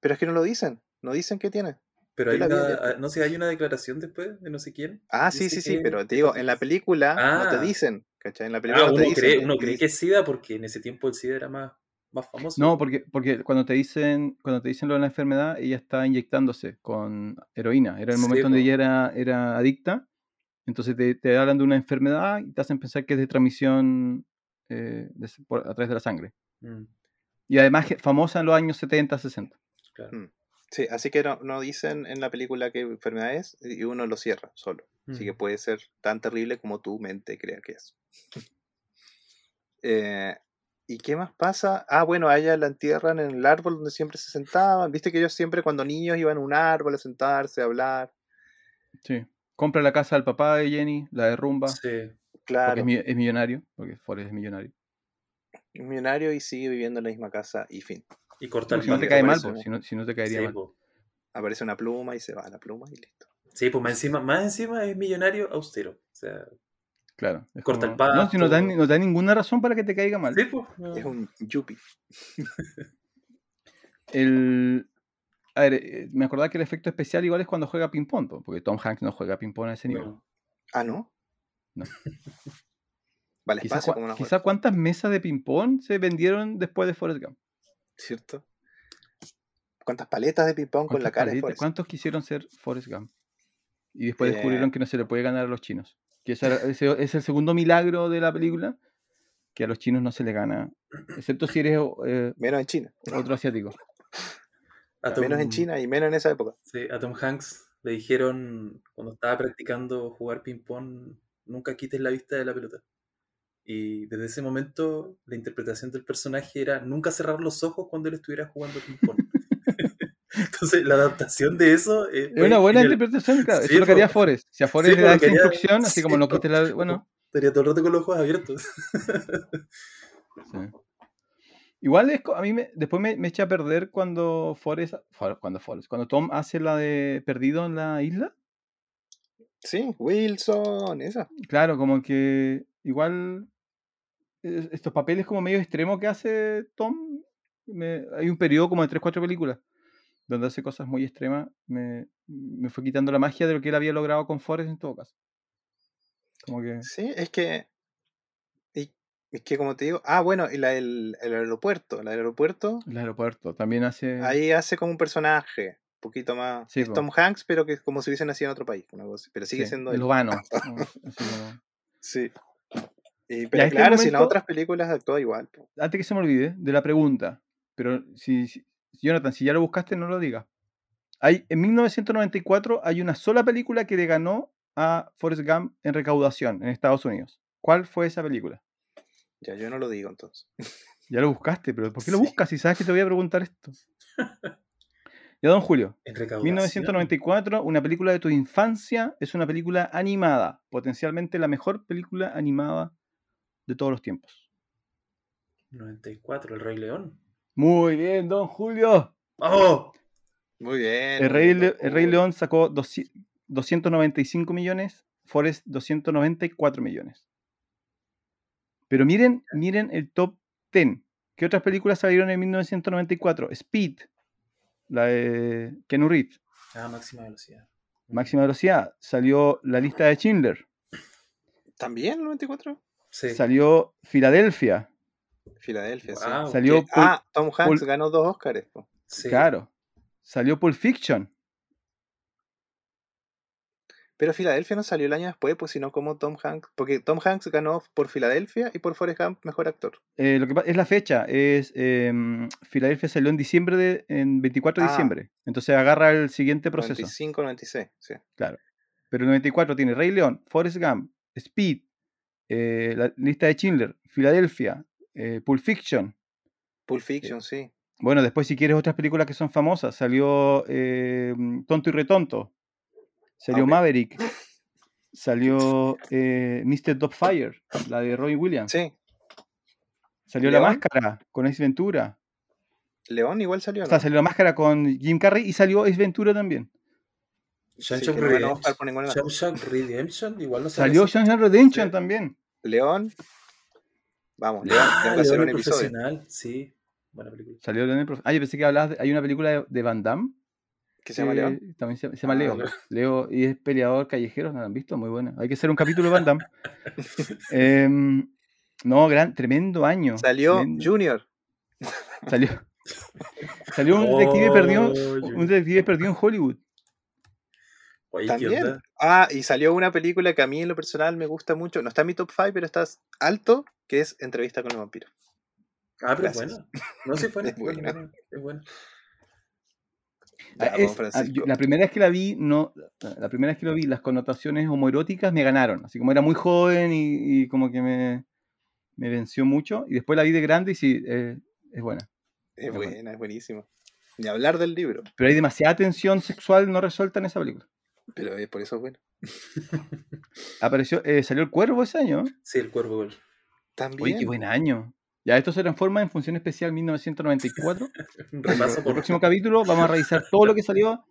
Pero es que no lo dicen. No dicen que tiene. Pero hay una, ah, no sé, hay una declaración después de no sé quién. Ah, sí, sí, sí, pero te digo, en la película no te Ah. dicen. ¿Cachai? En la película Ah, no te uno dicen. cree, que- uno que cree que es SIDA porque en ese tiempo el SIDA era más, más famoso. No, porque, porque cuando te dicen cuando te dicen lo de la enfermedad, ella está inyectándose con heroína. Era el Sí, momento donde ella era, era adicta. Entonces te, te hablan de una enfermedad y te hacen pensar que es de transmisión eh, de- por- a través de la sangre. Mm, Y además que- famosa en los años 70, 60. claro. Mm. Sí, así que no, no dicen en la película qué enfermedad es y uno lo cierra solo. Así que Mm. puede ser tan terrible como tu mente crea que es. Eh, ¿Y qué más pasa? Ah, bueno, a ella la entierran en el árbol donde siempre se sentaban. Viste que ellos siempre cuando niños iban a un árbol a sentarse, a hablar. Sí. Compra la casa del papá de Jenny, la derrumba, Sí. porque Claro, es, mi- es millonario, porque Forrest es millonario. un millonario y sigue viviendo en la misma casa y fin. Y cortar si no te cae mal, pues, ¿no? si no, si no te caería Sí, mal. po. Aparece una pluma y se va la pluma y listo. Sí, pues más encima, más encima es millonario austero. O sea, Claro. Corta el como- No, si no te, pasto. no te dan ninguna razón para que te caiga mal. sí, pues. no. Es un yuppie. El, a ver, eh, me acordaba que el efecto especial igual es cuando juega ping-pong, po, porque Tom Hanks no juega ping-pong a ese nivel. No. Ah, ¿no? No. Vale, Quizá, espacio cua- como una quizá cuántas mesas de ping-pong se vendieron después de Forrest Gump. ¿Cierto? ¿Cuántas paletas de ping-pong con la ¿Cuántas cara de Forrest? ¿Cuántos quisieron ser Forrest Gump? Y después Eh. descubrieron que no se le puede ganar a los chinos. Que ese es el segundo milagro de la película, que a los chinos no se le gana, excepto si eres eh, Menos en China. otro asiático. A Tom- Menos en China y menos en esa época. Sí, a Tom Hanks le dijeron cuando estaba practicando jugar ping-pong, nunca quites la vista de la pelota. Y desde ese momento la interpretación del personaje era nunca cerrar los ojos cuando él estuviera jugando ping-pong. Entonces la adaptación de eso eh, Es fue una buena genial. interpretación, claro. Sí, Eso es lo que haría. Forrest. Si a Forrest Sí, le da esa instrucción, así como no po. quites la. Bueno, Estaría todo el rato con los ojos abiertos. Sí. Igual es, a mí me, después me, me echa a perder cuando Forrest, For- cuando Forrest, cuando Tom hace la de perdido en la isla. Sí, Wilson, esa. Claro, como que igual es- estos papeles como medio extremos que hace Tom, me- hay un periodo como de 3-4 películas donde hace cosas muy extremas, me, me fue quitando la magia de lo que él había logrado con Forrest en todo caso. Como que... Sí, es que. es que como te digo. Ah, bueno, y la, el, el aeropuerto. El aeropuerto. El aeropuerto también hace... Ahí hace como un personaje. Un poquito más. Sí, es. Tom Hanks, pero que es como si hubiesen nacido en otro país. una cosa Pero sigue sí, siendo el urbano. Sí. Y- pero este claro, si en las otras películas actúa igual. antes que se me olvide, de la pregunta, pero si, si- Jonathan, si ya lo buscaste, no lo digas. Hay, en 1994 hay una sola película que le ganó a Forrest Gump en recaudación en Estados Unidos. ¿Cuál fue esa película? Ya, yo no lo digo entonces. Ya lo buscaste, pero ¿por qué lo Sí. buscas si sabes que te voy a preguntar esto? Ya, don Julio. En recaudación. 1994, una película de tu infancia, es una película animada, potencialmente la mejor película animada de todos los tiempos. 94, El Rey León. Muy bien, don Julio. ¡Oh! Muy bien. El Rey, Le- el Rey. León sacó 200 295 millones, Forrest 294 millones. Pero miren, miren el top 10. ¿Qué otras películas salieron en 1994? Speed, la de Keanu Reeves. Ah, máxima velocidad. Máxima velocidad. Salió La lista de Schindler. ¿También el 94? Sí. Salió Filadelfia. Filadelfia, sí. Salió Que- Pul- ah, Tom Hanks Pul- ganó dos Oscars. Sí. Claro. Salió Pulp Fiction. Pero Filadelfia no salió el año después, pues sino como Tom Hanks. Porque Tom Hanks ganó por Filadelfia y por Forrest Gump mejor actor. Eh, lo que es la fecha. Es em, Filadelfia salió en diciembre de, en 24 de Ah. diciembre. Entonces agarra el siguiente proceso. 95, 96. Sí. Claro. Pero el 94 tiene Rey León, Forrest Gump, Speed, eh, la lista de Schindler, Filadelfia, eh, Pulp Fiction. Pulp Fiction, sí. Bueno, después si quieres otras películas que son famosas, salió eh, Tonto y Retonto, salió. Maverick, Salió eh, Mr. Dogfire, la de Roy Williams. Sí. Salió La. Máscara con Ace Ventura. León igual salió. O ¿no? sea, salió La Máscara con Jim Carrey y salió Ace Ventura también. Sí, Shawshank ganó Redemption. Shawshank igual no Salió así. Shawshank Redemption Sí. también. León. Vamos, León. Ah, tengo que hacer León un el episodio. profesional, sí. Buena película. Salió León el Profe- Ah, yo pensé que hablabas de... Hay una película de, de Van Damme. ¿Qué se llama que León? También se, se llama Ah, Leo. Leo. Leo y es peleador callejero, ¿no lo han visto? Muy buena. Hay que hacer un capítulo de Van Damme. Em, no, gran, tremendo año. Salió tremendo. Junior. Salió, salió un detective perdido, Oh, un detective perdido en Hollywood. Oye, ¿qué También. Ah, y salió una película que a mí en lo personal me gusta mucho. No está en mi top 5, pero está alto, que es Entrevista con el vampiro. Ah, pero es Gracias. buena. No, sí, es buena. Es buena. buena, Es buena. Ya, es- la primera vez que la vi, no, la primera vez que lo vi, las connotaciones homoeróticas me ganaron. Así como era muy joven y, y como que me, me venció mucho. Y después la vi de grande y sí, eh, es buena. Es es buena. buena, es buenísimo. Ni hablar del libro, Pero hay demasiada tensión sexual no resuelta en esa película. Pero eh, por eso es bueno. Apareció, eh, salió el cuervo ese año. Sí, el cuervo. También. Oye, qué buen año. Ya, esto se transforma en Función Especial 1994. Un El repaso por próximo capítulo vamos a revisar todo lo que salió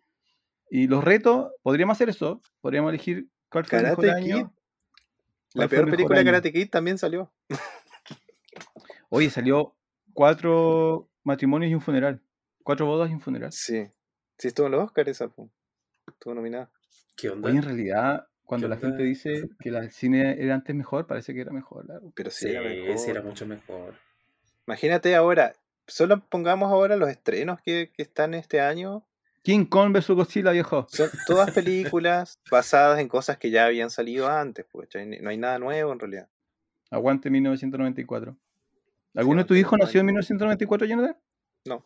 y los retos. Podríamos hacer eso. Podríamos elegir cuál fue el mejor Karate Kid. año. La peor el mejor película de. Karate Kid también salió. Oye, salió cuatro matrimonios y un funeral. Cuatro bodas y un funeral. Sí. Sí, estuvo en los Oscars esa. Estuvo nominada. ¿Qué onda? Oye, en realidad, cuando ¿Qué la onda? gente dice que el cine era antes mejor, parece que era mejor. Pero sí, sí, era mejor. sí, era mucho mejor. Imagínate ahora, solo pongamos ahora los estrenos que, que están este año. King Kong vs Godzilla, viejo. Son todas películas basadas en cosas que ya habían salido antes. Pues, no hay nada nuevo en realidad. Aguante 1994. ¿Alguno de tus hijos nació en 1994. 1994, Jonathan? No,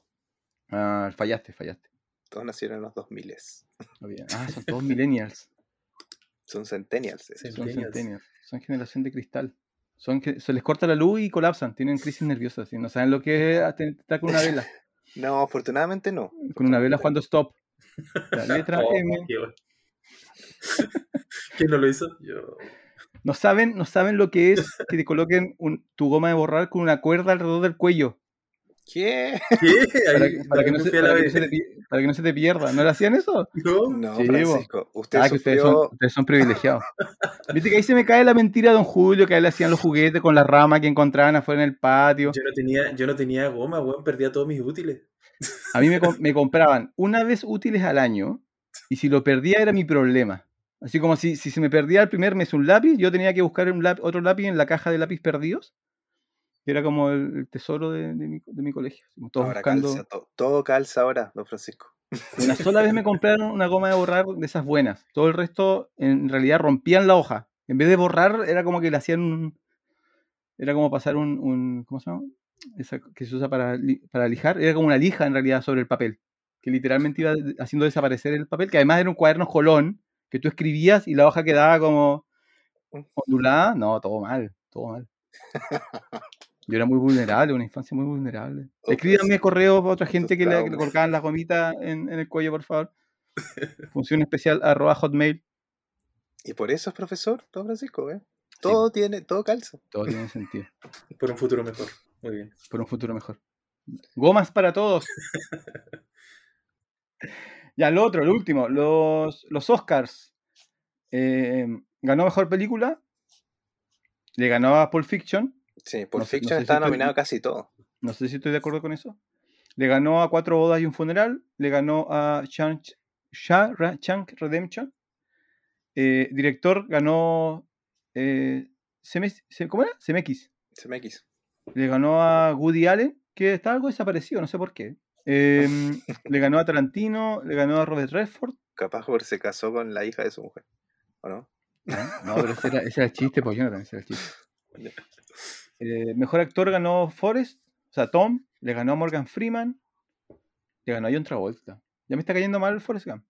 Ah, fallaste, fallaste. Todos nacieron en los 2000. Está bien. Ah, son todos millennials. Son centennials. eh. Sí. Son Centennials. centennials. Son generación de cristal. Son que se les corta la luz y colapsan. Tienen crisis nerviosas. Y no saben lo que es estar con una vela. No, afortunadamente no. Con una vela jugando stop. La letra Oh, M. bueno. ¿Quién no lo hizo? Yo. No saben, no saben lo que es que te coloquen un- tu goma de borrar con una cuerda alrededor del cuello. ¿Qué? ¿Qué? Para, que- para que no se, para que no te, pi- para que no se te pierda. ¿No le hacían eso? No, No, Sí, Francisco. Usted Ah, que ustedes sufrió. son, ustedes son privilegiados. Viste que ahí se me cae la mentira, don Julio, que a él le hacían los juguetes con la rama que encontraban afuera en el patio. Yo no tenía, yo no tenía goma, weón, perdía todos mis útiles. A mí me, com- me compraban una vez útiles al año y si lo perdía era mi problema. Así como si, si se me perdía el primer mes un lápiz, yo tenía que buscar un lápiz- otro lápiz en la caja de lápiz perdidos, que era como el, tesoro de, de mi, de mi colegio. Todos Ahora buscando. calza, to- todo calza ahora, don Francisco. Una sola vez me compraron una goma de borrar de esas buenas. Todo el resto, en realidad, rompían la hoja. En vez de borrar, era como que le hacían un. Era como pasar un. un- ¿Cómo se llama? Esa que se usa para, para lijar. Era como una lija, en realidad, sobre el papel. Que literalmente iba haciendo desaparecer el papel. Que además era un cuaderno colón. Que tú escribías y la hoja quedaba como ondulada. No, todo mal. Todo mal. Yo era muy vulnerable, una infancia muy vulnerable. Escríbanme correos a otra gente que le, que le colocaban las gomitas en, en el cuello, por favor. Función especial arroba hotmail. Y por eso es profesor, don Francisco, ¿eh? Todo tiene, todo calza. Todo tiene sentido. Por un futuro mejor. Muy bien. Por un futuro mejor. Gomas para todos. Ya, lo otro, lo último. Los, los Oscars. Eh, ganó mejor película. Le ganó a Pulp Fiction. Sí, por No no Fiction si está estoy- nominado casi todo. No sé si estoy de acuerdo con eso. Le ganó a Cuatro Bodas y un Funeral. Le ganó a Shank, Shank Redemption. Eh, director ganó. Eh, ¿Cómo era? CMX. CMX. Le ganó a Woody Allen, que está algo desaparecido, no sé por qué. Em, le ganó a Tarantino, le ganó a Robert Redford. Capaz porque se casó con la hija de su mujer. ¿O no? No, no, pero ese era, ese era el chiste, pues Jonathan, ese era el chiste. Eh, mejor actor ganó Forrest, o sea, Tom, le ganó a Morgan Freeman, le ganó a John Travolta. Ya me está cayendo mal Forrest Gump.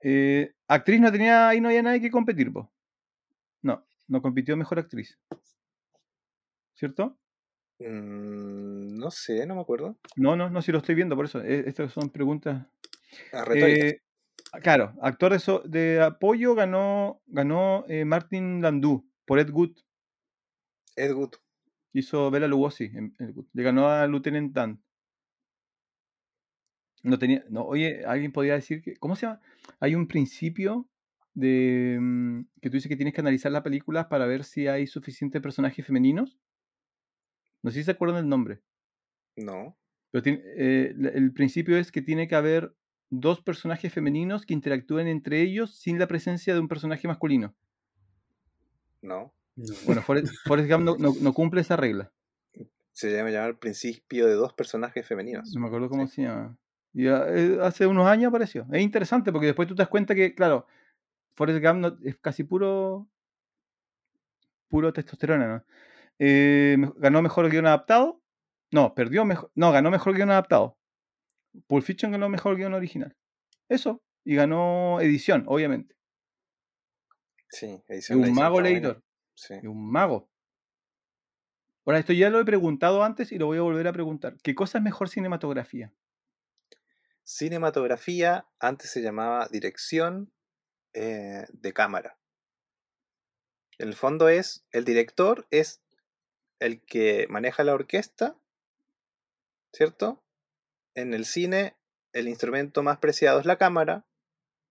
Eh, actriz no tenía, ahí no había nadie que competir, po. No, no compitió mejor actriz. ¿Cierto? Mm, no sé, no me acuerdo. No, no, no, si lo estoy viendo, por eso. eh, estas son preguntas. Ah. Eh, Claro, actor de, so- de apoyo ganó, ganó eh, Martin Landau por Ed Wood. Ed Wood. Hizo Bela Lugosi. en Wood. Le ganó a Lieutenant Dan. No tenía. No, oye, alguien podría decir que. ¿Cómo se llama? Hay un principio de mm, que tú dices que tienes que analizar las películas para ver si hay suficientes personajes femeninos. No sé si se acuerdan del nombre. No. Pero tiene- eh, el principio es que tiene que haber dos personajes femeninos que interactúen entre ellos sin la presencia de un personaje masculino. No. No. Bueno, Forrest, Forrest Gump no, no- no cumple esa regla. Se llama llamar principio de dos personajes femeninos. No me acuerdo cómo se llama. Y ah, eh, hace unos años apareció. Es interesante porque después tú te das cuenta que, claro, Forrest Gump no- es casi puro puro testosterona, ¿no? Eh, ganó mejor guion adaptado. No, perdió mejor. No, ganó mejor guion adaptado. Pulp Fiction ganó mejor guion original. Eso. Y ganó edición, obviamente. Sí, edición. la un edición mago leidor. Sí. Es un mago. Ahora, esto ya lo he preguntado antes y lo voy a volver a preguntar. ¿Qué cosa es mejor cinematografía? Cinematografía antes se llamaba dirección eh, de cámara. En el fondo es, el director es el que maneja la orquesta, ¿cierto? En el cine el instrumento más preciado es la cámara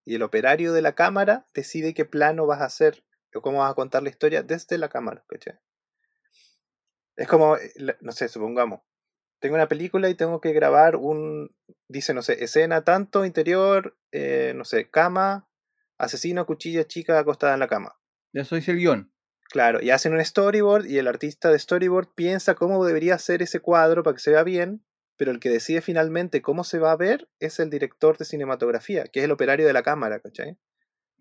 y el operario de la cámara decide qué plano vas a hacer cómo vas a contar la historia desde la cámara, ¿cachai? Es como, eh, no sé, supongamos, tengo una película y tengo que grabar un, dice, no sé, escena tanto, interior, eh, no sé, cama, asesino, cuchilla chica acostada en la cama. Eso dice el guion. Claro, y hacen un storyboard y el artista de storyboard piensa cómo debería ser ese cuadro para que se vea bien, pero el que decide finalmente cómo se va a ver es el director de cinematografía, que es el operario de la cámara, ¿cachai?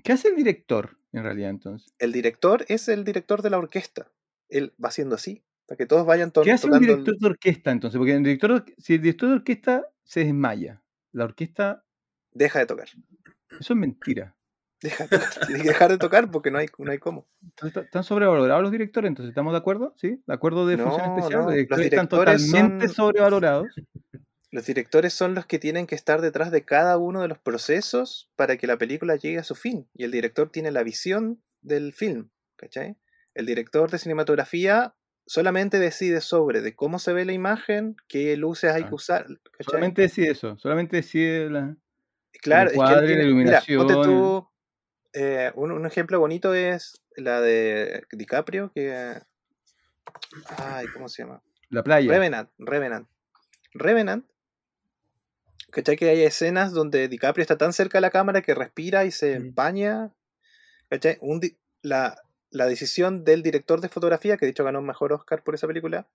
¿Qué hace el director en realidad entonces? El director es el director de la orquesta. Él va haciendo así, para que todos vayan to- ¿Qué hace un tocando el- director de orquesta entonces? Porque el director, de- si el director de orquesta se desmaya, la orquesta, Deja de tocar. eso es mentira. Deja de tocar. Tiene que dejar de tocar porque no hay, no hay cómo. Entonces, ¿está- ¿Están sobrevalorados los directores? Entonces, ¿estamos de acuerdo? ¿Sí? ¿De acuerdo de función especial? no, Los los directores están totalmente son- sobrevalorados. Los directores son los que tienen que estar detrás de cada uno de los procesos para que la película llegue a su fin. Y el director tiene la visión del film, ¿cachai? El director de cinematografía solamente decide sobre de cómo se ve la imagen, qué luces hay que usar, ¿cachai? Solamente decide eso. Solamente decide la... Claro, es que él encuadre, la mira, iluminación. tú, eh, un, un ejemplo bonito es la de DiCaprio, que... Ay, ¿cómo se llama? La playa. Revenant, Revenant. Revenant. ¿Cachai? Que hay escenas donde DiCaprio está tan cerca de la cámara que respira y se empaña. ¿Cachai? Un di- la, la decisión del director de fotografía, que de hecho ganó un mejor Oscar por esa película,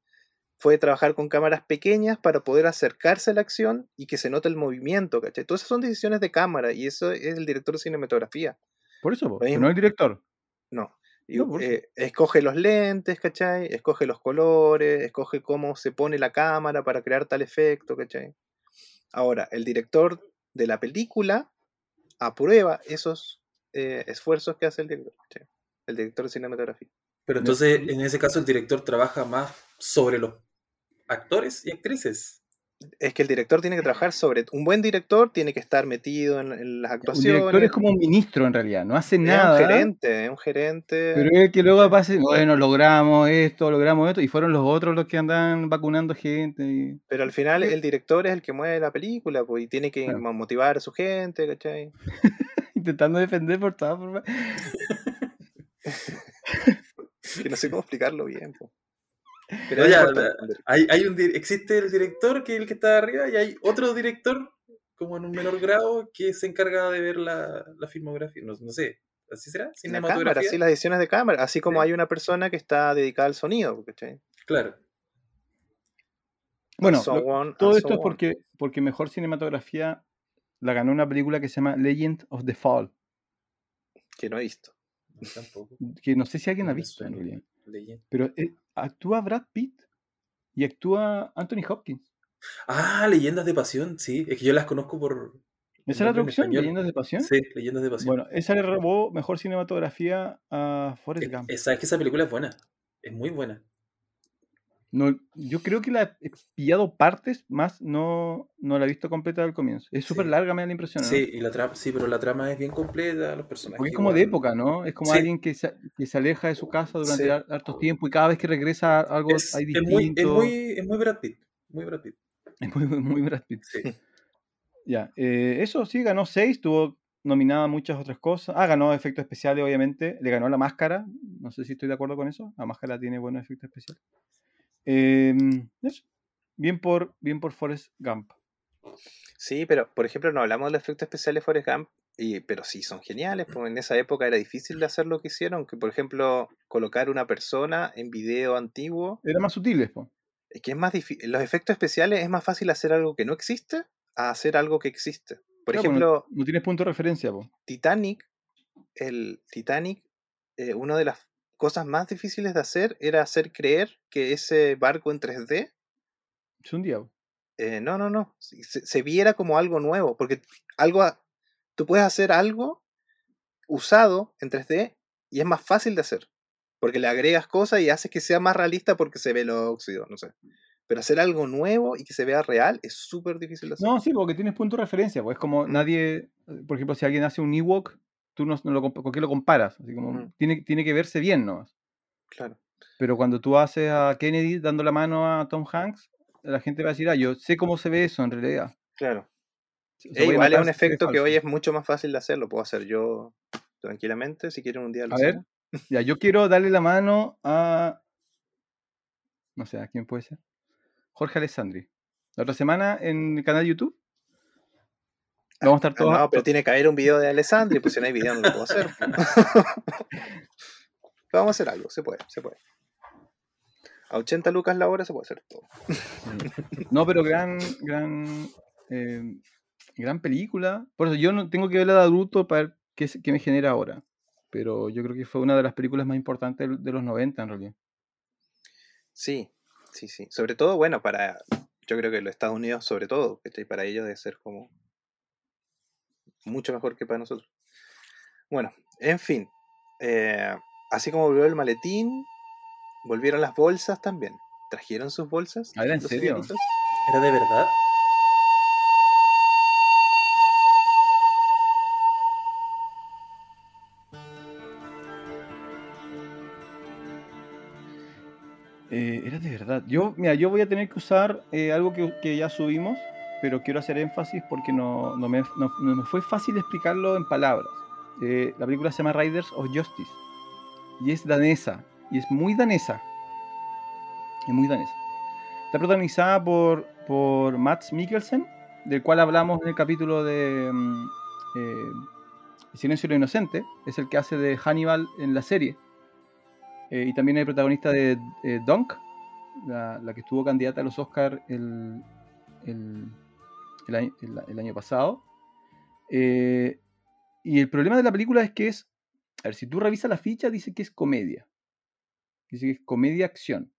fue trabajar con cámaras pequeñas para poder acercarse a la acción y que se note el movimiento, ¿cachai? Todas esas son decisiones de cámara y eso es el director de cinematografía. Por eso, po, Lo pero mismo. no el director. No. Y, No, por eso. eh, escoge los lentes, ¿cachai? Escoge los colores, escoge cómo se pone la cámara para crear tal efecto, ¿cachai? Ahora, el director de la película aprueba esos eh, esfuerzos que hace el director. El director de cinematografía. Pero entonces, en ese caso, el director trabaja más sobre los actores y actrices. Es que el director tiene que trabajar sobre... Un buen director tiene que estar metido en, en las Un actuaciones. director es como un ministro en realidad. No hace es nada. un gerente, es un gerente. Pero es que luego pasa, bueno, logramos esto, logramos esto, y fueron los otros los que andan vacunando gente. y- Pero al final el director es el que mueve la película, pues, y tiene que motivar a su gente, ¿cachai? intentando defender por todas formas. Que no sé cómo explicarlo bien. po. Pero ya, la- hay, hay un, existe el director, que es el que está arriba, y hay otro director, como en un menor grado, que se encarga de ver la, la filmografía. No, no sé, ¿así será? La cámara, Cinematografía. sí, las ediciones de cámara, así como Sí. hay una persona que está dedicada al sonido, ¿cachai? Claro. Bueno, And so lo- on, todo esto so es porque, porque mejor cinematografía la ganó una película que se llama Legend of the Fall, Que no he visto. Tampoco. que no sé si alguien No ha visto en realidad. Pero eh, actúa Brad Pitt y actúa Anthony Hopkins. Ah, Leyendas de Pasión, sí. Es que yo las conozco por. ¿Esa es la traducción? ¿Leyendas de Pasión? Sí, Leyendas de Pasión. Bueno, esa le robó mejor cinematografía a Forrest Gump. eh, Sabes que esa película es buena. Es muy buena. No, yo creo que la he pillado partes, más no, no la he visto completa al comienzo. Es súper Sí. larga, me da la impresión. ¿no? Sí, y la trama, sí, pero la trama es bien completa, los personajes. Porque es como de época, ¿no? Es como Sí. alguien que se, que se aleja de su casa durante Sí. har- hartos tiempos y cada vez que regresa algo Es, hay es muy, es, distinto. muy, es muy Brad Pitt. Muy Brad Pitt. Es muy, muy, Brad Pitt. Sí. Ya, eh, eso sí, ganó 6, tuvo nominada muchas otras cosas. Ah, ganó efectos especiales, obviamente. Le ganó la máscara. No sé si estoy de acuerdo con eso. La máscara tiene buenos efectos especiales. Em. Bien por, bien por Forrest Gump. Sí, pero por ejemplo no hablamos de los efectos especiales de Forrest Gump, y, pero sí son geniales, porque en esa época era difícil de hacer lo que hicieron, que por ejemplo colocar una persona en video antiguo, Era más sutiles, po. es que es más difícil, los efectos especiales es más fácil hacer algo que no existe a hacer algo que existe. Por Claro, ejemplo, no, no tienes punto de referencia, po. Titanic, el Titanic, eh, una de las cosas más difíciles de hacer era hacer creer que ese barco en 3D Es un. Eh, no, no, no. Se, viera como algo nuevo. Porque algo. a- Tú puedes hacer algo usado en 3D y es más fácil de hacer. Porque le agregas cosas y haces que sea más realista porque se ve el óxido, no sé. Pero hacer algo nuevo y que se vea real es súper difícil de hacer. No, sí, porque tienes punto de referencia, pues es como nadie, por ejemplo, si alguien hace un Ewok, tú no, no lo, ¿con qué lo comparas? Así como, tiene, tiene que verse bien, ¿no? Claro. Pero cuando tú haces a Kennedy dando la mano a Tom Hanks, la gente va a decir, ah, yo sé cómo se ve eso en realidad. Claro. Se- se puede igual es un efecto que hoy es mucho más fácil de hacer. Lo puedo hacer yo tranquilamente. Si quieren un día lo A ver, ya, yo quiero darle la mano a. No sé, ¿a quién puede ser? Jorge Alessandri. La otra semana en el canal de YouTube. Vamos a estar Ah, todos. no, pero tiene que haber un video de Alessandri, pues si no hay video no lo puedo hacer. Vamos a hacer algo, se puede, se puede. A 80 lucas la hora se puede hacer todo. No, pero gran, gran, eh, gran película. Por eso yo no tengo que verla de adulto para ver qué, me genera ahora. Pero yo creo que fue una de las películas más importantes de los 90 en realidad. Sí, sí, sí. Sobre todo, bueno, para. Yo creo que los Estados Unidos, sobre todo, para ellos debe ser como. Mucho mejor que para nosotros. Bueno, en fin. eh, así como volvió el maletín, volvieron las bolsas también. ¿Trajeron sus bolsas? ¿era en serio? señoritos? ¿Era de verdad? Eh, era de verdad. Yo, mira, yo voy a tener que usar eh, algo que, que ya subimos, pero quiero hacer énfasis porque no, no me, no- me fue fácil explicarlo en palabras. Eh, la película se llama Riders of Justice y es danesa y es muy danesa. Es muy danesa. Está protagonizada por, por Mats Mikkelsen, del cual hablamos en el capítulo de mm, eh, Silencio de lo Inocente. Es el que hace de Hannibal en la serie. Eh, y también el protagonista de eh, Dunk, la, la que estuvo candidata a los Oscars el, el año, pasado. Eh, y el problema de la película es que es, a ver, si tú revisas la ficha, dice que es comedia. Dice que es comedia-acción.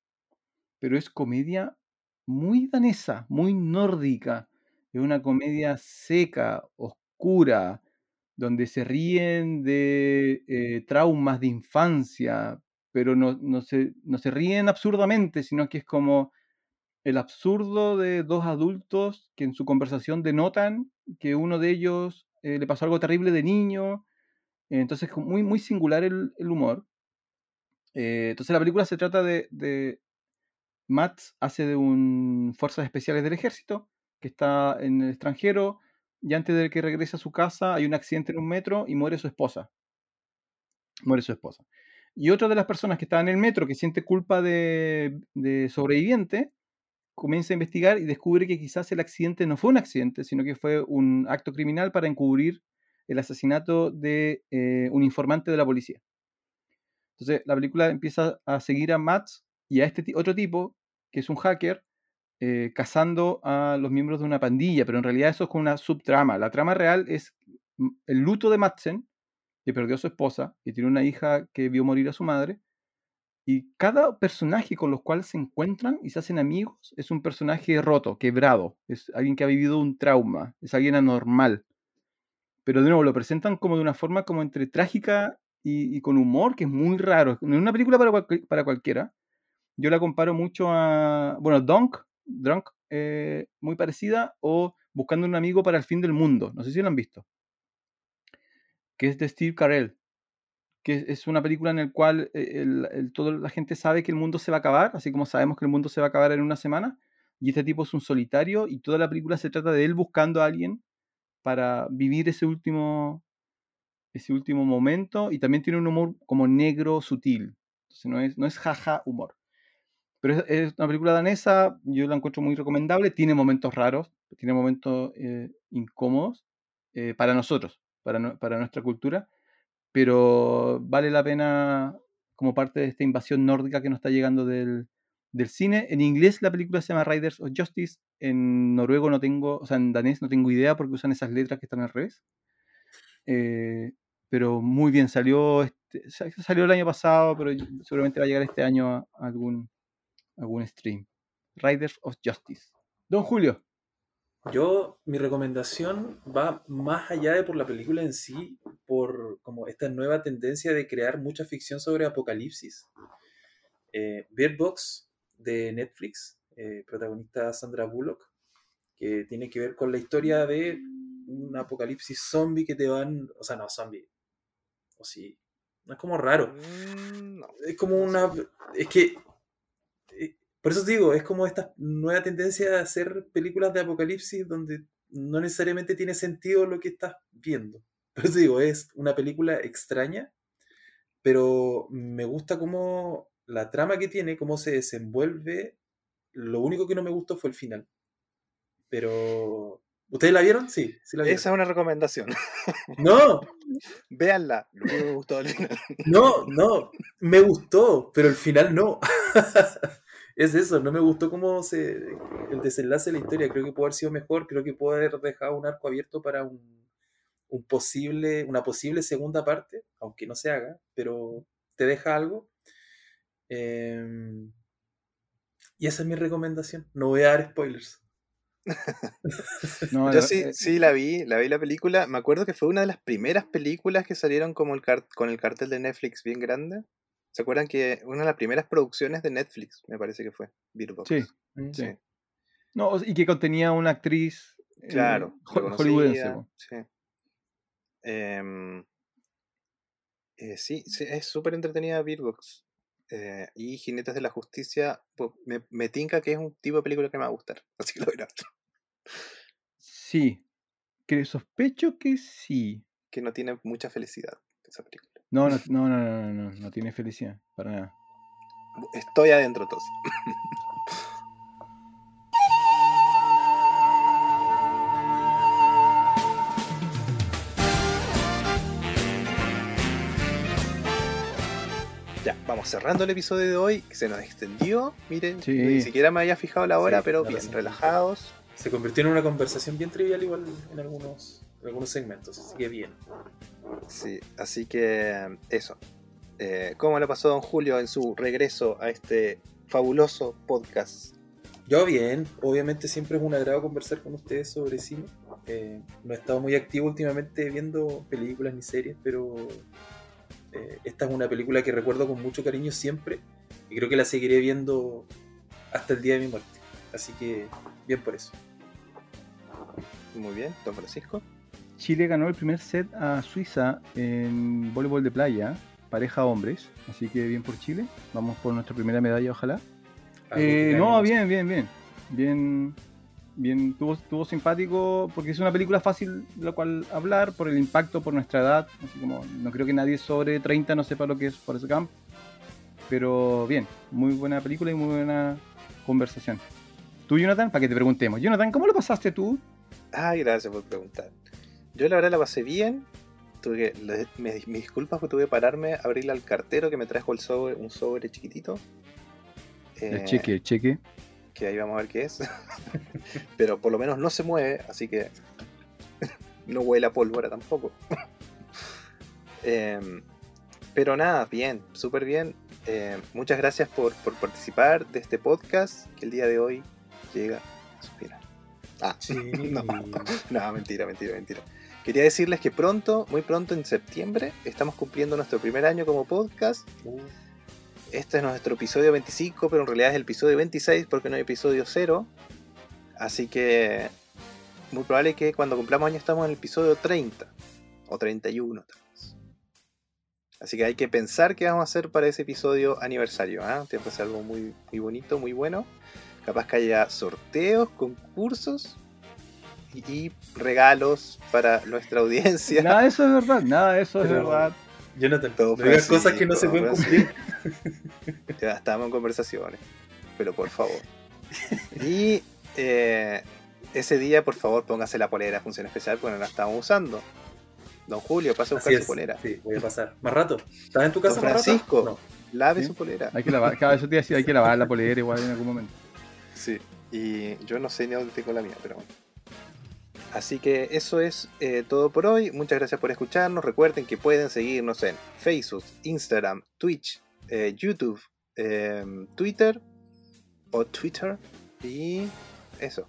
Pero es comedia muy danesa, muy nórdica. Es una comedia seca, oscura, donde se ríen de eh, traumas de infancia, pero no, no se, no se ríen absurdamente, sino que es como el absurdo de dos adultos que en su conversación denotan que uno de ellos eh, le pasó algo terrible de niño. Entonces, muy, muy singular el, el humor. Eh, entonces, la película se trata de, de Matt hace de un fuerzas especiales del ejército que está en el extranjero y antes de que regrese a su casa hay un accidente en un metro y muere su esposa. Muere su esposa. Y otra de las personas que está en el metro que siente culpa de, de sobreviviente comienza a investigar y descubre que quizás el accidente no fue un accidente, sino que fue un acto criminal para encubrir el asesinato de eh, un informante de la policía. Entonces la película empieza a seguir a Matt y a este otro tipo, que es un hacker, eh, cazando a los miembros de una pandilla, pero en realidad eso es como una subtrama. La trama real es el luto de Madsen, que perdió a su esposa y tiene una hija que vio morir a su madre. Y cada personaje con los cuales se encuentran y se hacen amigos es un personaje roto, quebrado, es alguien que ha vivido un trauma, es alguien anormal. Pero de nuevo lo presentan como de una forma como entre trágica y, con humor, que es muy raro. Es una película para, para cualquiera, yo la comparo mucho a, bueno, Dunk, Drunk, eh, muy parecida, o Buscando un amigo para el fin del mundo. No sé si lo han visto. Que es de Steve Carell. Que es una película en la cual eh, toda la gente sabe que el mundo se va a acabar, así como sabemos que el mundo se va a acabar en una semana. Y este tipo es un solitario y toda la película se trata de él buscando a alguien para vivir ese último, ese último momento. Y también tiene un humor como negro, sutil. Entonces no es, no es jaja humor. Pero es, una película danesa, yo la encuentro muy recomendable, tiene momentos raros, tiene momentos eh, incómodos eh, para nosotros, para, para nuestra cultura, pero vale la pena como parte de esta invasión nórdica que nos está llegando del, cine. En inglés la película se llama Riders of Justice, en noruego no tengo, o sea, en danés no tengo idea porque usan esas letras que están al revés. Eh, pero muy bien, salió, este, salió el año pasado, pero seguramente va a llegar este año a algún, algún stream. Riders of Justice. Don Julio. Yo, mi recomendación va más allá de por la película en sí, por como esta nueva tendencia de crear mucha ficción sobre apocalipsis. Eh, Bird Box de Netflix, eh, protagonista Sandra Bullock, que tiene que ver con la historia de un apocalipsis zombie que te van, o sea, no zombie, o sí, no es como raro, mm, es como una, es que por eso digo, es como esta nueva tendencia de hacer películas de apocalipsis donde no necesariamente tiene sentido lo que estás viendo. Por eso digo, es una película extraña, pero me gusta cómo la trama que tiene, cómo se desenvuelve. Lo único que no me gustó fue el final. Pero. ¿Ustedes la vieron? Sí, sí la vieron. Esa es una recomendación. No. Véanla. No me gustó el final. No, no. Me gustó, pero el final no. es eso, no me gustó cómo se, el desenlace de la historia, creo que puede haber sido mejor, creo que puede haber dejado un arco abierto para un, posible, una posible segunda parte, aunque no se haga, pero te deja algo. Em, y esa es mi recomendación, no voy a dar spoilers. Yo sí, eh, sí la vi, la vi la película. Me acuerdo que fue una de las primeras películas que salieron como el con el cartel de Netflix bien grande. ¿Se acuerdan que una de las primeras producciones de Netflix, me parece que fue, Beatbox? Sí, mm, sí. No, y que contenía una actriz eh, claro, hollywoodense. Sí. Em, eh, sí, sí, es súper entretenida Beatbox. Eh, y Jinetes de la Justicia, me, me, tinca que es un tipo de película que me va a gustar. Así que lo verás. Sí, que sospecho que sí. Que no tiene mucha felicidad esa película. No, no, no, no, no, no, no tiene felicidad, para nada. Estoy adentro entonces. Ya, vamos cerrando el episodio de hoy, que se nos extendió. Miren, ni siquiera me había fijado la hora, pero bien, relajados. Se convirtió en una conversación bien trivial igual en algunos, algunos segmentos, así que bien. Sí, así que eso. Eh, ¿Cómo le pasó don Julio en su regreso a este fabuloso podcast? Yo bien, obviamente siempre es un agrado conversar con ustedes sobre cine. Eh, no he estado muy activo últimamente viendo películas ni series, pero eh, esta es una película que recuerdo con mucho cariño siempre y creo que la seguiré viendo hasta el día de mi muerte. Así que bien por eso. Muy bien, don Francisco. Chile ganó el primer set a Suiza en voleibol de playa, pareja hombres, así que bien por Chile. Vamos por nuestra primera medalla, ojalá. Eh, no, bien, bien, bien. Bien, bien, tuvo, simpático, porque es una película fácil de la cual hablar, por el impacto, por nuestra edad. Así como, no creo que nadie sobre 30 no sepa lo que es Forrest Gump. Pero bien, muy buena película y muy buena conversación. Tú, Jonathan, para que te preguntemos. Jonathan, ¿cómo lo pasaste tú? Ay, gracias por preguntar. Yo la verdad la pasé bien. Tuve que, me, mis disculpas porque tuve que pararme, abrirle al cartero que me trajo el sobre, un sobre chiquitito. el cheque, el cheque. Que ahí vamos a ver qué es. Pero por lo menos no se mueve, así que no huele a pólvora tampoco. Em, pero nada, bien, súper bien. Em, muchas gracias por, por, participar de este podcast que el día de hoy llega a su final. Ah, no, no, mentira, mentira, mentira. Quería decirles que pronto, muy pronto en septiembre, estamos cumpliendo nuestro primer año como podcast. este es nuestro episodio 25, pero en realidad es el episodio 26 porque no hay episodio 0. Así que muy probable que cuando cumplamos años estamos en el episodio 30 o 31 tal vez. Así que hay que pensar qué vamos a hacer para ese episodio aniversario. ¿ah? Tiene que ser algo muy, muy bonito, muy bueno. Capaz que haya sorteos, concursos y, regalos para nuestra audiencia. Nada de eso es verdad, nada de eso es Pero- verdad. Jonathan, Todo no digas cosas que no se pueden cumplir. Ya estamos en conversaciones, pero por favor. Y eh, ese día, por favor, póngase la polera función especial porque no la estamos usando. Don Julio, pase a Así buscar es. su polera. Sí, voy a pasar. ¿Más rato? ¿Estás en tu casa Don más rato? Francisco. No. Lave ¿Sí? su polera. Hay que lavar, cada vez te iba a decir, hay que lavar la polera igual en algún momento. Sí, y yo no sé ni dónde tengo la mía, pero bueno. Así que eso es eh, todo por hoy. Muchas gracias por escucharnos. Recuerden que pueden seguirnos en Facebook, Instagram, Twitch, eh, YouTube, eh, Twitter o Twitter y eso.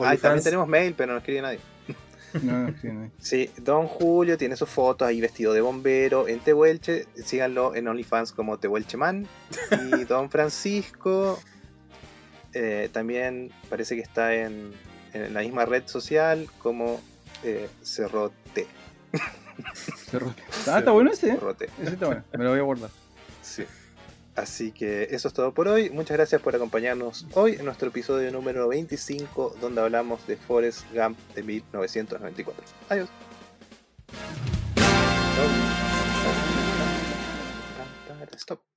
Ah, y también tenemos mail, pero no escribe nadie. No, no, sí, no. Sí, Don Julio tiene sus fotos ahí vestido de bombero en Tehuelche. Síganlo en OnlyFans como Tehuelcheman. Y Don Francisco eh, también parece que está en, en la misma red social como eh, Cerrote. Cerró. Ah, está bueno ese, ¿eh? Cerrote. Ese está bueno, me lo voy a guardar. Sí. Así que eso es todo por hoy. Muchas gracias por acompañarnos hoy en nuestro episodio número 25, donde hablamos de Forrest Gump de 1994. Adiós. Stop.